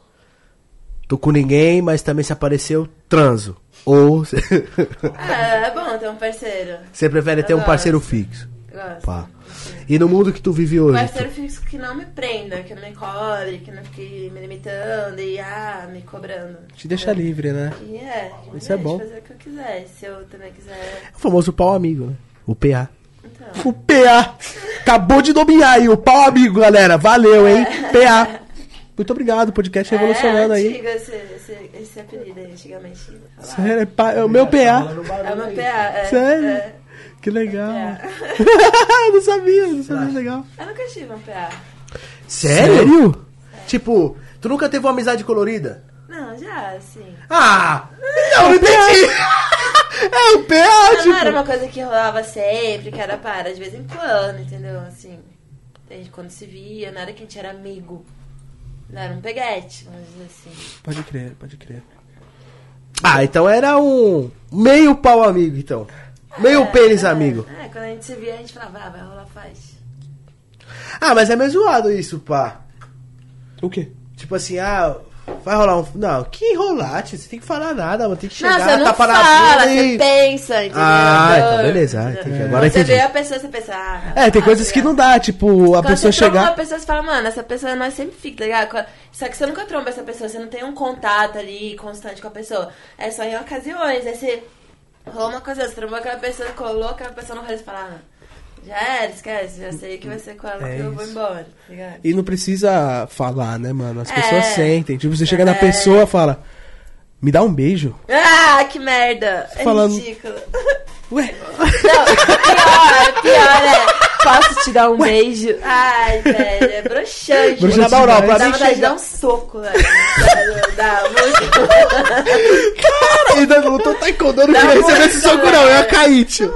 tô com ninguém, mas também se apareceu, transo. Ou É, é bom ter um parceiro. você prefere ter Eu um parceiro gosto. fixo. Gosto. Pá. E no mundo que tu vive hoje? parceiro fixo que não me prenda, que não me cobre, que não fique me limitando e ah, me cobrando. Te deixa livre, né? E é, Isso é de bom. fazer o que eu quiser. Se eu também quiser. O famoso pau amigo, né? O PA. Então. O PA. Acabou de nomear aí o pau amigo, galera. Valeu, hein? PA. Muito obrigado, o podcast revolucionando é, aí. antigo esse, esse, esse apelido aí, antigamente. Sério, é, pa- é o meu PA. É uma PA. É, Sério? É, Que legal. PA. eu não sabia, eu não sabia, legal. Eu nunca tive um PA. Sério? Tipo, tu nunca teve uma amizade colorida? Não, já, sim. Ah! Não, não entendi! É o PA, Não, não era tipo. uma coisa que rolava sempre, que era para de vez em quando, entendeu? Assim, a gente quando se via, não era que a gente era amigo. Não era um peguete, vamos dizer assim. Pode crer, pode crer. Ah, então era um meio pau amigo, então. Meio pênis amigo. É, quando a gente se via, a gente falava, ah, vai rolar faz. Ah, mas é meio zoado isso, pá. O quê? Tipo assim, ah, vai rolar um. Não, que rolar, tio? Você tem que falar nada, mano. Tem que Não, chegar, você não tapa na fala, bunda você e. pensa, entendeu? Ah, então beleza. Quando Agora você entendi. vê a pessoa, você pensa, ah... É, tem ah, coisas tá que não dá, tipo, a Quando pessoa você chegar. uma pessoa, você fala, mano, essa pessoa nós sempre fica, tá ligado? Só que você nunca tromba essa pessoa, você não tem um contato ali constante com a pessoa. É só em ocasiões, aí você rolou uma coisa, você trombou aquela pessoa, colou aquela pessoa no rolê e fala, ah, já era, esquece, já sei que vai ser com ela É que eu vou isso. embora, tá ligado? E não precisa falar, né, mano? As É. pessoas sentem. Tipo, você chega na É. pessoa e fala, me dá um beijo. Ah, que merda! É Falando- ridículo. Ué, Não, pior, pior é. Posso te dar um beijo? Ai, velho, é broxante. Broxante Na moral, pra Dá mim chega. dar um soco, velho. Dá, dá muito. ainda não tô taekwondo, não queria receber esse soco, não. Eu ia cair, tio.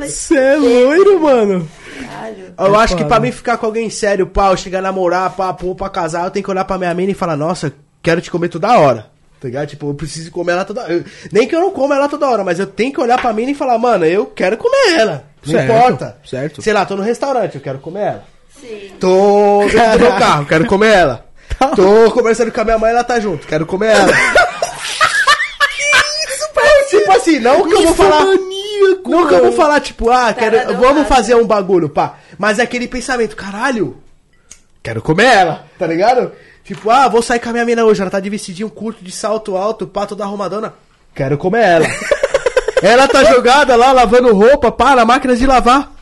Você é loiro, mano. caralho. Eu É acho que pra mim ficar com alguém sério, pá, eu chegar a namorar, pá, pô, pra casar, eu tenho que olhar pra minha mina e falar, nossa, quero te comer toda hora. Tá ligado? Tipo, eu preciso comer ela toda hora. Nem que eu não coma ela toda hora, mas eu tenho que olhar pra mina e falar, mano, eu quero comer ela. Não Certo, importa. certo. Sei lá, tô no restaurante, eu quero comer ela. Sim. Tô dentro do meu carro, quero comer ela. Tô conversando com a minha mãe, ela tá junto, quero comer ela. Tipo assim, não que eu vou falar. Não que eu vou falar, tipo, ah, quero, vamos fazer um bagulho, pá. Mas é aquele pensamento, caralho, quero comer ela, tá ligado? Tipo, ah, vou sair com a minha mina hoje. Ela tá de vestidinho curto, de salto alto, pá, toda arrumadona. Quero comer ela. ela tá jogada lá, lavando roupa, pá, na máquina de lavar.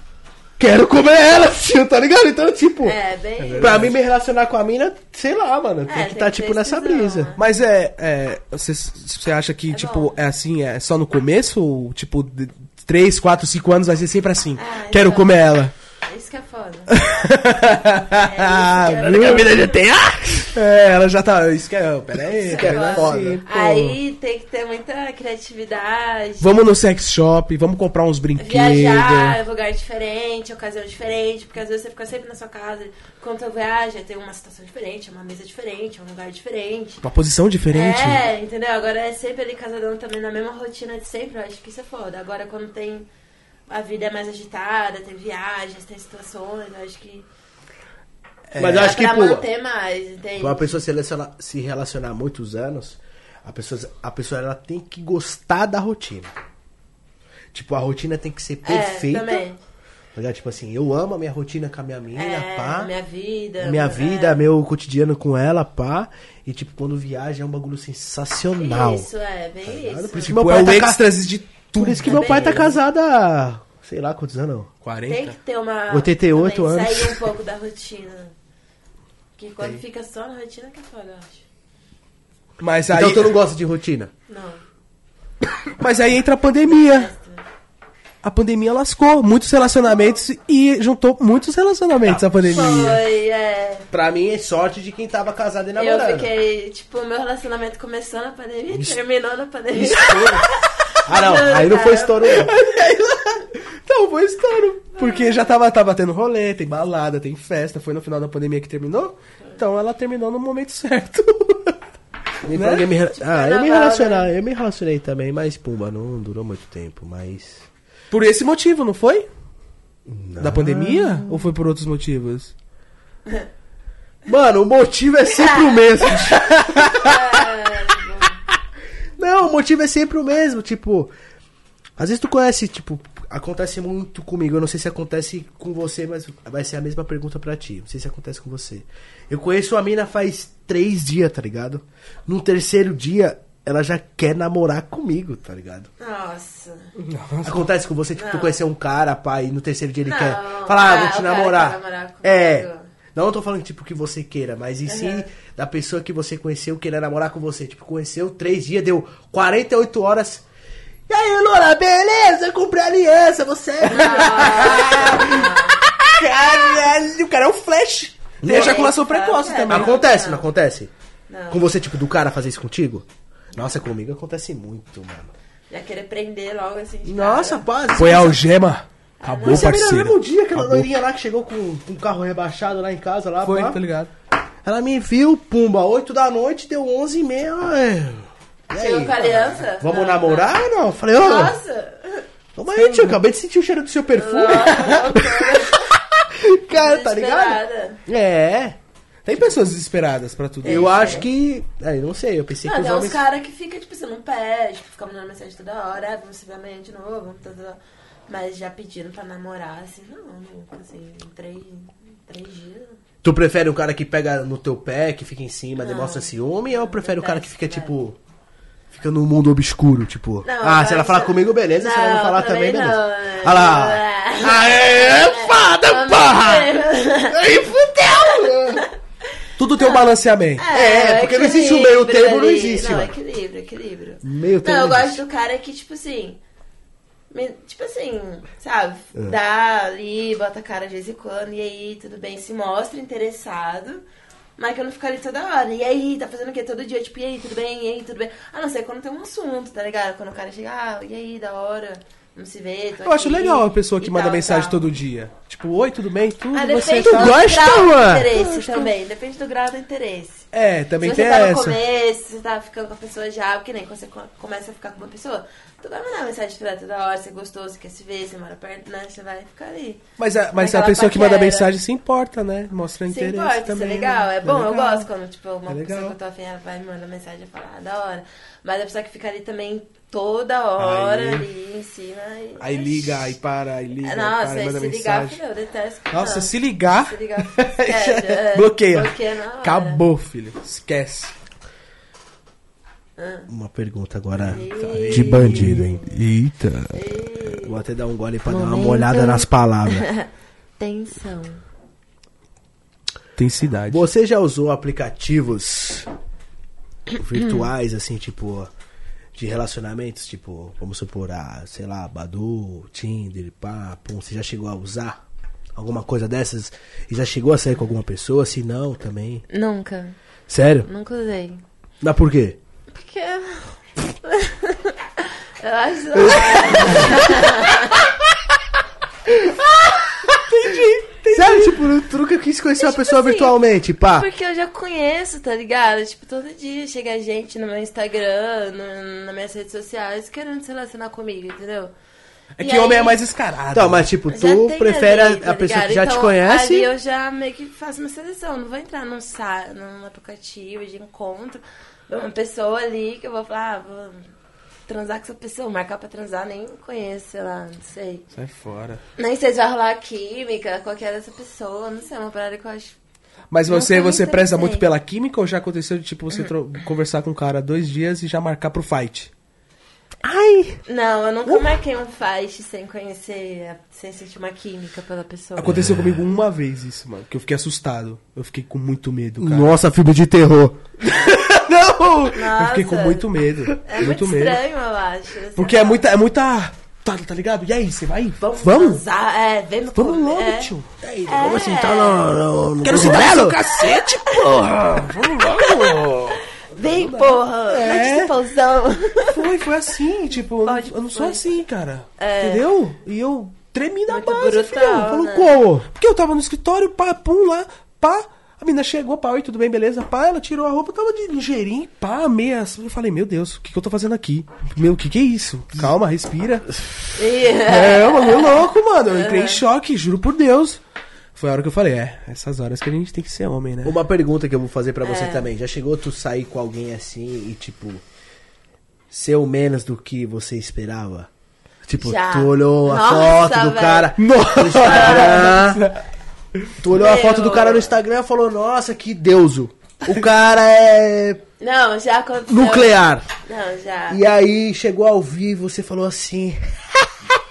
Quero comer ela, tio, tá ligado? Então, tipo, É, bem. pra mim me relacionar com a mina, sei lá, mano. Tem É, que tem tá, tipo, nessa brisa. né? Mas é. é você, você acha que, tipo, bom. é assim, é só no começo? Ou, tipo, de 3, 4, 5 anos vai ser sempre assim? Ah, Quero então. comer ela. Isso que é foda. Ah, É, isso que é viu? foda. mina já tem. Ah! É, ela já tá. Isso que é. Pera aí, que é pera foda. assim. Aí tem que ter muita criatividade. Vamos no sex shop, vamos comprar uns brinquedos. Viajar, lugar diferente, ocasião diferente, porque às vezes você fica sempre na sua casa. Quando você viaja, tem uma situação diferente, uma mesa diferente, um lugar diferente. Uma posição diferente. É, entendeu? Agora é sempre ali casadão também na mesma rotina de sempre, eu acho que isso é foda. Agora quando tem. A vida é mais agitada, tem viagens, tem situações, eu acho que. Mas eu acho que, pra pô, manter mais, entende? Uma pessoa se relacionar, se relacionar há muitos anos, a pessoa, a pessoa ela tem que gostar da rotina. Tipo, a rotina tem que ser perfeita. É, também. Tá? Tipo assim, eu amo a minha rotina com a minha mina, É, pá. minha vida. minha é. vida, meu cotidiano com ela, pá. E tipo, quando viaja é um bagulho sensacional. Isso, é, bem ligado? isso. Por isso que Tipo, meu é pai o tá ca- extras de tudo. Por isso que meu pai tá casado há, sei lá quantos anos. 40. Tem que ter uma. 88 também, anos. Sair um pouco da rotina. Que quando fica só na rotina que é foda, eu acho. Mas aí, Então tu não gosta de rotina? Não. mas aí entra a pandemia. A pandemia lascou muitos relacionamentos e juntou muitos relacionamentos a pandemia. Foi, é. Pra mim é sorte de quem tava casado e Eu namorando. fiquei, tipo, meu relacionamento começou na pandemia e terminou na pandemia. Ah não, aí não foi estouro não. Então, foi estouro. Porque já tava, tava tendo rolê, tem balada, tem festa. Foi no final da pandemia que terminou. Então ela terminou no momento certo. Nem Né? me rela- Ah, eu me carnaval, relacionar, eu me relacionei também, mas pumba, não durou muito tempo, mas. Por esse motivo, não foi? Da pandemia? Ou foi por outros motivos? Mano, o motivo é sempre o mesmo. Não, o motivo é sempre o mesmo, tipo. Às vezes tu conhece, tipo, acontece muito comigo. Eu não sei se acontece com você, mas vai ser a mesma pergunta pra ti. Não sei se acontece com você. Eu conheço a mina faz três dias, tá ligado? No terceiro dia, ela já quer namorar comigo, tá ligado? Nossa. Acontece com você, tipo, tu Não. conhecer um cara, pai, e no terceiro dia ele Não. quer falar, ah, Ah, vou te o cara namorar. quer namorar comigo. é. Não tô falando, tipo, que você queira, mas e Uhum. sim da pessoa que você conheceu querer namorar com você. Tipo, conheceu três dias, deu 48 horas. E aí, Lola, beleza? Eu comprei aliança, você é. Caralho, o cara é um flash. Tem ejaculação precoce É, também. acontece, Não. não acontece? Não. Com você, tipo, do cara fazer isso contigo? Nossa, comigo acontece muito, mano. Já querer prender logo assim. de Nossa, paz. Foi a algema. Acabou, Você é no parceiro. mesmo dia, aquela Acabou. loirinha lá que chegou com, com um carro rebaixado lá em casa, lá, Foi, pá. tá ligado? Ela me viu, pumba, 8 da noite, deu 11 e meia. é. Chegou aí? com a aliança? Vamos Não, namorar ou não? Falei, ô, não. Nossa! toma aí, tio, acabei de sentir o cheiro do seu perfume. Cara, tá ligado? Desesperada. É. Tem pessoas desesperadas pra tudo. Eu É. acho que. É, não sei, eu pensei Não, que os tem uns homens. caras que ficam, tipo, você não pede, que fica mandando mensagem toda hora, ah, vamos se ver amanhã de novo, vamos toda... Mas já pedindo pra namorar, assim, não, nunca, assim, em três, em três dias. Tu prefere um cara que pega no teu pé, que fica em cima, Não. demonstra ciúme, ou prefere o cara que fica, Detesto, tipo. Fica no mundo obscuro, tipo. Não, ah, se ela falar comigo, beleza. se ela não Não, falar também, beleza. não? Olha lá. É. Aê, foda, porra! Aí fudeu! Tudo tem um balanceamento. É, porque não existe um meio termo, não existe, Não, mano. equilíbrio, equilíbrio. Meio termo Não, eu não gosto do cara que, tipo assim. Tipo assim, sabe? É. Dá ali, bota a cara de vez em quando, e aí, tudo bem, se mostra interessado. Mas que eu não fico ali toda hora. E aí, tá fazendo o quê? Todo dia, tipo, e aí, tudo bem? E aí, tudo bem? A não ser quando tem um assunto, tá ligado? Quando o cara chega, ah, e aí, da hora, vamos se tô Eu acho aqui, legal a pessoa que manda tal, mensagem tal. todo dia. Tipo, oi, tudo bem? Tudo, Ah, você tá... gosta, grau mano? do interesse também. Depende do grau do interesse. É, também se tem você tá no essa. começo, você tá ficando com a pessoa já, porque nem quando você co- começa a ficar com uma pessoa, tu vai mandar mensagem pra ela toda hora, você gostou, você quer se ver, você mora perto, né? Você vai ficar ali. Mas a, mas a pessoa que manda paquera. mensagem se importa, né? Mostra Se interesse importa, isso também. é legal. né? É bom, eu legal. gosto quando, tipo, uma É pessoa que eu tô afim, ela vai me mandar mensagem e falar, ah, da hora. Mas a pessoa que fica ali também toda hora, Aí. ali em cima. E... Aí liga, aí para, aí liga, aí Nossa, para, aí manda se ligar, mensagem. filho, eu detesto. Nossa, não. se ligar, Se ligar, esquece, é, bloqueia. bloqueia na hora. Acabou, filho. Esquece. Uma pergunta agora Ei. de bandido, hein? Eita. Vou até dar um gole pra dar uma Momento. molhada nas palavras. Tensão. Tem cidade. Você já usou aplicativos virtuais, assim, tipo, de relacionamentos? Tipo, vamos supor, ah, sei lá, Badu, Tinder, pá, pum. Você já chegou a usar alguma coisa dessas? E já chegou a sair com alguma pessoa? Se não, também. Nunca. Sério? Nunca usei. Mas por quê? Porque. Eu acho. Sério, tipo, no truque eu quis conhecer uma Tipo pessoa assim, virtualmente, pá. Porque eu já conheço, tá ligado? Tipo, todo dia chega gente no meu Instagram, no, nas minhas redes sociais, querendo se relacionar comigo, entendeu? É E que homem aí- é mais escarado. Então, mas tipo, tu prefere ali, a, tá a pessoa que já te Então, conhece. Ali eu já meio que faço uma seleção. Não vou entrar num, sa num aplicativo de encontro. Uma pessoa ali que eu vou falar, ah, vou transar com essa pessoa, marcar pra transar, nem conheço, sei lá, não sei. Sai fora. Nem sei se vai rolar química, qualquer dessa pessoa, não sei, é uma parada que eu acho. Mas você, você preza muito pela química ou já aconteceu de, tipo, você conversar com um cara dois dias e já marcar pro fight? Ai! Não, eu nunca marquei um fight sem conhecer, sem sentir uma química pela pessoa. Aconteceu comigo uma vez isso, mano. Que eu fiquei assustado. Eu fiquei com muito medo, cara. Nossa, filme de terror. Não! Eu Nossa. fiquei com muito medo. É muito medo. estranho, eu acho. assim. Porque é muita. É muita. Tá, tá ligado? E aí, você vai? Vamos, Vamos? é, vem no Vamos comer, logo, é. tio. Vamos sentar no, no, no Quero se dar cogumelo? seu cacete, porra! Vamos logo! Vem, porra! É. Pauzão. Foi, foi assim, tipo, eu não, Pode, eu não sou foi. assim, cara. É. Entendeu? E eu tremi na Muito base, brutal, filhão. Falou, né? como? Porque eu tava no escritório, pá, pum, lá, pá. A menina chegou, pá, oi, tudo bem, beleza? Pá, ela tirou a roupa, tava de ligeirinho, pá, meia. Eu falei, meu Deus, o que, que eu tô fazendo aqui? Meu, o que que é isso? Calma, respira. É, eu bagulho louco, mano. Eu entrei em choque, juro por Deus. Foi a hora que eu falei, é, essas horas que a gente tem que ser homem, né? Uma pergunta que eu vou fazer pra você É. também. Já chegou tu sair com alguém assim e, tipo, ser o menos do que você esperava? Tipo, Já. tu olhou a Nossa, foto do velho. cara no Instagram. tu olhou a Meu. foto do cara no Instagram e falou, nossa, que deuso. O cara é Não, já aconteceu. nuclear. Não, já. E aí chegou ao vivo, você falou assim.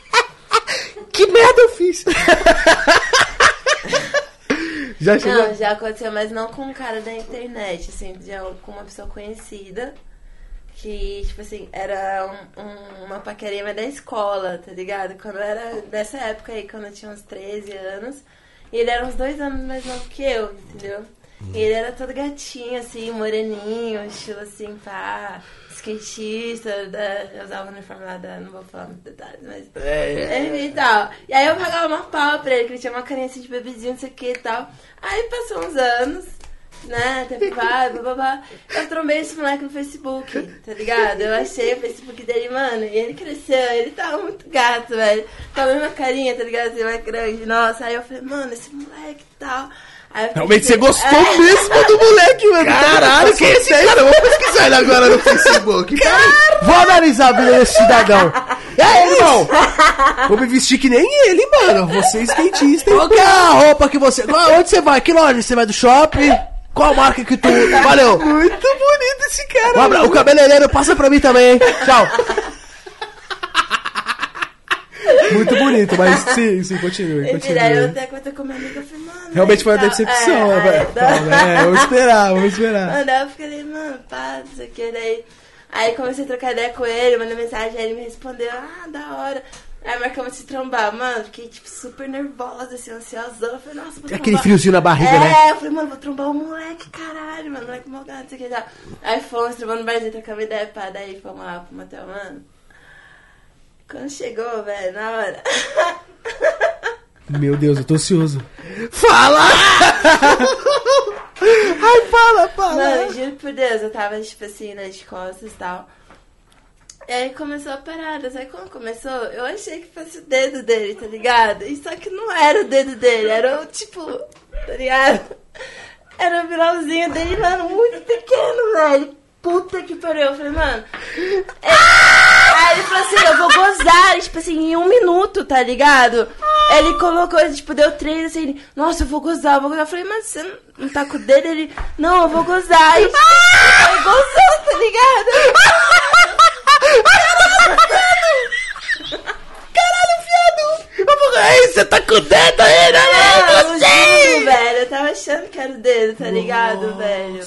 que merda eu fiz? Já chegou. Não, já aconteceu, mas não com um cara da internet, assim, já com uma pessoa conhecida. Que, tipo assim, era um- um- uma paquerinha da escola, tá ligado? Quando era dessa época aí, quando eu tinha uns 13 anos. E ele era uns dois anos mais novo que eu, entendeu? E ele era todo gatinho, assim, moreninho, estilo assim, pá, skatista, da, eu usava o uniforme lá da, não vou falar muitos detalhes, mas... É, e tal. E aí eu pagava uma pau pra ele, que ele tinha uma carinha assim de bebezinho, não sei o que e tal. Aí passou uns anos, né, tempo vai, bababá. Eu trombei esse moleque no Facebook, tá ligado? Eu achei o Facebook dele, mano, e ele cresceu, ele tava muito gato, velho. Tava a mesma carinha, tá ligado? Assim, mais grande, nossa. Aí eu falei, mano, esse moleque e tal. Realmente você gostou é. mesmo do moleque, mano. Caralho, que esse cara? Eu vou pesquisar ele agora no Facebook. Vou analisar a vida desse cidadão. E aí, irmão? Vou me vestir que nem ele, mano. Você é skatista, hein? Qual que é a roupa que você. Onde você vai? Que loja? Você vai do shopping? Qual marca que tu. Valeu! Muito bonito esse cara. Abra- O cabeleireiro passa pra mim também, hein? Tchau. Muito bonito, mas sim, sim, continue, daí eu continue. até contei com minha amiga, eu falei, mano. Realmente foi uma tal. decepção, É, né, velho? aí, Calma, É, vamos esperar, vamos esperar. Mano, eu fiquei, mano, pá, não sei o que, daí. Aí comecei a trocar ideia com ele, mandei mensagem, aí ele me respondeu, ah, da hora. Aí marcamos de se trombar, mano, fiquei, tipo, super nervosa, assim, ansiosa. Eu falei, nossa, vou Aquele trombar. friozinho na barriga, é, né? eu falei, mano, vou trombar o moleque, caralho, mano, moleque malgado, não sei o que já. Aí fomos, trombando no barzinho, trocamos ideia, pá, daí fomos lá pro motel, mano. Quando chegou, velho, na hora. Meu Deus, eu tô ansioso. Fala! Ai, fala, fala! Mano, juro por Deus, eu tava, tipo assim, nas costas e tal. E aí começou a parada, sabe quando começou? Eu achei que fosse o dedo dele, tá ligado? E só que não era o dedo dele, era o tipo, tá ligado? Era o vilãozinho dele, mano, muito pequeno, velho. puta que pariu. Eu falei, mano. é- Aí ele falou assim, eu vou gozar, tipo assim, em um minuto, tá ligado? Ele colocou, tipo, deu três assim, ele, nossa, eu vou gozar, eu vou gozar. Eu falei, mas você não- tá com o dedo? Ele, não, eu vou gozar. E ele gozou, tá ligado? Ei, você tá com o dedo aí, né? Eu juro, velho. Eu tava achando que era o dedo, tá ligado, velho?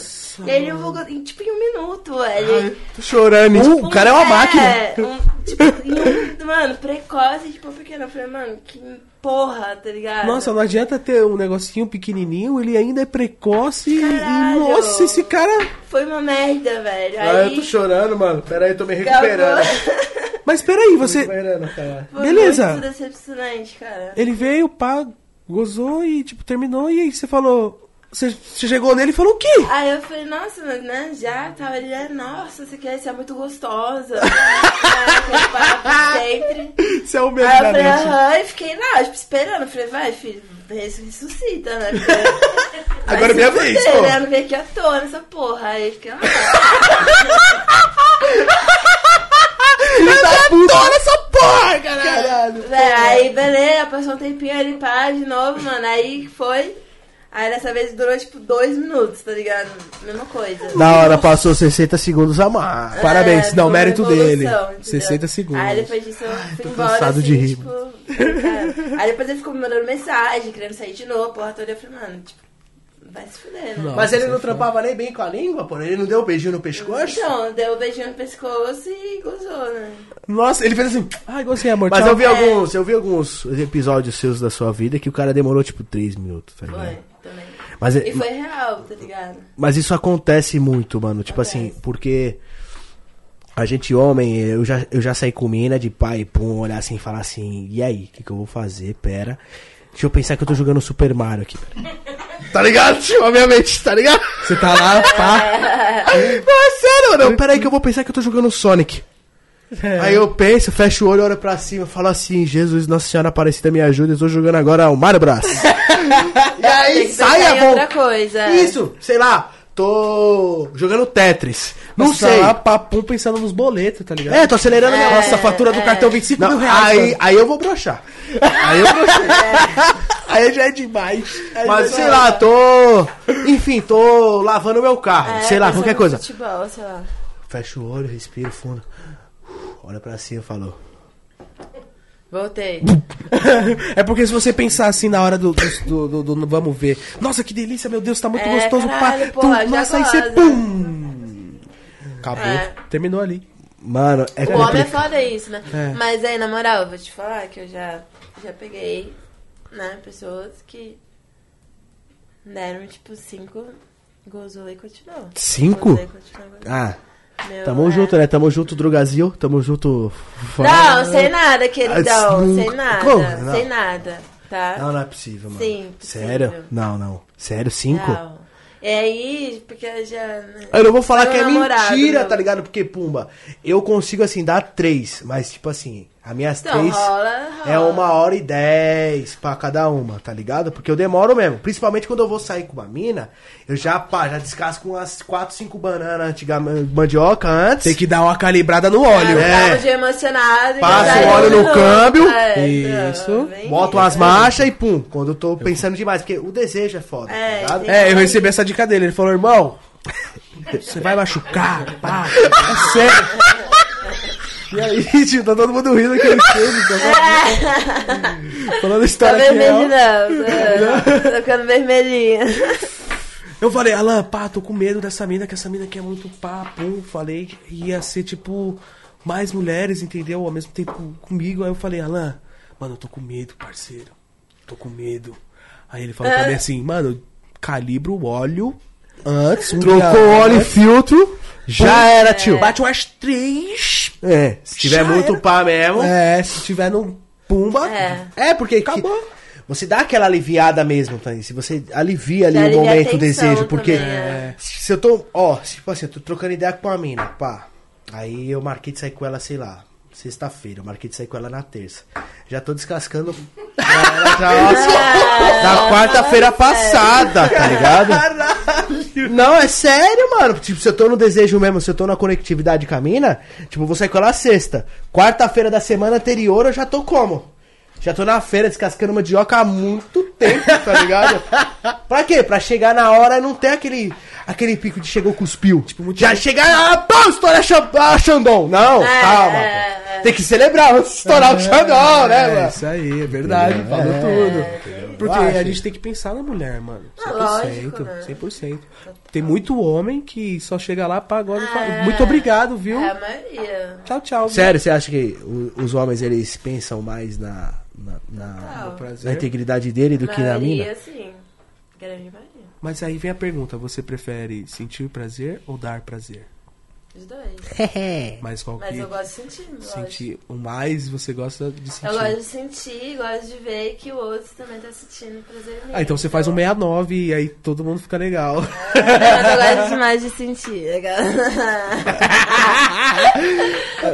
E gozar, em, tipo, em um minuto, velho. Tô chorando. Uh, o cara é uma máquina. É, um, tipo, em um, mano, precoce, tipo, pequeno. Eu falei, mano, que porra, tá ligado? Nossa, não adianta ter um negocinho pequenininho, ele ainda é precoce e- e, Caralho. nossa, esse cara... Foi uma merda, velho. Ah, eu Aí, tô chorando, mano. Pera aí, eu tô me recuperando. Mas peraí, você... Foi Beleza. muito decepcionante, cara. Ele veio, pá, gozou e, tipo, terminou e aí você falou... Você, chegou nele e falou o quê? Aí eu falei, nossa, mas né, já tava ali, é, nossa, você quer ser muito gostosa. é, aquele papo sempre. Você é o Aí mesmo, eu falei, né? aham, e fiquei lá, tipo, esperando. Eu falei, vai, filho, ressuscita, né? Porque Agora é minha vez, pô. Né? Eu não vim aqui à toa nessa porra. Aí fiquei lá. Filho da puta! essa porra, caralho! Véi, aí, beleza, passou um tempinho ali, pá, de novo, mano. Aí foi. Aí dessa vez durou, tipo, dois minutos, tá ligado? Mesma coisa. Na hora passou 60 segundos a mais. Parabéns, É, não, foi mérito dele. entendeu? 60 segundos. Aí depois disso eu fui tô embora. cansado assim, de rir, Tipo, cara. Aí depois ele ficou me mandando mensagem, querendo sair de novo, porra toda. Eu falei, mano, tipo, vai se fuder, né? Não. Mas ele não Nossa, trampava nem bem com a língua, pô? Ele não deu um beijinho no pescoço? Então, deu um beijinho no pescoço e gozou, né? Nossa, ele fez assim... Ai, gostei, amor, Mas tchau. eu vi É. alguns, eu vi alguns episódios seus da sua vida que o cara demorou tipo 3 minutos, tá ligado? Foi, também. Mas, é- E foi real, tá ligado? mas isso acontece muito, mano. Tipo assim, Acontece. porque a gente, homem, eu já, eu já saí com mina de pai, pum, olhar assim e falar assim, e aí, o que, que eu vou fazer? Pera. Deixa eu pensar que eu tô jogando Super Mario aqui. pera. tá ligado? Tipo, Obviamente, tá ligado? Você tá lá, pá... Mas sério, mano. Pera aí que eu vou pensar que eu tô jogando Sonic. Aí eu penso, fecho o olho, olho pra cima, falo assim, Jesus, Nossa Senhora Aparecida me ajuda, eu estou jogando agora o Mario Bros. e aí sai a outra coisa. é. Isso, sei lá, tô jogando Tetris. Não Você sei. Tá lá, papum, pensando nos boletos, tá ligado? É, tô acelerando minha Nossa, a fatura do cartão 25 Não, mil reais. aí, mano. aí eu vou broxar. Aí eu broxei. aí já é demais. Mas sei lá, tô. Enfim, tô lavando meu carro. É, sei lá, qualquer coisa. Futebol, sei lá. Fecha o olho, respira fundo. Olha pra cima e falou. Voltei. É porque se você pensar assim na hora do, do, do- do- do vamos ver, nossa que delícia, meu Deus, tá muito É, gostoso, caralho, pá. porra, tu- nossa, aí você pum! Acabou, É. terminou ali. Mano, é O homem é complicado. foda isso, né? É. Mas aí, na moral, eu vou te falar que eu já, já peguei, né, pessoas que deram, tipo, cinco, gozou e continuou. Cinco? Gozou e continuou. Ah, Meu, tamo é. junto, né? Tamo junto, Drogazil. Tamo junto. Não, sem nada, queridão. Ah, sem nada. Como? Não. Sem nada, tá? Não, não é possível, mano. Sim, possível. Sério? Não, não. Sério, cinco? Não. E aí, porque eu já. Eu não vou falar que é namorado, mentira, meu. tá ligado? Porque, pumba, eu consigo, assim, dar três. Mas, tipo assim, as minhas Então, três rola, rola. é uma hora e dez pra cada uma, tá ligado? Porque eu demoro mesmo. Principalmente quando eu vou sair com uma mina, eu já, pá, já descasco umas quatro, cinco bananas antigamente, mandioca antes. Tem que dar uma calibrada no óleo. É. Tava de emocionado. Passa o óleo no câmbio. É, Isso. não, vem Boto isso. umas marchas e pum, quando eu tô pensando demais, porque o desejo é foda, É, tá ligado? tem- É, eu recebi essa dica dele. Ele falou, irmão, você vai machucar, pá. É sério. E aí, tio, tá todo mundo rindo que ele fez. Tá falando Tá história aqui vermelho real. não, tá, tá ficando vermelhinha. Eu falei, Alan, pá, tô com medo dessa mina, que essa mina aqui é muito pá, pum. Falei que ia ser, tipo, mais mulheres, entendeu? Ao mesmo tempo comigo. Aí eu falei, Alan, mano, eu tô com medo, parceiro. Tô com medo. Aí ele falou pra mim assim, mano, calibra o óleo antes. um Trocou o óleo e filtro, já era, tio. Bate umas três. É, se tiver Já muito era. pá mesmo. É, se tiver no pumba. É. É, porque Acabou. que- você dá aquela aliviada mesmo, Thaís. Se você alivia ali o alivia a momento, o desejo. Porque também, é. se eu tô, ó, tipo assim, eu tô trocando ideia com uma mina, pá. Aí eu marquei de sair com ela, sei lá, sexta-feira. Eu marquei de sair com ela na terça. Já tô descascando ela já, da quarta-feira passada, tá ligado? Não, é sério, mano. Tipo, se eu tô no desejo mesmo, se eu tô na conectividade com a mina, tipo, vou sair com ela sexta. Quarta-feira da semana anterior eu já tô como? Já tô na feira descascando mandioca há muito tempo, tá ligado? pra quê? Pra chegar na hora e não ter aquele, aquele pico de chegou, cuspiu. Tipo, já chegar, ah, pô, estourar a Xandão. Não, É, calma. é, pô. é. Tem que celebrar antes de estourar o Xandão, né, É, mano? isso aí, é verdade, falou É, tudo. Porque a gente tem que pensar na mulher, mano. 100%, Ah, lógico, né? 100%. Tem muito homem que só chega lá, pagando e fala, É. muito obrigado, viu? É a maioria. Tchau, tchau. viu? Sério, você acha que os homens eles pensam mais na, na, na, na integridade dele do que na mina? sim. Grande maioria. Mas aí vem a pergunta, você prefere sentir prazer ou dar prazer? Os dois. Mas qual Mas que eu gosto de sentir, sentir o mais você gosta de sentir? Eu gosto de sentir, gosto de ver que o outro também tá sentindo prazer nele. Ah, então você faz um 69 e aí todo mundo fica legal. Mas eu gosto demais de sentir.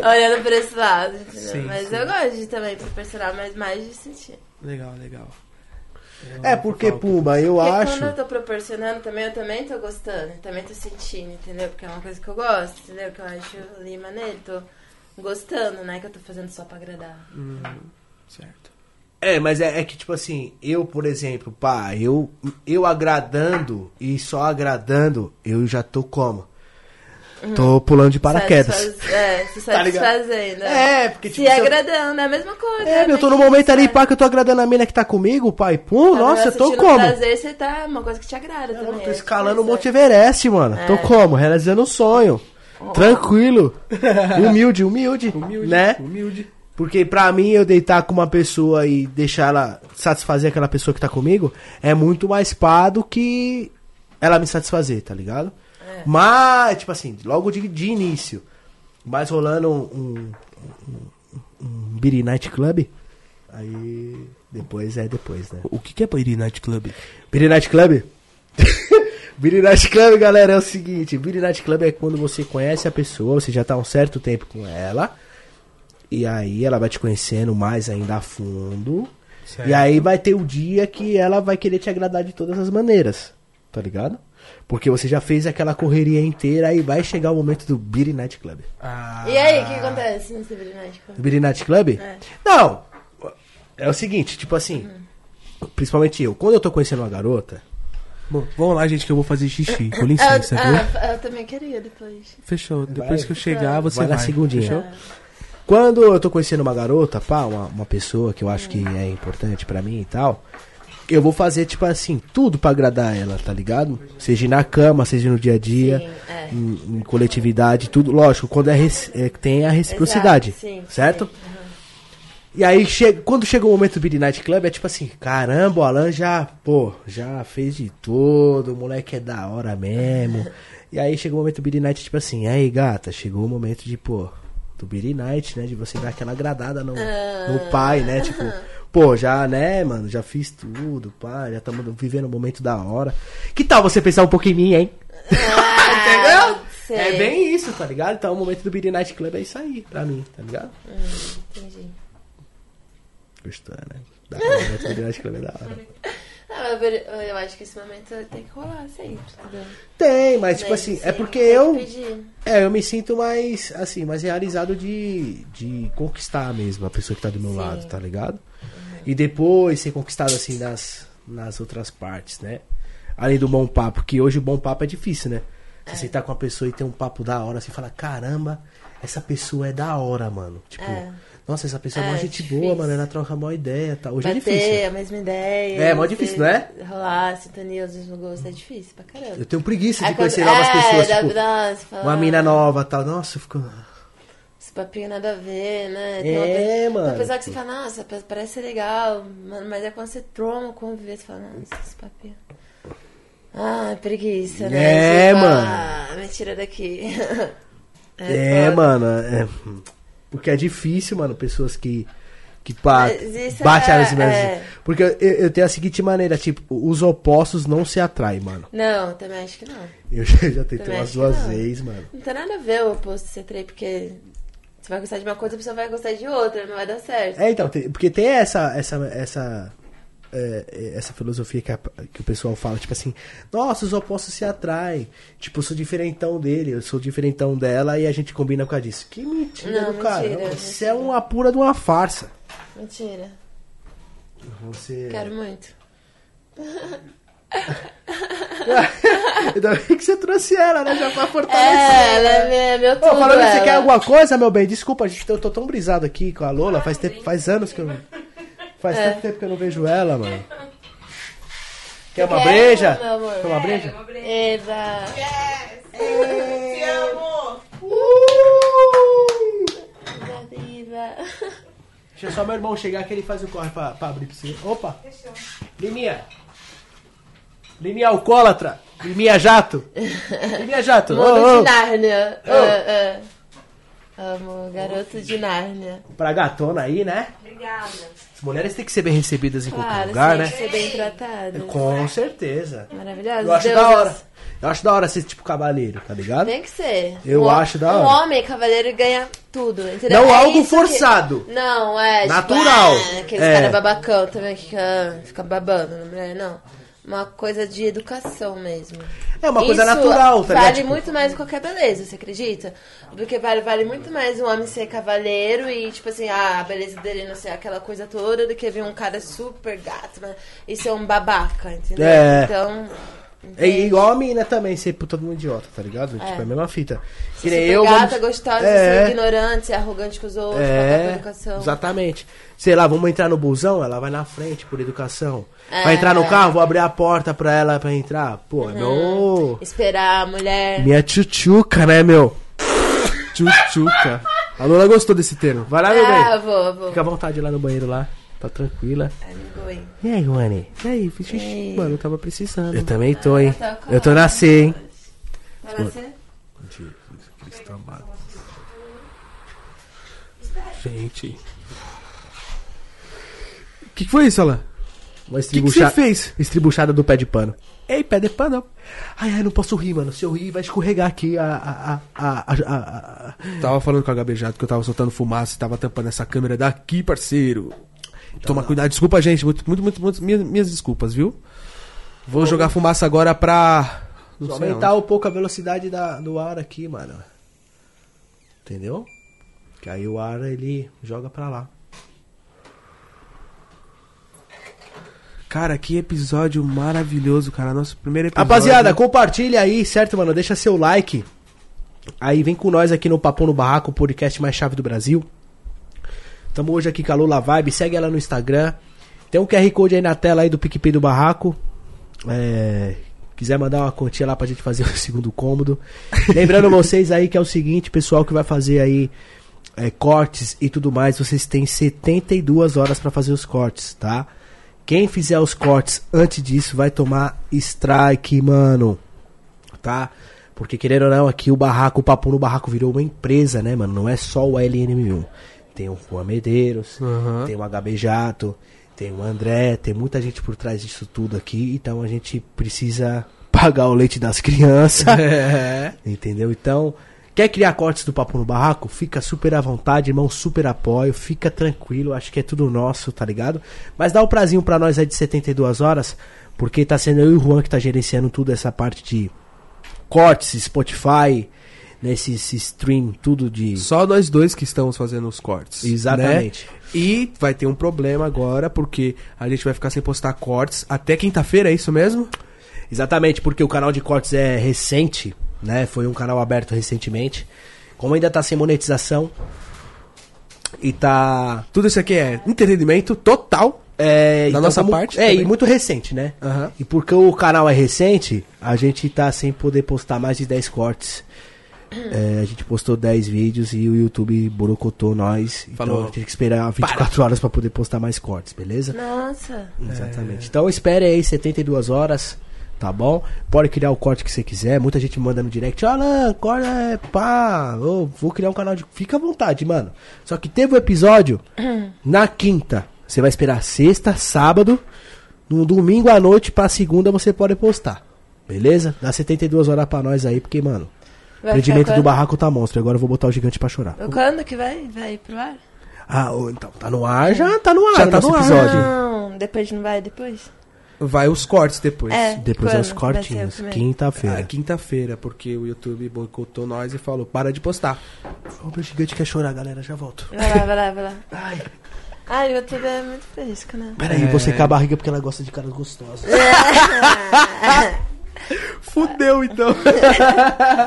Olhando por esse lado? Sim, mas sim. eu gosto de também proporcionar, mas mais de sentir. legal, legal. É porque. Pumba, eu Porque acho. quando eu tô proporcionando também, eu também tô gostando, eu também tô sentindo, entendeu? Porque é uma coisa que eu gosto, entendeu? Que eu acho ali maneiro, tô gostando, não é que eu tô fazendo só pra agradar. Hum, certo. É, mas é, é que, tipo assim, eu, por exemplo, pá, eu, eu agradando e só agradando, eu já tô como? Tô pulando de paraquedas. Satisfaz- É, se Tá satisfazendo. É, porque, tipo, se eu- agradando, é a mesma coisa. É, né? eu tô no momento ali, pá, que eu tô agradando a mina que tá comigo, pai. Pum, Tá nossa, eu tô como? prazer, você tá uma coisa que te agrada Eu também. tô é escalando o coisa. Monte Everest, mano. Tô É. como? Realizando um sonho. Tranquilo. Humilde, humilde. Humilde, Né? humilde. Porque pra mim, eu deitar com uma pessoa e deixar ela satisfazer aquela pessoa que tá comigo é muito mais pá do que ela me satisfazer, tá ligado? É. Mas, tipo assim, logo de, de início, mas rolando um, um, um, um Beery Night Club, aí depois é depois, né? O que que é Bairi Night Club? Beery Night Club? Beery Night Club, galera, é o seguinte: Beery Night Club é quando você conhece a pessoa, você já tá um certo tempo com ela, e aí ela vai te conhecendo mais ainda a fundo, Certo. e aí vai ter o dia que ela vai querer te agradar de todas as maneiras, tá ligado? Porque você já fez aquela correria inteira e vai chegar o momento do Beery Night Club. Ah, E aí, o que acontece nesse brilhante? Do Beery Night Club? É. Não! É o seguinte, tipo assim, principalmente eu, quando eu tô conhecendo uma garota, Bom, vamos lá, gente, que eu vou fazer xixi. Com licença, viu? ah, eu também queria depois. Fechou. Depois Vai. que eu chegar, você Vai vai. na segundinha. Fechou? Quando eu tô conhecendo uma garota, pá, uma, uma pessoa que eu acho que é importante pra mim e tal, eu vou fazer, tipo assim, tudo pra agradar ela, tá ligado? Seja na cama, seja no dia a dia, Sim, é. em, em coletividade, tudo. Lógico, quando é, é, tem a reciprocidade, Exato, sim, certo? sim, uhum. E aí, chega, quando chega o momento do Beat Night Club, é tipo assim, caramba, o Alan já, pô, já fez de tudo, o moleque é da hora mesmo. e aí chega o momento do Beat Night, tipo assim, aí gata, chegou o momento de, pô, do Beat Night, né, de você dar aquela agradada no, no pai, né, tipo, pô, já, né, mano, já fiz tudo, pá, já estamos vivendo um momento da hora. Que tal você pensar um pouco em mim, hein? Entendeu? sei. É bem isso, tá ligado? Então o momento do Beat Night Club é isso aí, pra mim, tá ligado? Entendi. Gostou, né? Da hora, o momento do Beat Night Club é da hora. Não, eu, acho que esse momento tem que rolar sempre. entendeu? Tem, mas tipo assim, sim, é porque eu. É, eu me sinto mais, assim, mais realizado de, de conquistar mesmo a pessoa que tá do meu Sim. lado, tá ligado? E depois ser conquistado, assim, nas, nas outras partes, né? Além do bom papo, que hoje o bom papo é difícil, né? Você sentar com uma pessoa e ter um papo da hora, assim, fala, caramba, essa pessoa é da hora, mano. Tipo, É. nossa, essa pessoa é, É, uma gente difícil. boa, mano, ela troca a maior ideia, tá? Hoje é Bater difícil. a mesma ideia. É, mó difícil, não é? Rolar, sintonia, os mesmos gostos, é difícil pra caramba. Eu tenho preguiça de Aí conhecer quando- novas é, pessoas, tipo, dá- fala, uma mina nova tal. Nossa, eu fico... Papinho nada a ver, né? É, uma pe- mano. Pessoa que você fala, nossa, pa- parece ser legal, mano, mas é quando você troma conviver, você fala, nossa, esse papinho. Ah, preguiça, né? É, mano. Ah, me tira daqui. É, foda. mano. é- porque é difícil, mano, pessoas que. Que pá, bate é- as mesmas. é. Porque eu, eu tenho a seguinte maneira, tipo, os opostos não se atraem, mano. Não, também acho que não. Eu já, já tentei Também umas duas vezes, mano. Não tem nada a ver o oposto ser três, porque você vai gostar de uma coisa, a pessoa vai gostar de outra, não vai dar certo. É, então, porque tem essa, essa, essa, é, é, essa filosofia que, a- que o pessoal fala, tipo assim, nossa, os opostos se atraem. Tipo, eu sou diferentão dele, eu sou diferentão dela e a gente combina por causa disso. Que mentira Não, do cara. Isso é uma pura de uma farsa. Mentira. Você. Quero muito. Ainda bem que você trouxe ela, né? Já pra fortalecer. É, ela é minha- meu Ô, tudo. falando que você ela. quer alguma coisa, meu bem, desculpa, gente, eu tô tão brisado aqui com a Lola, faz, tempo, faz anos que eu não. Faz É. tanto tempo que eu não vejo ela, mano. Quer uma Quer, breja? meu amor? Quer uma breja? Uma breja. Eva. Te amo! Eva, Eva. Deixa só meu irmão chegar que ele faz o corre pra, pra abrir pra você. Opa! Liminha! Liminha alcoólatra! Liminha jato! Liminha jato! Mundo Ô, ô, de Nárnia. Ô. Ah, ah. Amo, garoto de Nárnia. Pra gatona aí, né? Obrigada. As mulheres têm que ser bem recebidas em qualquer Claro, lugar, tem né? ser bem tratada. Com certeza. Maravilhoso. Eu acho Deus da hora. é- Eu acho da hora ser tipo cavaleiro, tá ligado? Tem que ser. Eu Um- acho da Um hora. homem cavaleiro ganha tudo, entendeu? Não É algo isso que- forçado. Não, é. Natural. Tipo, ah, aqueles É. caras babacão também que fica, fica babando na mulher, não. Uma coisa de educação mesmo. É uma coisa Isso natural, tá ligado? Vale Tipo- muito mais do que qualquer beleza, você acredita? Porque vale, vale muito mais um homem ser cavaleiro e, tipo assim, ah, a beleza dele não ser aquela coisa toda, do que vir um cara super gato né? e ser um babaca, entendeu? É. Então. É igual a mina também, ser puta de um idiota, tá ligado? Tipo, é a mesma fita. Que super eu. gata, vamos- gostosa, É. ser ignorante, ser arrogante com os outros, É, educação. exatamente. Sei lá, vamos entrar no busão, ela vai na frente por educação. Vai É. entrar no carro, vou abrir a porta pra ela pra entrar. Pô, é meu. Esperar a mulher. Minha tchutchuca, né, meu? Tchutchuca. A Lola gostou desse termo. Vai lá, meu Ah, bem. vou, vou. Fica à vontade lá no banheiro lá. Tá tranquila. Amigo, E aí, Rony? E aí, xixi, Ei. mano, eu tava precisando. Eu também tô, hein? Eu tô na C, hein? Vai nascer? Gente. O que, que foi isso, Alan? Uma que você fez? Estribuchada do pé de pano. Ei, pé de pano. Ai, ai, não posso rir, mano. Se eu rir, vai escorregar aqui a. a, a, a, a, a- Tava falando com a Jato que eu tava soltando fumaça e tava tampando essa câmera daqui, parceiro. Toma cuidado, desculpa, gente. Muito, muito, muito, muito minhas, minhas desculpas, viu? Vou jogar fumaça agora pra. Não Só aumentar aonde. um pouco a velocidade da, do ar aqui, mano. Entendeu? Que aí o ar ele joga pra lá. Cara, que episódio maravilhoso, cara. Nosso primeiro episódio. Rapaziada, compartilha aí, certo, mano? Deixa seu like. Aí vem com nós aqui no Papo no Barraco, o podcast mais chave do Brasil. Tamo hoje aqui com a Lula Vibe, segue ela no Instagram. Tem um QR Code aí na tela aí do PicPay do Barraco. É, quiser mandar uma continha lá pra gente fazer o segundo cômodo. Lembrando vocês aí que é o seguinte, pessoal que vai fazer aí é, cortes e tudo mais, vocês têm 72 horas pra fazer os cortes, tá? Quem fizer os cortes antes disso vai tomar strike, mano. Tá? Porque querendo ou não, aqui o barraco, o papo no barraco virou uma empresa, né, mano? Não é só o LNM1. Tem o Juan Medeiros, Aham. tem o HB Jato, tem o André, tem muita gente por trás disso tudo aqui. Então a gente precisa pagar o leite das crianças. É. Entendeu? Então, quer criar cortes do Papo no Barraco? Fica super à vontade, irmão, super apoio, fica tranquilo, acho que é tudo nosso, tá ligado? Mas dá um prazinho pra nós aí de 72 horas, porque tá sendo eu e o Juan que tá gerenciando tudo essa parte de cortes, Spotify, nesse esse stream, tudo de... Só nós dois que estamos fazendo os cortes. Exatamente. né? E vai ter um problema agora, porque a gente vai ficar sem postar cortes até quinta-feira, é isso mesmo? Exatamente, porque o canal de cortes é recente, né? Foi um canal aberto recentemente. Como ainda tá sem monetização e tá Tudo isso aqui é entretenimento total. É, Da nossa parte É, também. e muito recente, né? Aham. E porque o canal é recente, a gente tá sem poder postar mais de 10 cortes. É, a gente postou 10 vídeos e o YouTube borocotou nós. Falou, Então tem que esperar 24 horas pra poder postar mais cortes, beleza? Nossa. Exatamente. Então espere aí 72 horas, tá bom? Pode criar o corte que você quiser. Muita gente manda no direct, Alan, corta é pá. vou criar um canal de. Fica à vontade, mano. Só que teve o episódio na quinta. Você vai esperar sexta, sábado. No domingo à noite pra segunda você pode postar. Beleza? Dá 72 horas pra nós aí, porque, mano, Vai rendimento do barraco tá monstro. Agora eu vou botar o gigante pra chorar. Quando que vai? Vai pro ar? Ah, então tá no ar, já tá no ar Já o tá nosso no ar. episódio. Não, Não, depois não vai depois? Vai os cortes depois. É. Depois Quando é os o cortinhos. primeiro? Ah, Quinta-feira. quinta-feira, porque o YouTube boicotou nós e falou, para de postar. O meu gigante quer chorar, galera. Já volto. Vai lá, vai lá, vai lá. Ai. Ai, o YouTube é muito fresco, né? Peraí, É. você com a barriga porque ela gosta de caras gostosos. Fudeu, então.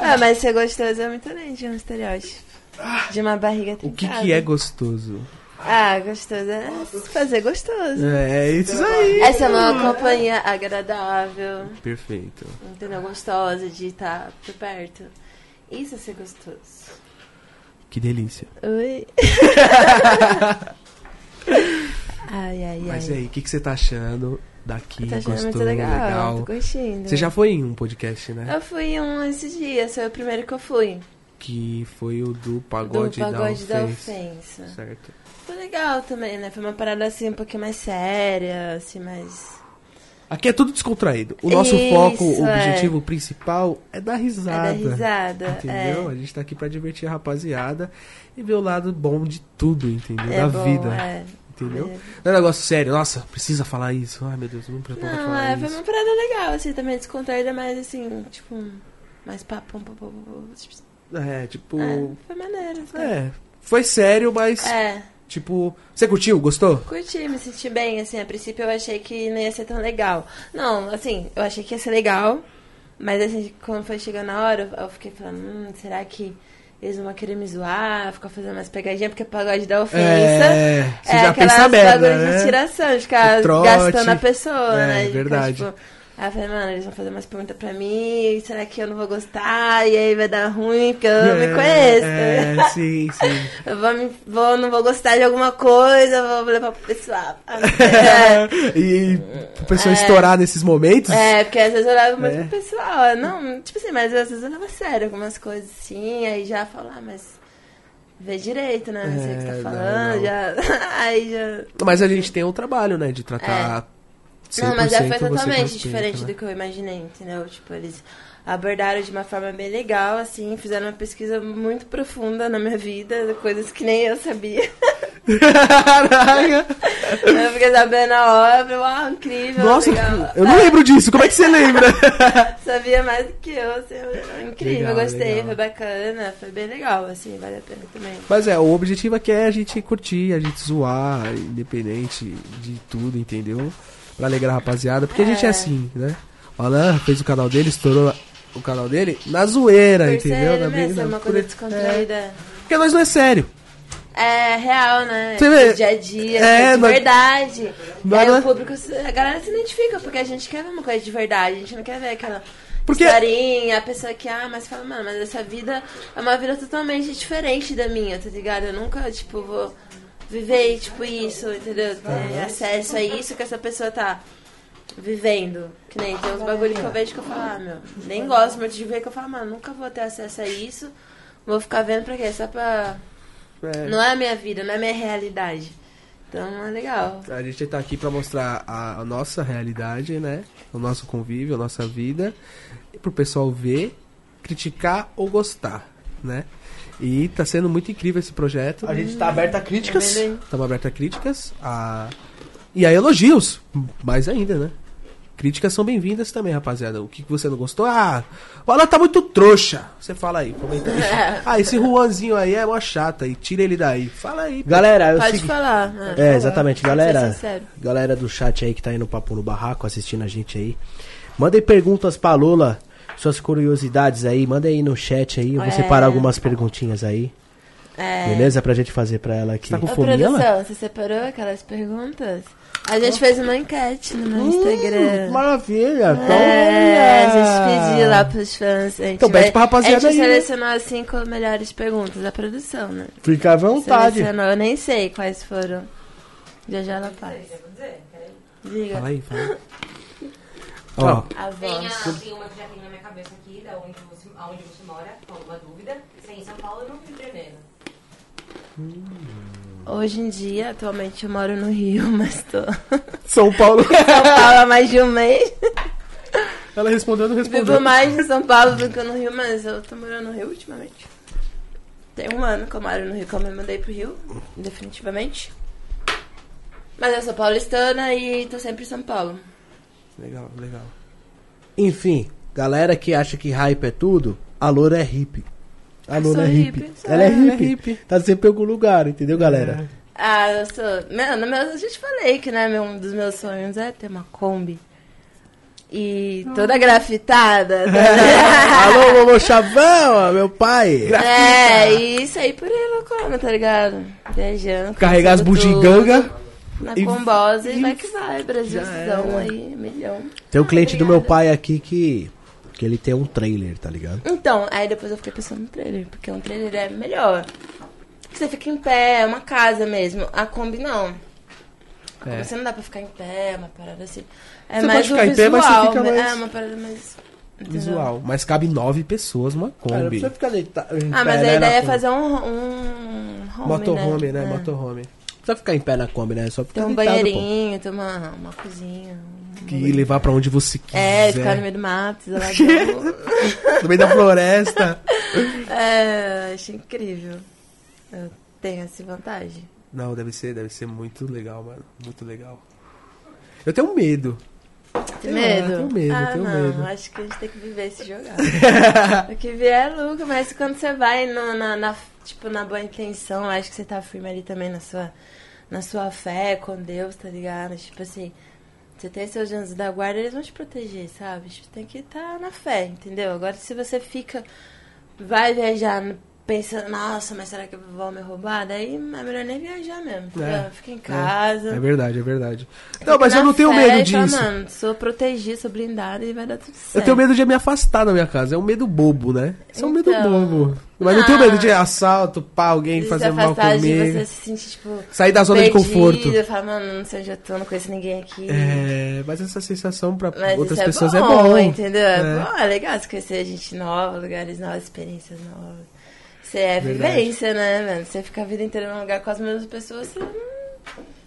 ah, mas ser gostoso é muito além de um estereótipo. De uma barriga o que trincada. que é gostoso? Ah, gostoso é fazer gostoso. É isso aí. Essa é uma companhia agradável, Perfeito. entendeu? Gostosa de estar por perto. Isso é ser gostoso. Que delícia. Oi. ai, ai, Mas ai. aí, o que, que você tá achando daqui? Tá Gostou? muito legal, legal? tô curtindo. Você já foi em um podcast, né? Eu fui em um esses dias, foi o primeiro que eu fui. Que foi o do Pagode, do Pagode da da Ofensa. Ofensa. Certo. Foi legal também, né? Foi uma parada assim um pouquinho mais séria, assim, mais. Aqui é tudo descontraído. O nosso Isso, foco, o é. objetivo principal é dar É risada. da risada. Entendeu? É. A gente tá aqui pra divertir a rapaziada e ver o lado bom de tudo, entendeu? É da bom, vida. É. Entendeu? É. Não é um negócio sério. Nossa, precisa falar isso. Ai, meu Deus, não precisa Não, falar é, isso. foi uma parada legal, assim, também descontraída, mas assim, tipo, mais papo, pum, pum, pum, pum, tipo, É, tipo. é, foi maneiro. Foi. É. Foi sério, mas, É, tipo. Você curtiu? Gostou? curti, me senti bem, assim, a princípio eu achei que não ia ser tão legal. Não, assim, eu achei que ia ser legal, mas assim, quando foi chegando na hora, eu fiquei falando, hum, será que eles vão querer me zoar, ficar fazendo umas pegadinhas, porque pagode da ofensa. É, você é já aquelas pensa merda, né? de tiração, de ficar gastando a pessoa, É, né? ficar, verdade. tipo, aí eu falei, mano, eles vão fazer umas perguntas pra mim, será que eu não vou gostar? E aí vai dar ruim, porque eu não me conheço. É, sim, sim. Eu vou, me- vou, não vou gostar de alguma coisa, vou levar pro pessoal. É, e a pessoa É. estourar nesses momentos. é, porque às vezes eu levo muito É. pro pessoal. Não, tipo assim, mas às vezes eu levo a sério algumas coisas assim, aí já falo, ah, mas vê direito, né? Não sei o que É, você tá não, falando, não. já. Aí já. Mas a gente tem um trabalho, né? De tratar. Não, mas já 100% foi totalmente diferente né? do que eu imaginei, entendeu? Tipo, eles abordaram de uma forma bem legal, assim, fizeram uma pesquisa muito profunda na minha vida, coisas que nem eu sabia. Caraca! eu fiquei sabendo hora, falei, uau, incrível, Nossa, legal. eu não lembro disso. Como é que você lembra? Sabia mais do que eu, assim, incrível, Legal, gostei, legal. foi bacana, foi bem legal, assim, vale a pena também. Mas é, o objetivo aqui é a gente curtir, a gente zoar, independente de tudo, entendeu? Pra alegrar a rapaziada, porque a gente é É. assim, né? O Alan fez o canal dele, estourou o canal dele na zoeira, Por entendeu? ser Na mesmo, vida- é uma coisa descontraída. Porque nós não é sério. É real, né? Você vê? Do dia a dia, É, de mas- verdade. Mas é- o público, a galera se identifica, porque a gente quer ver uma coisa de verdade, a gente não quer ver aquela Porque- historinha, a pessoa que, ah, mas fala, mano, mas essa vida é uma vida totalmente diferente da minha, tá ligado? Eu nunca, tipo, vou viver, tipo, isso, entendeu? Ter acesso a isso que essa pessoa tá vivendo. Que nem tem uns bagulho que eu vejo que eu falo, ah, meu, nem gosto muito de ver, que eu falo, mano, nunca vou ter acesso a isso, vou ficar vendo pra quê? Só pra... É. Não é a minha vida, não é a minha realidade. Então é legal. A gente tá aqui pra mostrar a, a nossa realidade, né? O nosso convívio, a nossa vida. E pro pessoal ver, criticar ou gostar, né? E tá sendo muito incrível esse projeto. A gente tá aberto a críticas. Estamos abertos a críticas. A... E a elogios. Mais ainda, né? Críticas são bem-vindas também, rapaziada. O que você não gostou? Ah, o Alan tá muito trouxa. Você fala aí, comenta aí. ah, esse Juanzinho aí é mó chata. E tira ele daí. Fala aí. pô. Galera, eu Pode segui... falar. né? É, exatamente. Pode Galera, galera do chat aí que tá aí no Papo no Barraco assistindo a gente aí. Mandem perguntas pra Lula, suas curiosidades aí. Mandem aí no chat aí. Eu vou É. separar algumas perguntinhas aí. É. Beleza? Pra gente fazer pra ela aqui. Tá com Ô, fome, ela? produção, você separou aquelas perguntas? A gente fez uma enquete no meu Instagram. Hum, maravilha. Então, É, a gente pediu lá pros fãs. A gente Então pede pra rapaziada A gente aí, né? selecionou as cinco melhores perguntas da produção, né? Fica à vontade. Selecionou, eu nem sei quais foram. Já já ela faz. Eu vou dizer, peraí. Diga. Fala aí, fala. Ó, A Tem, a, tem uma que já tem na minha cabeça aqui, da onde você, aonde você mora, com alguma dúvida. Se é em São Paulo ou no Rio de Janeiro. Hoje em dia, atualmente eu moro no Rio, mas tô São Paulo. São Paulo há mais de um mês. ela respondeu, não respondeu. Vivo mais em São Paulo do que no Rio, mas eu tô morando no Rio ultimamente. Tem um ano que eu moro no Rio, que eu me mudei pro Rio, definitivamente. Mas eu sou paulistana e tô sempre em São Paulo. Legal, legal. Enfim, galera que acha que hype é tudo, a loura é hippie. A loura sou é hippie. hippie. Ela é é hippie. hippie. Tá sempre em algum lugar, entendeu, galera? Ah, eu sou. Mano, meu, eu já te falei que né, meu, um dos meus sonhos é ter uma Kombi. E toda grafitada. tá Alô, vovô Chavão, meu pai. é, e isso aí por aí loucona, tá ligado? Viajando. Carregar as conhecendo bugiganga. tudo, Na e- combosa e, e- vai que vai, Brasilzão aí, milhão. Tem um cliente do meu obrigada. pai aqui que, que ele tem um trailer, tá ligado? Então, aí depois eu fiquei pensando no trailer, porque um trailer é melhor. Você fica em pé, é uma casa mesmo. A Kombi não. A Kombi É. Você não dá pra ficar em pé, uma parada assim. É Você mais pode ficar em pé, mas você visual, fica né? mais- É uma parada mais. entendeu? Visual. Mas cabe nove pessoas numa Kombi. ficar deitado. Ah, mas a ideia é fazer um, um home, Motorhome, né? É. Motorhome. Precisa ficar em pé na Kombi, né? Só Tem ficar um deitado, pô. banheirinho, tem uma, uma cozinha. um Que bagulho. levar pra onde você É, quiser. ficar no meio do mato. No meio da floresta. é, acho incrível. Eu tenho essa vantagem. Não, deve ser, deve ser muito legal, mano. Muito legal. Eu tenho medo. Tem medo? tenho medo, ah, tenho não, medo. acho que a gente tem que viver esse jogar. o que vier é lucro, mas quando você vai no- na, na- tipo, na boa intenção, acho que você tá firme ali também na sua, na sua fé com Deus, tá ligado? Tipo assim, você tem seus anjos da guarda, eles vão te proteger, sabe? Tipo, tem que estar na fé, entendeu? Agora, se você fica, vai viajar pensando, nossa, mas será que vão me roubar? Daí é melhor nem viajar mesmo? É, Fica em casa. É verdade, é verdade. Não, Fica mas eu não tenho fé medo disso. mano, sou protegida, sou blindada e vai dar tudo certo. Eu tenho medo de me afastar da minha casa. É um medo bobo, né? Isso é um medo Então. bobo. Mas não tenho Ah. medo de assalto, pá, alguém de fazer mal de comigo. você se sentir, tipo, Sair da zona de perdido, conforto. Falar, mano, não sei onde eu tô, não conheço ninguém aqui. É, mas essa sensação pra Mas outras isso pessoas é é bom, bom. entendeu? É, É. bom, é legal você conhecer gente nova, lugares novos, experiências novas. Você é Verdade. vivência, né, mano? Você fica a vida inteira num lugar com as mesmas pessoas, você não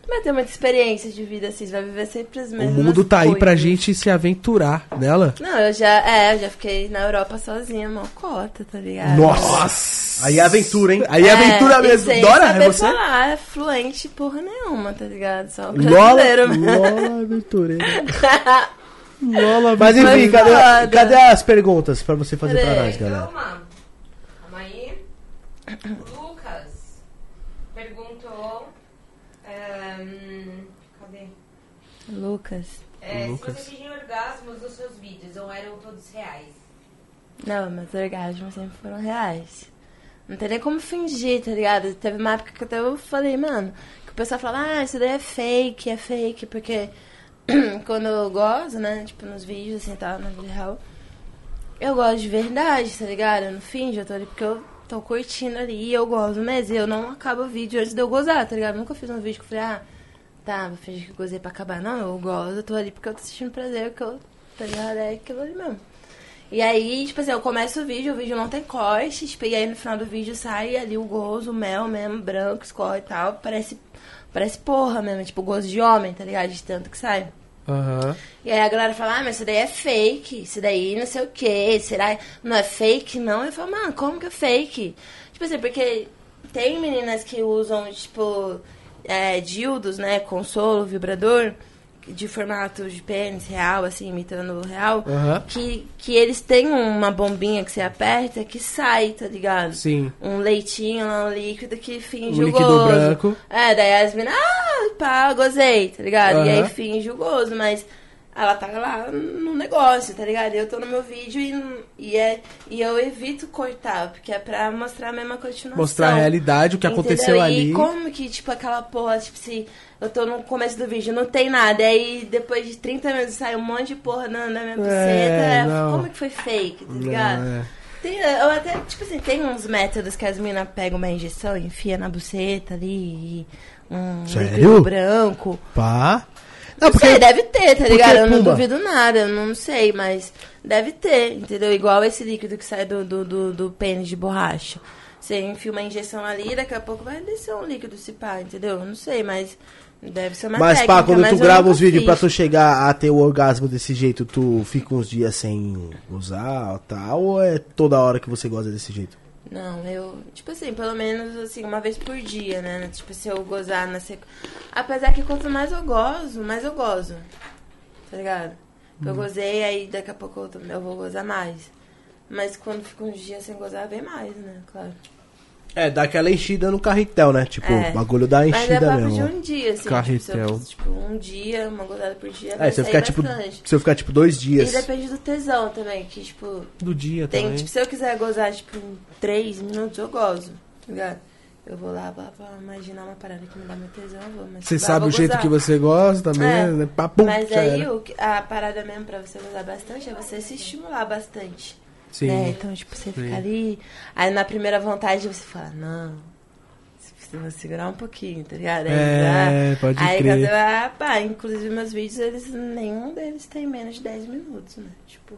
vai ter muita experiência de vida assim, você vai viver sempre as O mesmas mundo tá aí pra coisas. gente se aventurar nela. Não, eu já, é, eu já fiquei na Europa sozinha, mal cota, tá ligado? Nossa! Aí é aventura, hein? Aí é aventura e mesmo. sem Dora, saber é você? falar, é fluente porra nenhuma, tá ligado? Só Lola, brasileiro mesmo. Lola. Lola, Mas enfim, cadê, foda. cadê as perguntas pra você fazer pra Peraí. nós, galera? Calma. Lucas perguntou. ehm, cadê? Lucas. É, Lucas. Se você tinha orgasmos nos seus vídeos ou eram todos reais? Não, meus orgasmos sempre foram reais. Não tem nem como fingir, tá ligado? Teve uma época que até eu falei, mano, que o pessoal fala, ah, isso daí é fake, é fake, porque quando eu gosto, né, tipo, nos vídeos, assim, tal, na vida real, eu gosto de verdade, tá ligado? Eu não finjo, eu tô ali porque eu tô curtindo ali eu gosto. E eu não acabo o vídeo antes de eu gozar, tá ligado? Eu nunca fiz um vídeo que eu falei, ah, tá, vou fingir que gozei pra acabar. Não, eu gosto, eu tô ali porque eu tô sentindo prazer, que eu, tá ligado? É aquilo ali mesmo. E aí, tipo assim, eu começo o vídeo, o vídeo não tem corte, tipo, e aí no final do vídeo sai ali o gozo, o mel mesmo, branco, escorre e tal. Parece, parece porra mesmo, tipo gozo de homem, tá ligado? De tanto que sai. Aham. E aí a galera fala, ah, mas isso daí é fake, isso daí não sei o que, será não é fake não? Eu falo, mano, como que é fake? Tipo assim, porque tem meninas que usam, tipo, é, dildos, né, consolo, vibrador, de formato de pênis real, assim, imitando o real, Aham. que, que eles têm uma bombinha que você aperta que sai, tá ligado? Sim. Um leitinho lá, um líquido que finge Um o líquido gozo. branco. É, daí as meninas, ah, pá, gozei, tá ligado? E aí finge o gozo, mas ela tá lá no negócio, tá ligado? E eu tô no meu vídeo e, e, é, e eu evito cortar, porque é pra mostrar a mesma continuação. Mostrar a realidade, o que aconteceu Entendeu? ali. E como que, tipo, aquela porra, tipo, se eu tô no começo do vídeo, não tem nada, e aí depois de 30 minutos sai um monte de porra na, na minha buceta, é, como que foi fake, tá ligado? Não, é. Tem, eu até, tipo assim, tem uns métodos que as meninas pegam uma injeção, enfia na buceta ali, e um Sério? branco. Pá. Não, Não, porque. sei, deve ter, tá porque, ligado? Eu não duvido nada, eu não sei, mas deve ter, entendeu? Igual esse líquido que sai do, do, do, do pênis de borracha. Você enfia uma injeção ali, daqui a pouco vai descer um líquido se pá, entendeu? Eu não sei, mas deve ser uma Mas, técnica, pá, quando tu grava os vídeos pra tu chegar a ter o orgasmo desse jeito, tu fica uns dias sem usar tal? Ou é toda hora que você gosta desse jeito? Não, eu, tipo assim, pelo menos assim, uma vez por dia, né? Tipo, se eu gozar na sequência. Apesar que quanto mais eu gozo, mais eu gozo. Tá ligado? Eu gozei, aí daqui a pouco eu, eu vou gozar mais. Mas quando fica uns dias sem gozar, vem mais, né? Claro. É, dá aquela enchida no carretel, né? Tipo, É. o bagulho dá Mas é enchida mesmo. de um dia, assim. Carretel. Tipo, se eu, tipo, um dia, uma gozada por dia. É, se eu ficar tipo, bastante. se eu ficar tipo dois E dias. depende do tesão também, que, tipo, Do dia tem, também. tipo, se eu quiser gozar, tipo, em três minutos, eu gozo, tá ligado? Eu vou lá pra, pra imaginar uma parada que me dá meu tesão, eu vou, mas Você tipo, ah, sabe vou o jeito gozar. que você gosta também, É. né? Papum, Mas aí, o a parada mesmo pra você gozar bastante é você se estimular bastante. Sim. Né? Então, tipo, você Sim. fica ali, aí na primeira vontade você fala, não, você vai segurar um pouquinho, tá ligado? Aí, É, ah, pode aí crer. ah, pá, inclusive meus vídeos, eles, nenhum deles tem menos de 10 minutos, né? Tipo,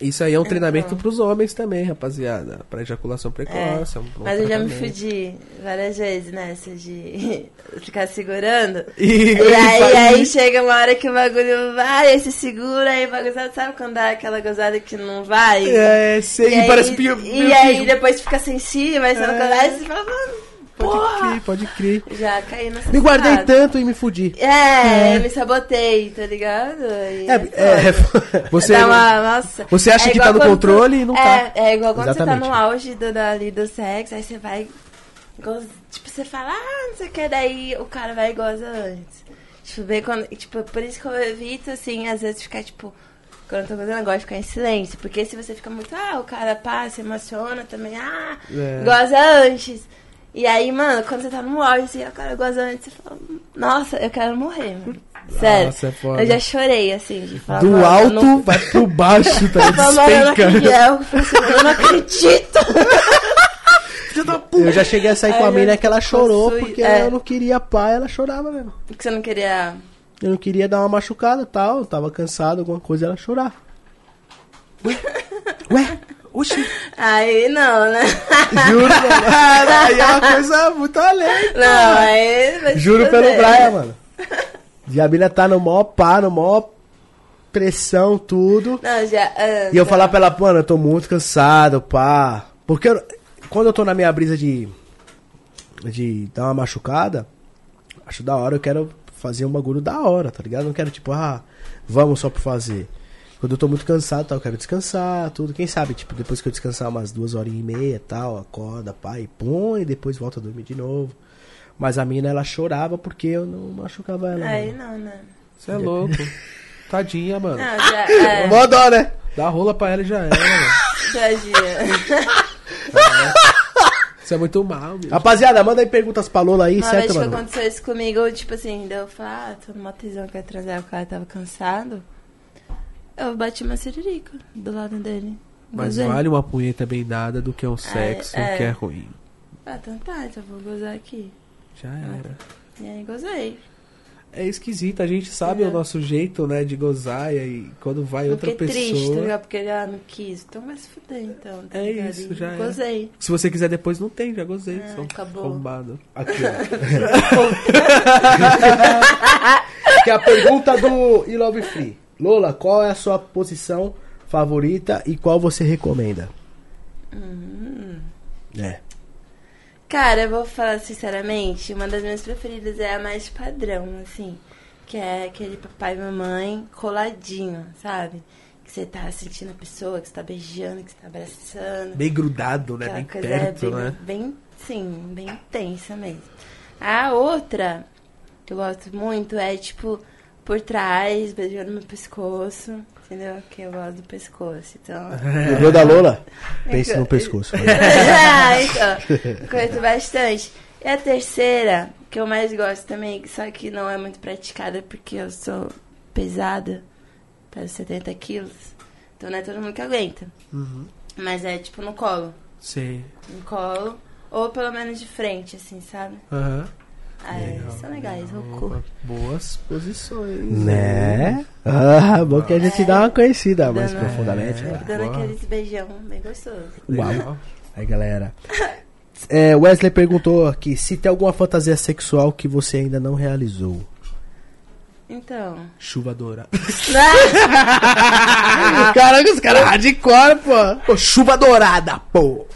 Isso aí é um Então. treinamento pros homens também, rapaziada. Pra ejaculação precoce. É. um bom mas eu já me fudi várias vezes nessa de ficar segurando. E, E aí, aí chega uma hora que o bagulho vai, aí você segura, aí o bagulho, sabe quando dá aquela gozada que não vai? É, sei, E e aí, parece pio, e aí depois fica sensível, aí você não É. consegue, aí você fala, mano, Pode porra! crer, pode crer. Já caí nessa Me guardei tanto e me fudi. É, eu me sabotei, tá ligado? E É, é, foda. Você, uma, nossa. você acha É que tá no controle tu- e não é, tá. É igual quando Exatamente. você tá no auge do, ali do sexo, aí você vai. Tipo, você fala, ah, não sei o que, daí o cara vai e goza antes. Tipo, bem quando. Tipo, por isso que eu evito, assim, às vezes ficar, tipo. Quando eu tô gozando, eu gosto de ficar em silêncio. Porque se você fica muito, ah, o cara passa, emociona também, ah, É. goza antes. E aí, mano, quando você tá no auge, assim, o cara goza antes, você fala, nossa, eu quero morrer, mano. Sério. Nossa, é foda. eu já chorei, assim, de falar, Do alto não- vai pro baixo, tá Tava mano, eu não despenca. acredito. Eu falei assim, eu não acredito. Eu já cheguei a sair com a mina que ela chorou possui- porque é. eu não queria pá, ela chorava mesmo. Porque você não queria. Eu não queria dar uma machucada e tal, eu tava cansado, alguma coisa, ela chorar. Ué, oxi. Aí não, né? Juro, mano. Aí é uma coisa muito além. Não, aí. vai se Juro pelo fuder. Brian, mano. A mina tá no mó pá, no mó pressão, tudo. Não, já. ah, E eu tá. falar pra ela, mano, eu tô muito cansado, pá. Porque eu- quando eu tô na minha brisa de. de dar uma machucada, acho da hora, eu quero fazer um bagulho da hora, tá ligado? Não quero, tipo, ah, vamos só por fazer. Quando eu tô muito cansado, tal, eu quero descansar, tudo. Quem sabe, tipo, depois que eu descansar umas duas horas e meia, tal, acorda, e põe, e depois volta a dormir de novo. Mas a mina, ela chorava porque eu não machucava ela. Aí mano. não, né? Você é louco. Tadinha, mano. Não, já. É, Mó dó, né? Dá rola pra ela e já era, mano. tadinha. Isso é muito mal, bicho. Rapaziada, manda aí perguntas pra Lola aí, Uma certo, vez que mano? aconteceu isso comigo, tipo assim, deu eu falar, ah, tô numa tesão que ia transar, o cara tava cansado. Eu bati uma siririca do lado dele. Mas Gozei. vale uma punheta bem dada do que um sexo é. que é ruim. Ah, então tá, então vou gozar aqui. Já era. E aí gozei. É esquisito, a gente sabe É. o nosso jeito, né, de gozar e aí quando vai outra pessoa. triste? Porque ele ah, não quis. Então vai se fuder, então. tá É ligado? isso, E já. Gozei. Se você quiser depois, não tem, já gozei. Ah, acabou. arrombado. Aqui, ó. que é a pergunta do I Love Free. Lola, qual é a sua posição favorita e qual você recomenda? Hum. É. Cara, eu vou falar sinceramente, uma das minhas preferidas é a mais padrão, assim. Que é aquele papai e mamãe coladinho, sabe? Que você tá sentindo a pessoa, que você tá beijando, que você tá abraçando. Bem grudado, né? Bem perto, é bem, né? bem, sim, bem intensa mesmo. A outra que eu gosto muito é, tipo, por trás, beijando meu pescoço, entendeu? Que eu gosto do pescoço, então... Lembrou da Lola? Pense no pescoço. ah, então, curto bastante. E a terceira, que eu mais gosto também, só que não é muito praticada porque eu sou pesada, peso 70 quilos, então não é todo mundo que aguenta. Uhum. Mas é tipo no colo, Sei. no colo, ou pelo menos de frente, assim, sabe? Aham. Ah, é, são legais, curto. Boas posições. Né? Ah, bom que a gente dá uma conhecida mais Dando- profundamente. É. né? Dando boa. aqueles beijão bem gostoso. Uau. Aí, galera. É, Wesley perguntou aqui se tem alguma fantasia sexual que você ainda não realizou. Então. Chuvadora. Cara, Caraca, os caras hardcore, pô. Pô, Chuva dourada, pô.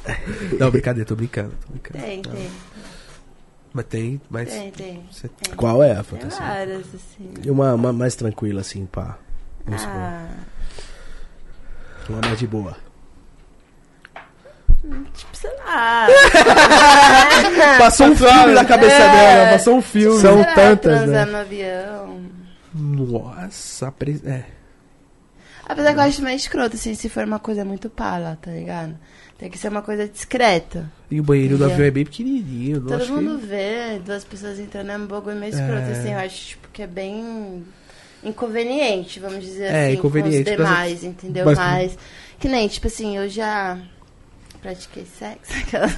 Não, brincadeira, tô brincando, tô brincando. Tem, tem. Mas tem, mas. Tem, tem. Você- tem. Qual é a Tem fantasia? várias, assim. E uma, uma mais tranquila, assim, pá. Vamos supor. Ah, Uma mais de boa. tipo, sei lá. Passou um filme na cabeça É. dela, passou um filme. São tantas, transar né? no avião. Nossa, pre... é. Apesar que eu acho meio escroto, assim, se for uma coisa muito pala, tá ligado? Tem que ser uma coisa discreta. E o banheiro do avião é bem pequenininho. Todo mundo que... vê, duas pessoas entrando, é um bagulho meio escroto, É. assim, eu acho, tipo, que é bem inconveniente, vamos dizer É, assim, inconveniente, com os demais, entendeu? mas- Mas, que nem, tipo assim, eu já pratiquei sexo, aquela...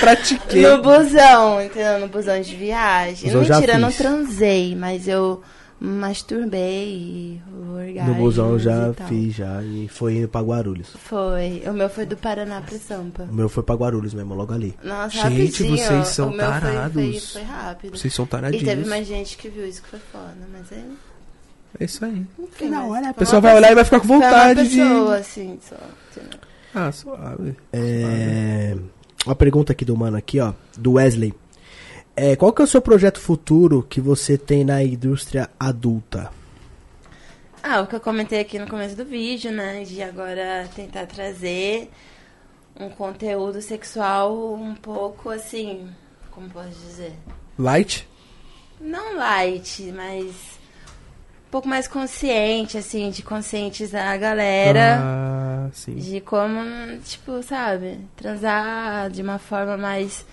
Pratiquei. No busão, entendeu? No busão de viagem. Busão Mentira, eu não transei, mas eu masturbei e. No busão eu já e tal. fiz já e foi indo pra Guarulhos. Foi. O meu foi do Paraná pra Sampa. O meu foi pra Guarulhos mesmo, logo ali. Nossa, Gente, rapidinho. vocês são o meu foi- Foi, tarados. foi, rápido. Vocês são E taradinhos. teve mais gente que viu isso que foi foda, mas aí. É isso aí. Enfim, hora, foi pessoal uma vai pessoa- olhar e vai ficar com foi uma vontade de. pessoa, assim, só. Ah, suave. É, uma pergunta aqui do mano aqui, ó, do Wesley. É, qual que é o seu projeto futuro que você tem na indústria adulta? Ah, o que eu comentei aqui no começo do vídeo, né? De agora tentar trazer um conteúdo sexual um pouco assim. Como posso dizer? Light? Não light, mas um pouco mais consciente, assim, de conscientizar a galera. Ah, sim. De como, tipo, sabe, transar de uma forma mais.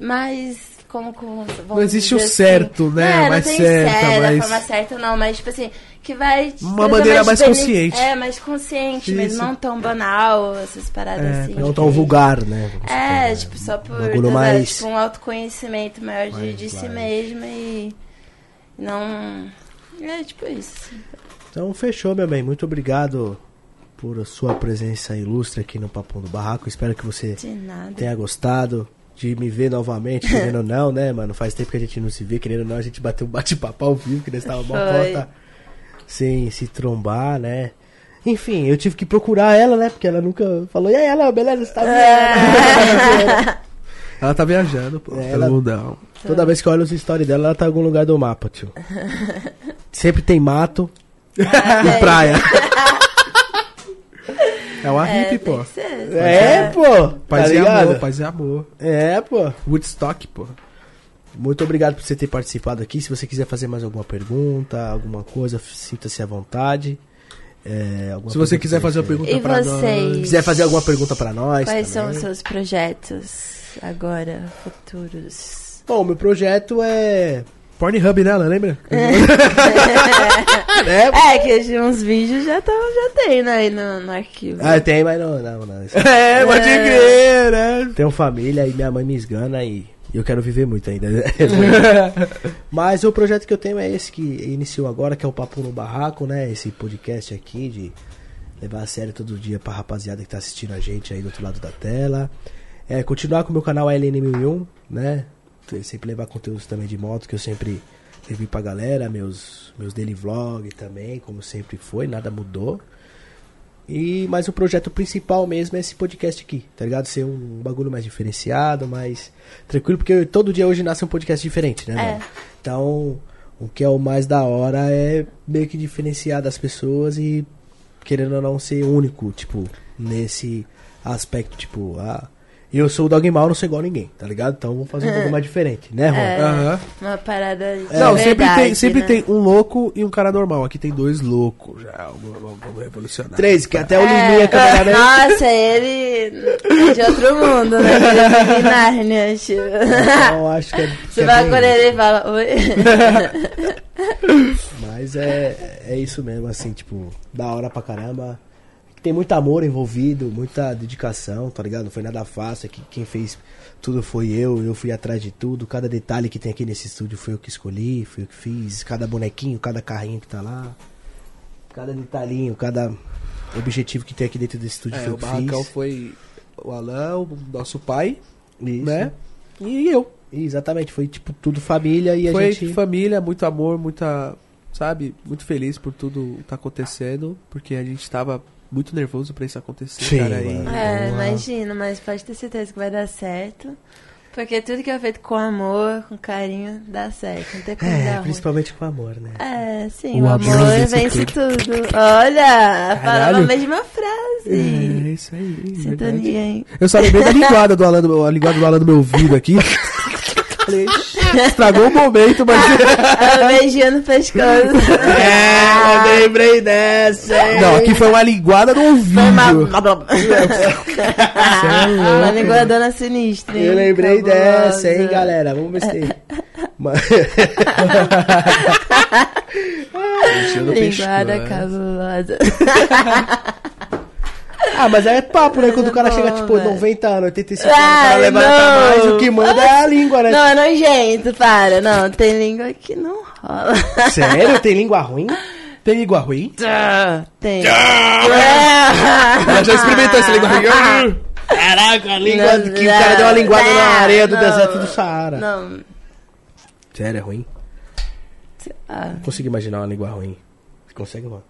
Mais. Como, como Não existe o dizer certo, né? É, Mais não tem certa, certa, mas- forma certa não, mas tipo assim, que vai. Uma maneira mais bene- consciente. É, mais consciente, mas Isso. não tão banal, essas paradas É, assim. Não tão vulgar, né? Vamos É, tipo, só por trazer, mais- tipo, um autoconhecimento maior de, Mais de si mesmo e não. É tipo isso. Então fechou, meu bem. Muito obrigado por a sua presença ilustre aqui no Papão do Barraco. Espero que você tenha gostado de me ver novamente, querendo ou não, né, mano? Faz tempo que a gente não se vê, querendo ou não, a gente bateu um bate-papo ao vivo, que nós tava uma porta sem se trombar, né? Enfim, eu tive que procurar ela, né? Porque ela nunca falou, e aí, ela, beleza? Você tá vendo? Ela tá viajando, pô, É, pelo ela- mundão. Toda vez que eu olho os stories dela, ela tá em algum lugar do mapa, tio. Sempre tem mato e praia. É uma É, hippie, tem pô. ser. É, pô. Paz tá e ligado? amor, paz e amor. É, pô. Woodstock, pô. Muito obrigado por você ter participado aqui. Se você quiser fazer mais alguma pergunta, alguma coisa, sinta-se à vontade. É, Se você quiser fazer uma pergunta E pra vocês? nós. Quiser fazer alguma pergunta pra nós. Quais são também. os seus projetos agora, futuros? Bom, meu projeto é. Pornhub, né? Ela lembra? É, que de uns vídeos já, tão, já tem né, aí no, no arquivo. Ah, tem, mas não, não, não. Isso- É, pode crer, né? Tenho família e minha mãe me esgana e eu quero viver muito ainda. Mas o projeto que eu tenho é esse que iniciou agora, que é o Papo no Barraco, né? Esse podcast aqui de levar a sério todo dia pra rapaziada que tá assistindo a gente aí do outro lado da tela. É, continuar com o meu canal LN1001, né? Sempre levar conteúdos também de moto, que eu sempre revi pra galera, meus, meus daily vlog também, como sempre foi, nada mudou. E mas o projeto principal mesmo é esse podcast aqui, tá ligado? Ser um bagulho mais diferenciado, mais tranquilo, porque todo dia hoje nasce um podcast diferente, né? É. mano? Então, o que é o mais da hora é meio que diferenciar das pessoas e querendo ou não ser único, tipo, nesse aspecto, tipo, ah, eu sou o Dogmal, não sou igual a ninguém, tá ligado? Então vou fazer um pouco mais diferente, né, Ron? É. Uma parada de Não, sempre verdade, tem, sempre né? tem um louco e um cara normal. Aqui tem dois loucos já. Vamos, vamos- vamos revolucionar. Três, que até o É, Liminha camarada aí. Nossa, ele é de outro mundo, né? Ele é de Nárnia, tipo. Então, acho que é, Você é vai isso. ele e fala, oi. Mas é, é isso mesmo, assim, tipo, da hora pra caramba. Tem muito amor envolvido, muita dedicação, tá ligado? Não foi nada fácil, que quem fez tudo foi eu, eu fui atrás de tudo. Cada detalhe que tem aqui nesse estúdio foi eu que escolhi, foi eu que fiz. Cada bonequinho, cada carrinho que tá lá. Cada detalhinho, cada objetivo que tem aqui dentro desse estúdio É, foi o eu que Barracão fiz. foi o Alan, o nosso pai, Isso. né? E eu. Exatamente, foi tipo tudo família e a foi gente. família, muito amor, muita sabe, muito feliz por tudo tá acontecendo, porque a gente tava muito nervoso pra isso acontecer, Sim, cara. E... É, imagina, mas pode ter certeza que vai dar certo. Porque tudo que é feito com amor, com carinho, dá certo. Não tem como dar É, ruim. principalmente com amor, né? É, sim, O o, amor amor vence vence tudo. Olha, falava a mesma frase. É isso aí, verdade. Sintonia, hein? Eu só lembrei da linguada do Alan, do- a linguada do Alan no meu ouvido aqui. Falei, estragou o momento, mas. Ela beijando o pescoço. É, eu lembrei dessa, hein? Não, aqui foi uma linguada no ouvido. Foi uma... é uma linguadona sinistra. hein? Eu lembrei Cabulosa. dessa, hein, galera? Vamos ver se tem. Linguada pescoço. cabulosa. Ah, mas aí é papo, né? Quando o cara Bom, chega, tipo, velho. 90 anos, 85 anos, o cara levanta não. mais, o que manda é a língua, né? Não, é nojento, para. Não, tem língua que não rola. Sério? Tem língua ruim? Tem língua ruim? Tem. Ela já experimentou essa língua ruim? Caraca, a língua Não, que o cara deu uma linguada não, na areia do não. deserto do Saara. Não. Sério, é ruim? Ah. Não consigo imaginar uma língua ruim. Você consegue, mano?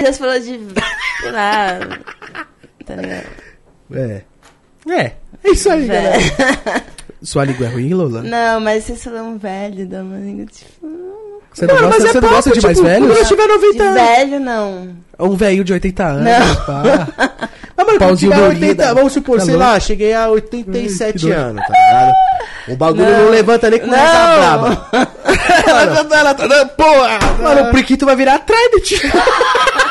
Já se falou de. Sei lá. Tá ligado? É. É. É isso aí, galera. Velho. Sua língua é ruim, Lola? Não, mas vocês falam velho, dá uma língua tipo. Você não Mano, gosta, mas é você não gosta de mais tipo, velhos? quando eu tiver 90 De anos. velho, não. Um velho de 80 anos. Não. pá. Mas, mano, quando tiver durinho, 80, né? vamos supor, Tá sei louco? lá, cheguei a Ai, 87 que doido. anos, tá ligado? O bagulho não, Não. levanta nem com essa braba. ela, ela tá dando porra. Mano, o priquito vai virar Trident.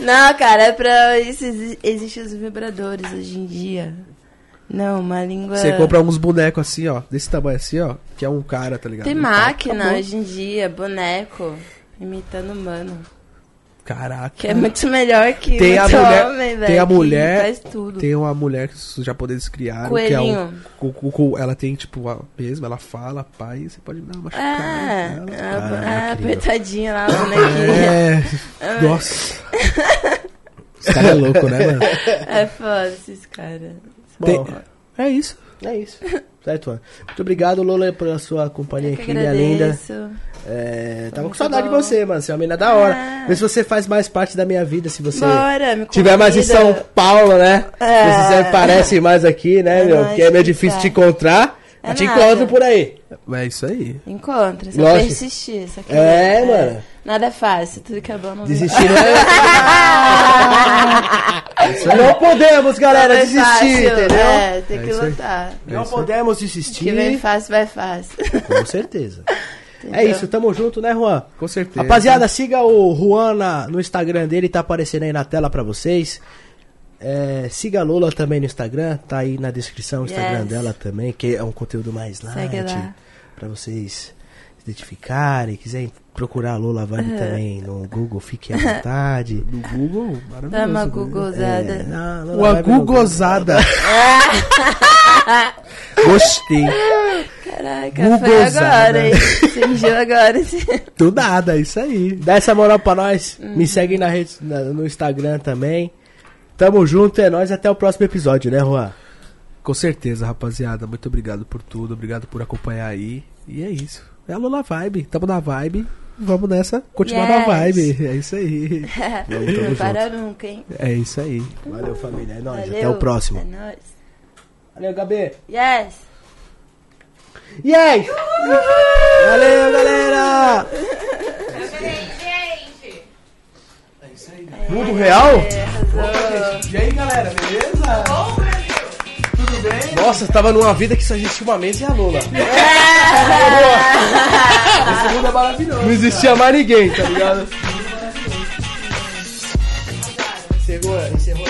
Não, cara, é pra. Existem os vibradores hoje em dia. Não, uma língua. Você compra uns bonecos assim, ó, desse tamanho assim, ó, que é um cara, tá ligado? Tem Um máquina cara, acabou. hoje em dia, boneco, imitando humano. Caraca. Que é muito melhor que Tem a mulher- homem, velho. tem a mulher- Faz tudo. Tem uma mulher que os japoneses criaram, Coelhinho. que é um. cu- cu- cu- ela tem, tipo, a mesmo, ela fala, pai, você pode dar uma É, machucada. é, nela. é, apertadinha lá, bonequinha. É. Nossa. Esse cara é louco, né, mano? É foda esses caras. Bom, É isso. é isso. Certo, mano. Muito obrigado, Lola, pela sua companhia Eu que aqui, minha linda. É, tava com saudade bom. de você, mano. Você é uma menina da hora. Ah. Vê se você faz mais parte da minha vida, se você Bora, tiver mais em. São Paulo, né? É. Se você aparece mais aqui, né, É meu? nóis, Porque é meio difícil tá. te encontrar. É te nada. encontro por aí. É isso aí. Encontra, só Lógico. persistir. Só que É, mano. Nada é fácil, tudo que é bom não Desistir não é. não podemos, galera, Não é desistir, fácil, entendeu? É, tem É que lutar. Não podemos Que vem desistir. fácil, vai fácil. Com certeza. É Entendeu? isso, tamo junto, né, Juan? Com certeza. Rapaziada, siga o Juan na- no Instagram dele, tá aparecendo aí na tela pra vocês. É, siga a Lola também no Instagram, tá aí na descrição o Instagram Yes. dela também, que é um conteúdo mais light, Segue lá. pra vocês se identificarem. Quiserem procurar a Lola Vibe também no Google, fiquem à vontade. No Google, maravilhoso. Dá uma né? gugozada. É, não, Lola Uma Vibe no Google. gugozada. Gostei. Caraca, Gugozada. foi agora, hein? Surgiu agora. Do nada, é isso aí. Dá essa moral pra nós. Uhum. Me segue na rede, na- no Instagram também. Tamo junto, é nóis. Até o próximo episódio, né, Juan? Com certeza, rapaziada. Muito obrigado por tudo. Obrigado por acompanhar aí. E é isso. É a Lula Vibe. Tamo na vibe. Vamos nessa. Continuar na Yes. vibe. É isso aí. Vamos, tamo Não para junto. nunca, hein? É isso aí. Valeu, família. É nóis. Valeu. Até o próximo. É nóis. Valeu, Gabi. Yes! E aí? Valeu, galera! gente! Mundo real? É. E aí, galera, beleza? Tudo bem? Nossa, tava numa vida que só existia uma mesa e a Lola. Esse mundo é maravilhoso. Não existia mais ninguém, tá ligado? Encerrou, encerrou.